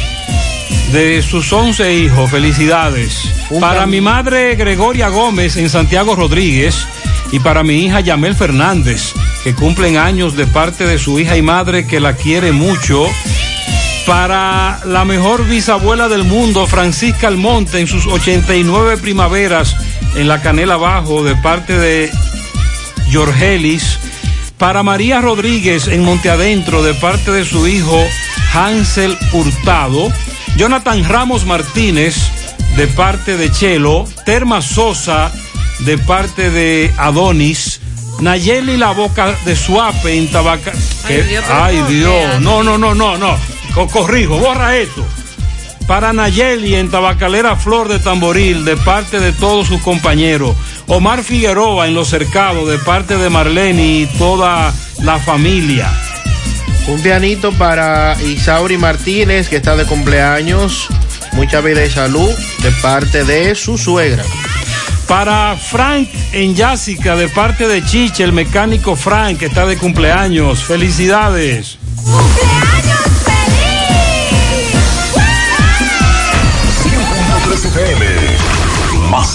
de sus 11 hijos, felicidades. Para mi madre Gregoria Gómez en Santiago Rodríguez y para mi hija Yamel Fernández, que cumplen años de parte de su hija y madre que la quiere mucho. Para la mejor bisabuela del mundo, Francisca Almonte, en sus 89 primaveras en la Canela Bajo, de parte de Jorgelis. Para María Rodríguez en Monte Adentro, de parte de su hijo Hansel Hurtado. Jonathan Ramos Martínez, de parte de Chelo. Terma Sosa, de parte de Adonis. Nayeli La Boca de Suape en Tabaca. Ay, Dios, Ay. Dios. No, no, no, no, no. Co- corrijo, borra esto. Para Nayeli en Tabacalera Flor de Tamboril, de parte de todos sus compañeros. Omar Figueroa en Los Cercados, de parte de Marlene y toda la familia. Un pianito para Isauri Martínez, que está de cumpleaños. Mucha vida y salud de parte de su suegra. Para Frank en Yásica, de parte de Chiche, el mecánico Frank, que está de cumpleaños. Felicidades.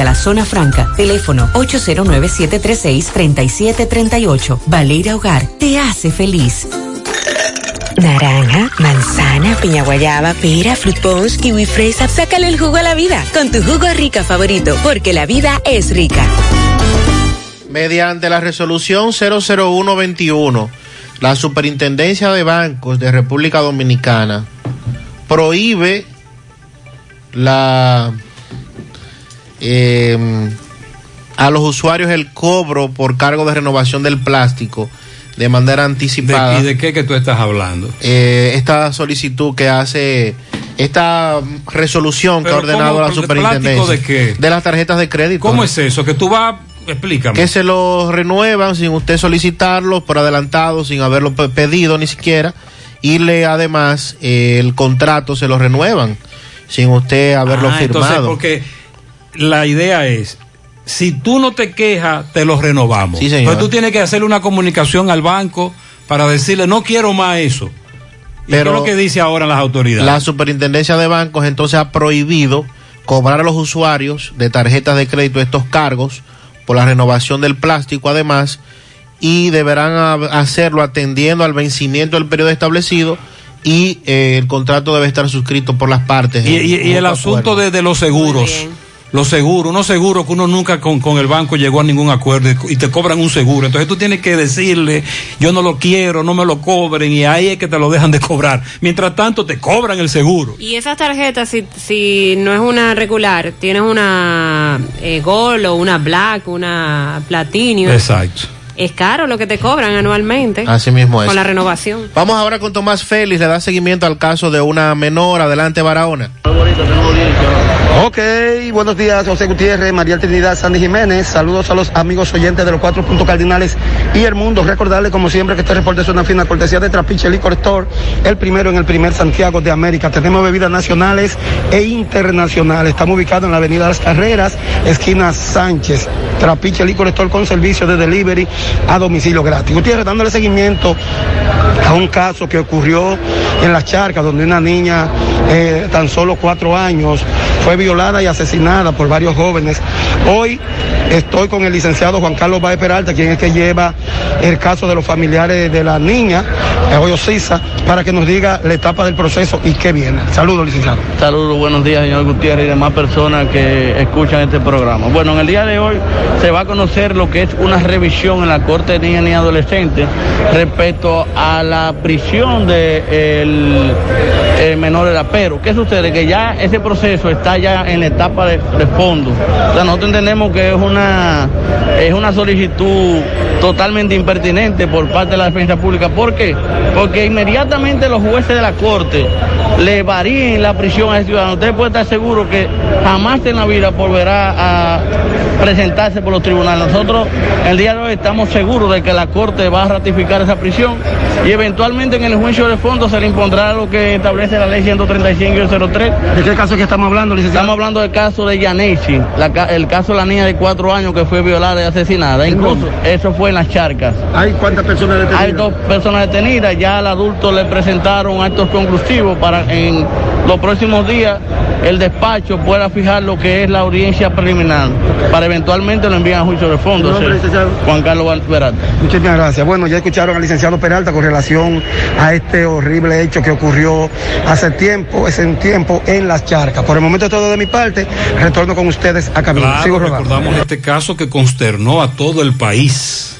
a la zona franca. Teléfono 809-736-3738. Baleira Hogar, te hace feliz. Naranja, manzana, piña guayaba, pera, fruit punch, kiwi fresa. Sácale el jugo a la vida con tu jugo rica favorito, porque la vida es rica. Mediante la resolución 00121, la Superintendencia de Bancos de República Dominicana prohíbe la eh, a los usuarios el cobro por cargo de renovación del plástico de manera anticipada. ¿Y de qué que tú estás hablando? Eh, esta solicitud que hace esta resolución que ha ordenado la ¿De superintendencia de qué? de las tarjetas de crédito. ¿Cómo es eso? Que tú vas, explícame. que se lo renuevan sin usted solicitarlo por adelantado, sin haberlo pe- pedido ni siquiera, y le además eh, el contrato se lo renuevan sin usted haberlo Ah, entonces, firmado. porque la idea es, si tú no te quejas, te lo renovamos. Sí, señor. Entonces tú tienes que hacerle una comunicación al banco para decirle, no quiero más eso. ¿Y Pero qué es lo que dice ahora las autoridades? La superintendencia de bancos entonces ha prohibido cobrar a los usuarios de tarjetas de crédito estos cargos por la renovación del plástico además y deberán hacerlo atendiendo al vencimiento del periodo establecido y eh, el contrato debe estar suscrito por las partes. Y, en y- y el asunto de los seguros. Los seguros, unos seguros que uno nunca con, con el banco llegó a ningún acuerdo y, te cobran un seguro. Entonces tú tienes que decirle, yo no lo quiero, no me lo cobren y ahí es que te lo dejan de cobrar. Mientras tanto te cobran el seguro. Y esas tarjetas, si, si no es una regular, tienes una eh, Gold o una Black, una Platinum. Exacto. Es caro lo que te cobran anualmente. Así mismo es. Con la renovación. Vamos ahora con Tomás Félix, le da seguimiento al caso de una menor. Adelante, Barahona. Ok, buenos días, José Gutiérrez, María Trinidad, Sandy Jiménez. Saludos a los amigos oyentes de los cuatro puntos cardinales y el mundo. Recordarles, como siempre, que este reporte es una fina cortesía de Trapiche Liquor Store, el primero en el primer Santiago de América. Tenemos bebidas nacionales e internacionales. Estamos ubicados en la avenida Las Carreras, esquina Sánchez. Trapiche Liquor Store con servicio de delivery a domicilio gratis. Gutiérrez, dándole seguimiento a un caso que ocurrió en las charcas, donde una niña eh, tan solo cuatro años fue violada y asesinada por varios jóvenes. Hoy estoy con el licenciado Juan Carlos Baez Peralta, quien es que lleva el caso de los familiares de la niña, Hoyo Sisa, para que nos diga la etapa del proceso y qué viene. Saludos, licenciado. Saludos, buenos días, señor Gutiérrez y demás personas que escuchan este programa. Bueno, en el día de hoy se va a conocer lo que es una revisión en la Corte de Niñas y Adolescentes respecto a la prisión del menor de Pero, ¿qué sucede? Que ya ese proceso está ya en la etapa de, de fondo. O sea, nosotros entendemos que es una, es una solicitud totalmente impertinente por parte de la defensa pública. ¿Por qué? Porque inmediatamente los jueces de la Corte le varíen la prisión a ese ciudadano, usted puede estar seguro que jamás en la vida volverá a presentarse por los tribunales. Nosotros el día de hoy estamos seguros de que la Corte va a ratificar esa prisión y eventualmente en el juicio de fondo se le impondrá lo que establece la ley 135-03. ¿De qué caso que estamos hablando, licenciado? Estamos hablando del caso de Yanesi, el caso de la niña de cuatro años que fue violada y asesinada. Incluso eso fue en las charcas. ¿Hay cuántas personas detenidas? Hay dos personas detenidas, ya al adulto le presentaron actos conclusivos para en los próximos días el despacho pueda fijar lo que es la audiencia preliminar para eventualmente lo envíen a juicio de fondo. ¿Su nombre, sí. Juan Carlos Verata. Muchísimas gracias. Bueno, ya escucharon al licenciado Peralta con relación a este horrible hecho que ocurrió hace tiempo, hace un tiempo en las charcas. Por el momento todo de mi parte, retorno con ustedes a Camino. Claro, Sigo recordamos este caso que consternó a todo el país.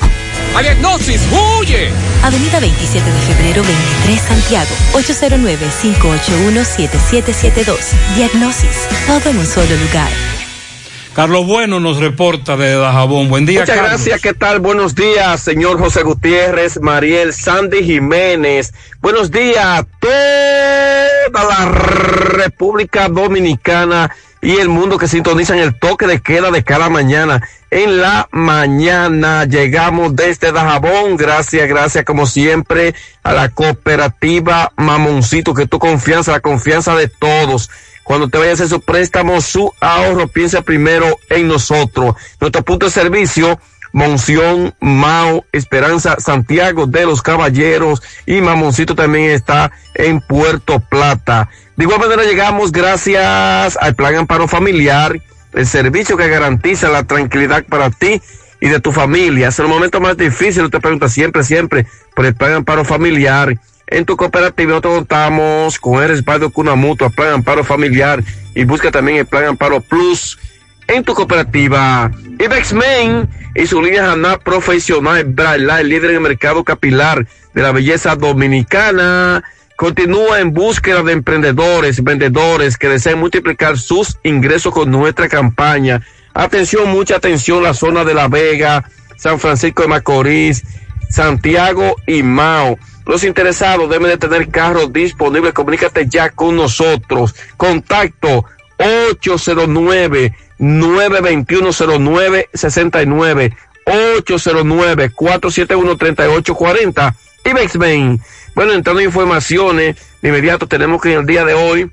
¡A Diagnosis, huye! Avenida 27 de febrero 23 Santiago, 809-581-7772. Diagnosis, todo en un solo lugar. Carlos Bueno nos reporta de Dajabón. Buen día, Muchas Carlos. gracias, ¿qué tal? Buenos días, señor José Gutiérrez, Mariel, Sandy Jiménez. Buenos días a toda la República Dominicana y el mundo que sintonizan el toque de queda de cada mañana. En la mañana llegamos desde Dajabón. Gracias, gracias como siempre a la cooperativa Mamoncito, que tu confianza, la confianza de todos. Cuando te vayas a hacer su préstamo, su ahorro, piensa primero en nosotros. Nuestro punto de servicio, Monción, Mao, Esperanza, Santiago de los Caballeros y Mamoncito también está en Puerto Plata. De igual manera llegamos gracias al Plan Amparo Familiar, el servicio que garantiza la tranquilidad para ti y de tu familia. Es el momento más difícil, te pregunta siempre, siempre, por el Plan Amparo Familiar. En tu cooperativa nosotros contamos con el respaldo Cuna Mutua, Plan Amparo Familiar y busca también el Plan Amparo Plus en tu cooperativa. Ibex Main y su línea Haná Profesional Braille, líder en el mercado capilar de la belleza dominicana. Continúa en búsqueda de emprendedores, vendedores que deseen multiplicar sus ingresos con nuestra campaña. Atención, mucha atención, la zona de La Vega, San Francisco de Macorís, Santiago y Mao. Los interesados deben de tener carros disponibles. Comunícate ya con nosotros. Contacto 809-921-0969. 809-471-3840. Y Bexmain. Bueno, entrando en informaciones, de inmediato tenemos que en el día de hoy,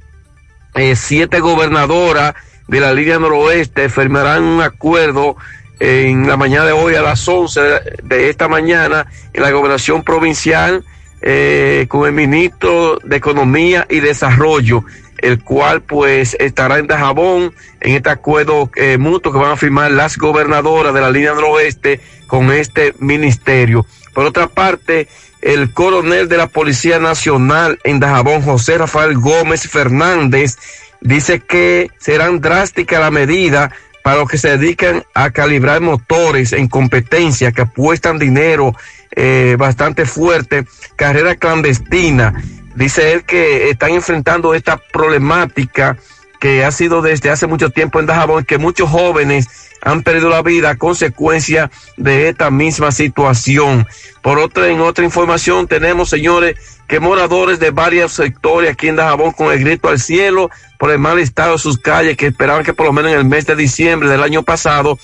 eh, siete gobernadoras de la línea noroeste firmarán un acuerdo en la mañana de hoy a las 11 de esta mañana en la gobernación provincial eh, con el ministro de Economía y Desarrollo, el cual pues estará en Dajabón en este acuerdo eh, mutuo que van a firmar las gobernadoras de la línea noroeste con este ministerio. Por otra parte, el coronel de la Policía Nacional en Dajabón, José Rafael Gómez Fernández, dice que serán drásticas las medidas para los que se dedican a calibrar motores en competencia, que apuestan dinero eh, bastante fuerte, carrera clandestina. Dice él que están enfrentando esta problemática que ha sido desde hace mucho tiempo en Dajabón, que muchos jóvenes han perdido la vida a consecuencia de esta misma situación. Por otra, en otra información tenemos, señores, que moradores de varios sectores aquí en Dajabón con el grito al cielo por el mal estado de sus calles que esperaban que por lo menos en el mes de diciembre del año pasado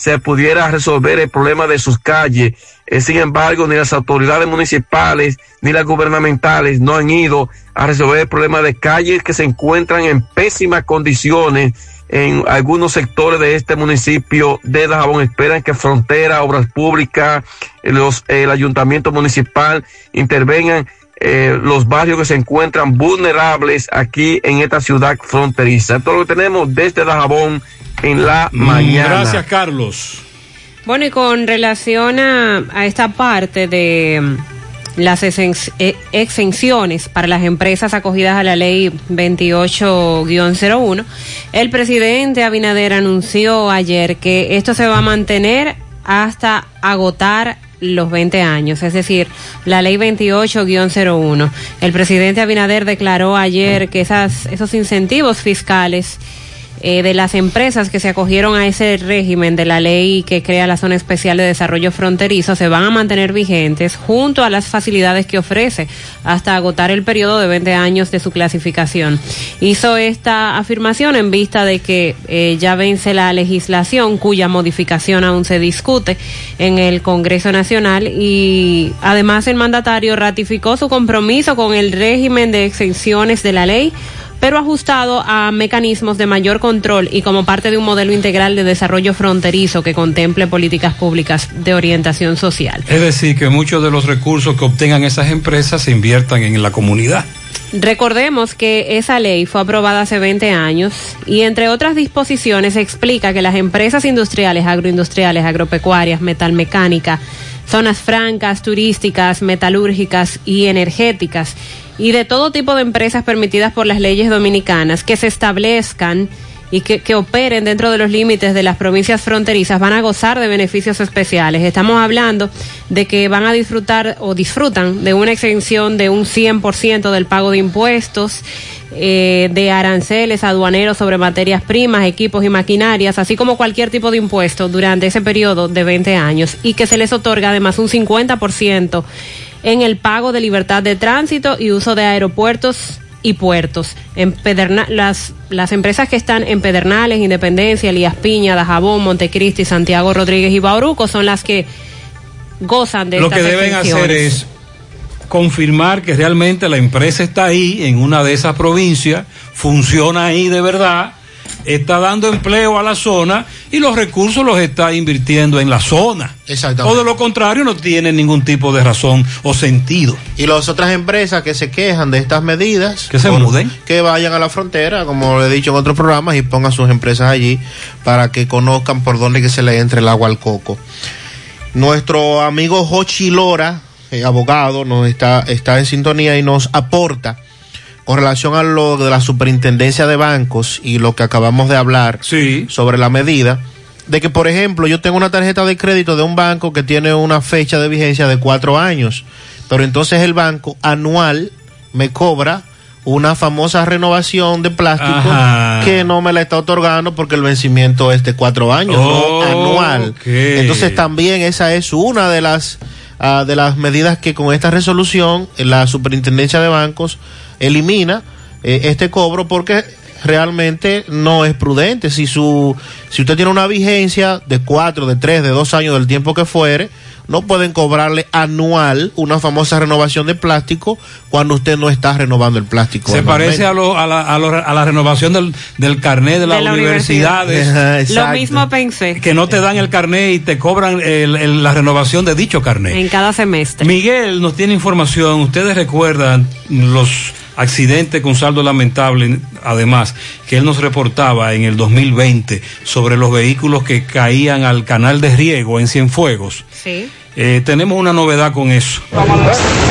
se pudiera resolver el problema de sus calles. Eh, sin embargo, ni las autoridades municipales ni las gubernamentales no han ido a resolver el problema de calles que se encuentran en pésimas condiciones en algunos sectores de este municipio de Dajabón. Esperan que Frontera, Obras Públicas, eh, los, el ayuntamiento municipal intervengan eh, los barrios que se encuentran vulnerables aquí en esta ciudad fronteriza. Esto es lo que tenemos desde Dajabón en la mañana. Gracias, Carlos. Bueno, y con relación a, a esta parte de, las exen- eh, exenciones para las empresas acogidas a la ley 28-01, el presidente Abinader anunció ayer que esto se va a mantener hasta agotar los 20 años, es decir, la ley 28-01. El presidente Abinader declaró ayer que esas, esos incentivos fiscales eh, de las empresas que se acogieron a ese régimen de la ley que crea la Zona Especial de Desarrollo Fronterizo se van a mantener vigentes junto a las facilidades que ofrece hasta agotar el periodo de 20 años de su clasificación. Hizo esta afirmación en vista de que eh, ya vence la legislación cuya modificación aún se discute en el Congreso Nacional y además el mandatario ratificó su compromiso con el régimen de exenciones de la ley pero ajustado a mecanismos de mayor control y como parte de un modelo integral de desarrollo fronterizo que contemple políticas públicas de orientación social. Es decir, que muchos de los recursos que obtengan esas empresas se inviertan en la comunidad. Recordemos que esa ley fue aprobada hace 20 años y entre otras disposiciones explica que las empresas industriales, agroindustriales, agropecuarias, metalmecánica, zonas francas, turísticas, metalúrgicas y energéticas y de todo tipo de empresas permitidas por las leyes dominicanas que se establezcan y que, operen dentro de los límites de las provincias fronterizas van a gozar de beneficios especiales. Estamos hablando de que van a disfrutar o disfrutan de una exención de un 100% del pago de impuestos, eh, de aranceles aduaneros sobre materias primas, equipos y maquinarias, así como cualquier tipo de impuesto durante ese periodo de 20 años y que se les otorga además un 50% en el pago de libertad de tránsito y uso de aeropuertos y puertos. En Pederna, las, las empresas que están en Pedernales, Independencia, Elías Piña, Dajabón, Montecristi, Santiago Rodríguez y Bauruco son las que gozan de Lo que deben hacer es confirmar que realmente la empresa está ahí, en una de esas provincias, funciona ahí de verdad, está dando empleo a la zona y los recursos los está invirtiendo en la zona. Exactamente. O de lo contrario no tiene ningún tipo de razón o sentido. Y las otras empresas que se quejan de estas medidas, que se muden, que vayan a la frontera, como le he dicho en otros programas, y pongan sus empresas allí para que conozcan por dónde que se le entre el agua al coco. Nuestro amigo Jochi Lora, eh, abogado, nos está, está en sintonía y nos aporta con relación a lo de la superintendencia de bancos y lo que acabamos de hablar sí. sobre la medida, de que, por ejemplo, yo tengo una tarjeta de crédito de un banco que tiene una fecha de vigencia de cuatro años, pero entonces el banco anual me cobra una famosa renovación de plástico Ajá. que no me la está otorgando porque el vencimiento es de cuatro años, Oh, no anual. Entonces también esa es una de las ah, de las medidas que con esta resolución eh, la superintendencia de bancos elimina eh, este cobro porque realmente no es prudente. Si su, si usted tiene una vigencia de cuatro, de tres, de dos años, del tiempo que fuere, no pueden cobrarle anual una famosa renovación de plástico cuando usted no está renovando el plástico. Se parece a, lo, a, la, a, lo- a la renovación del, del carnet de, las la universidades. Ajá, Lo mismo pensé Que no te dan el carnet y te cobran el- el- la renovación de dicho carnet. en cada semestre. Miguel nos tiene información. Ustedes recuerdan los accidentes con saldo lamentable, además, que él nos reportaba en el 2020 sobre los vehículos que caían al canal de riego en Cienfuegos. Sí. Eh, tenemos una novedad con eso.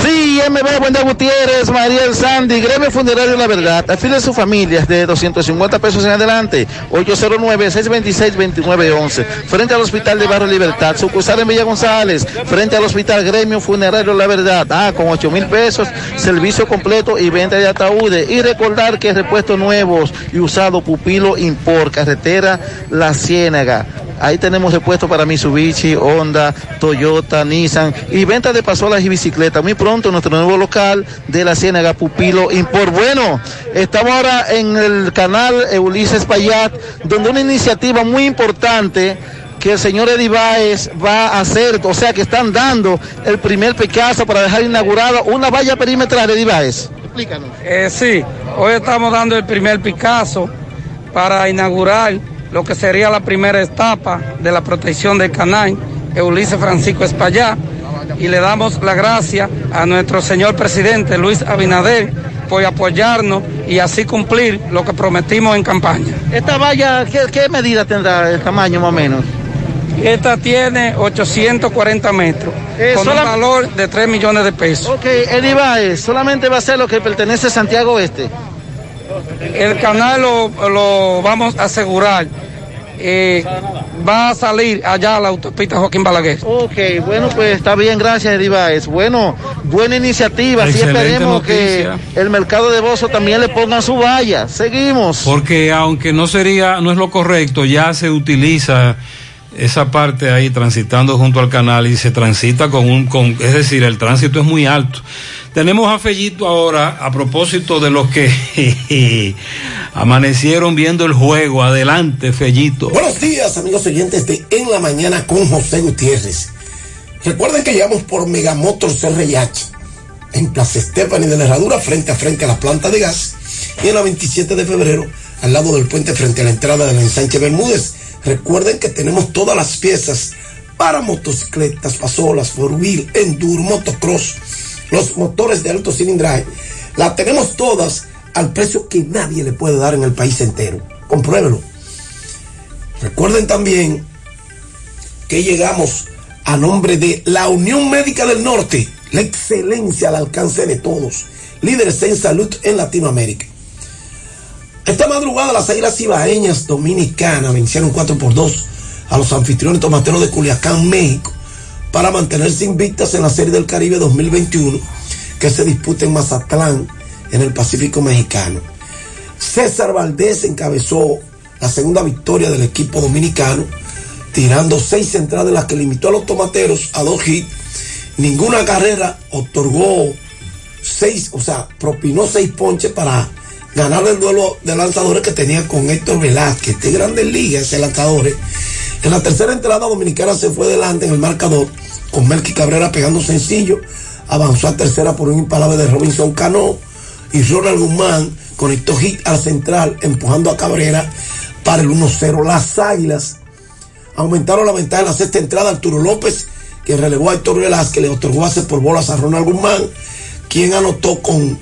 Sí, MB Buenda Gutiérrez, Mariel Sandy, Gremio Funerario La Verdad. Afile su familia de 250 pesos en adelante. 809-626-2911. Frente al Hospital de Barrio Libertad. Sucursal en Villa González. Frente al Hospital Gremio Funerario La Verdad. Ah, con 8 mil pesos. Servicio completo y venta de ataúdes. Y recordar que repuestos nuevos y usado Pupilo Import. Carretera La Ciénaga. Ahí tenemos repuestos para Mitsubishi, Honda, Toyota, Nissan y venta de pasolas y bicicletas. Muy pronto nuestro nuevo local de la Ciénaga Pupilo Import. Bueno, estamos ahora en el canal Ulises Payat, donde una iniciativa muy importante que el señor Eddie Baez va a hacer, o sea que están dando el primer Picasso para dejar inaugurada una valla perimetral, Eddie Baez. Explícanos. Eh, sí, hoy estamos dando el primer Picasso para inaugurar lo que sería la primera etapa de la protección del canal, Ulises Francisco Espallá, y le damos la gracia a nuestro señor presidente Luis Abinader por apoyarnos y así cumplir lo que prometimos en campaña. Esta valla, ¿qué, qué medida tendrá el tamaño más o menos? Esta tiene 840 metros, Eh, con un valor de 3 millones de pesos. Ok, Eddie Baez, solamente va a ser lo que pertenece a Santiago Oeste. El canal lo, lo vamos a asegurar. Eh, va a salir allá a la autopista Joaquín Balaguer. Ok, bueno, pues está bien, gracias, Eddie Baez. Bueno, buena iniciativa. Así esperemos noticia. que el mercado de Bozo también le pongan su valla. Seguimos. Porque aunque no sería, no es lo correcto, ya se utiliza esa parte ahí transitando junto al canal y se transita con un, con, es decir, el tránsito es muy alto. Tenemos a Fellito ahora a propósito de los que amanecieron viendo el juego. Adelante, Fellito. Buenos días, amigos oyentes de En la Mañana con José Gutiérrez. Recuerden que llegamos por Megamotor CRH en Plaza Estefani de la Herradura, frente a frente a la planta de gas, y en la 27 de febrero, al lado del puente frente a la entrada de la ensanche Bermúdez. Recuerden que tenemos todas las piezas para motocicletas, pasolas, four wheel, enduro, motocross, los motores de alto cilindraje. Las tenemos todas al precio que nadie le puede dar en el país entero. Compruébelo. Recuerden también que llegamos a nombre de la Unión Médica del Norte, la excelencia al alcance de todos, líderes en salud en Latinoamérica. Esta madrugada las Águilas Ibaeñas Dominicanas vencieron 4 por 2 a los anfitriones tomateros de Culiacán, México, para mantenerse invictas en la Serie del Caribe 2021 que se disputa en Mazatlán, en el Pacífico Mexicano. César Valdés encabezó la segunda victoria del equipo dominicano, tirando seis entradas las que limitó a los tomateros a dos hits. Ninguna carrera otorgó seis, o sea, propinó seis ponches para ganar el duelo de lanzadores que tenía con Héctor Velázquez, de Grandes Ligas, ese lanzador. En la tercera entrada dominicana se fue delante en el marcador con Melky Cabrera pegando sencillo, avanzó a tercera por un impalable de Robinson Cano y Ronald Guzmán conectó hit a la central empujando a Cabrera para el 1-0. Las Águilas aumentaron la ventaja en la sexta entrada Arturo López que relevó a Héctor Velázquez, le otorgó hace por bolas a Ronald Guzmán, quien anotó con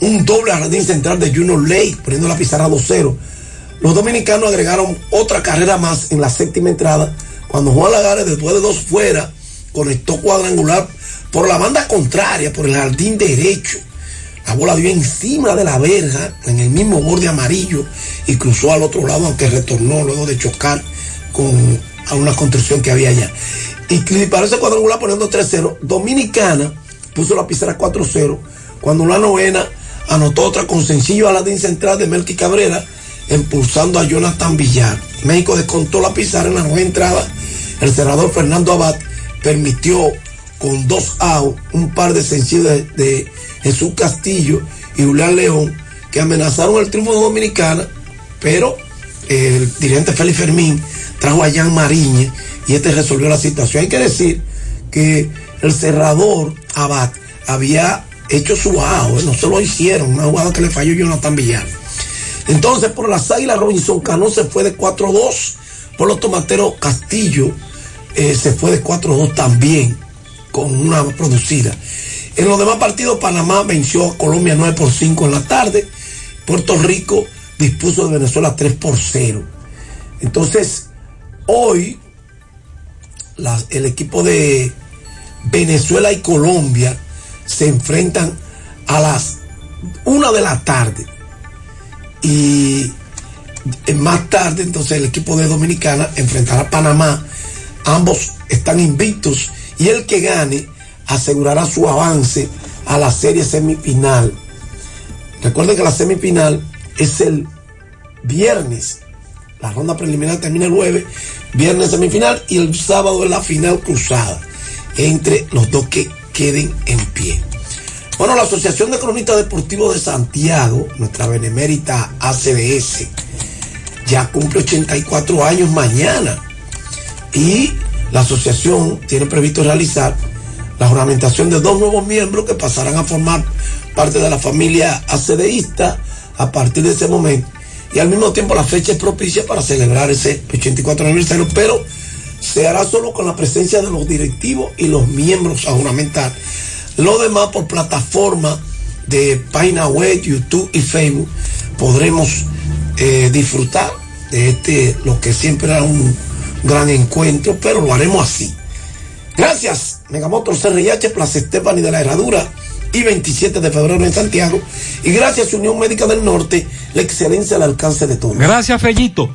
un doble jardín central de Junior Lake, poniendo la pizarra 2-0. Los dominicanos agregaron otra carrera más en la séptima entrada, cuando Juan Lagares, después de dos fuera, conectó cuadrangular por la banda contraria, por el jardín derecho. La bola dio encima de la verja, en el mismo borde amarillo, y cruzó al otro lado, aunque retornó luego de chocar con a una construcción que había allá. Y disparó ese cuadrangular poniendo 3-0. Dominicana puso la pizarra 4-0, cuando la novena anotó otra con sencillo a la central de Melky Cabrera, impulsando a Jonathan Villar. México descontó la pizarra en la nueva entrada. El cerrador Fernando Abad permitió con dos outs un par de sencillos de, de Jesús Castillo y Julián León que amenazaron el triunfo de Dominicana, pero el dirigente Félix Fermín trajo a Jan Mariñez y este resolvió la situación. Hay que decir que el cerrador Abad había hecho su AO, no se lo hicieron, una jugada que le falló Jonathan Villar. Entonces, por las águilas, Robinson Cano se fue de 4-2. Por los tomateros, Castillo eh, se fue de 4-2 también, con una producida. En los demás partidos, Panamá venció a Colombia 9 por 5 en la tarde. Puerto Rico dispuso de Venezuela 3 por 0. Entonces, hoy, el equipo de Venezuela y Colombia se enfrentan a las 1 de la tarde. Y eh, más tarde, entonces, el equipo de Dominicana enfrentará a Panamá. Ambos están invictos y el que gane asegurará su avance a la serie semifinal. Recuerden que la semifinal es el viernes. La ronda preliminar termina el jueves, viernes semifinal y el sábado es la final cruzada entre los dos que queden en pie. Bueno, la Asociación de Cronistas Deportivos de Santiago, nuestra benemérita ACDS, ya cumple 84 años mañana y la asociación tiene previsto realizar la juramentación de dos nuevos miembros que pasarán a formar parte de la familia ACDista a partir de ese momento. Y al mismo tiempo la fecha es propicia para celebrar ese 84 aniversario, pero se hará solo con la presencia de los directivos y los miembros a juramentar. Lo demás por plataforma de página web, YouTube y Facebook podremos eh, disfrutar de este, lo que siempre era un gran encuentro, pero lo haremos así. Gracias, Megamotor CRIH, Plaza Estefani de la Herradura y 27 de febrero en Santiago. Y gracias, Unión Médica del Norte, la excelencia al alcance de todos. Gracias, Fellito.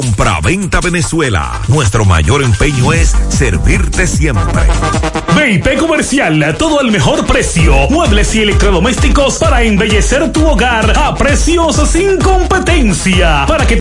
Compra-venta Venezuela. Nuestro mayor empeño es servirte siempre. VIP Comercial, todo al mejor precio. Muebles y electrodomésticos para embellecer tu hogar a precios sin competencia. Para que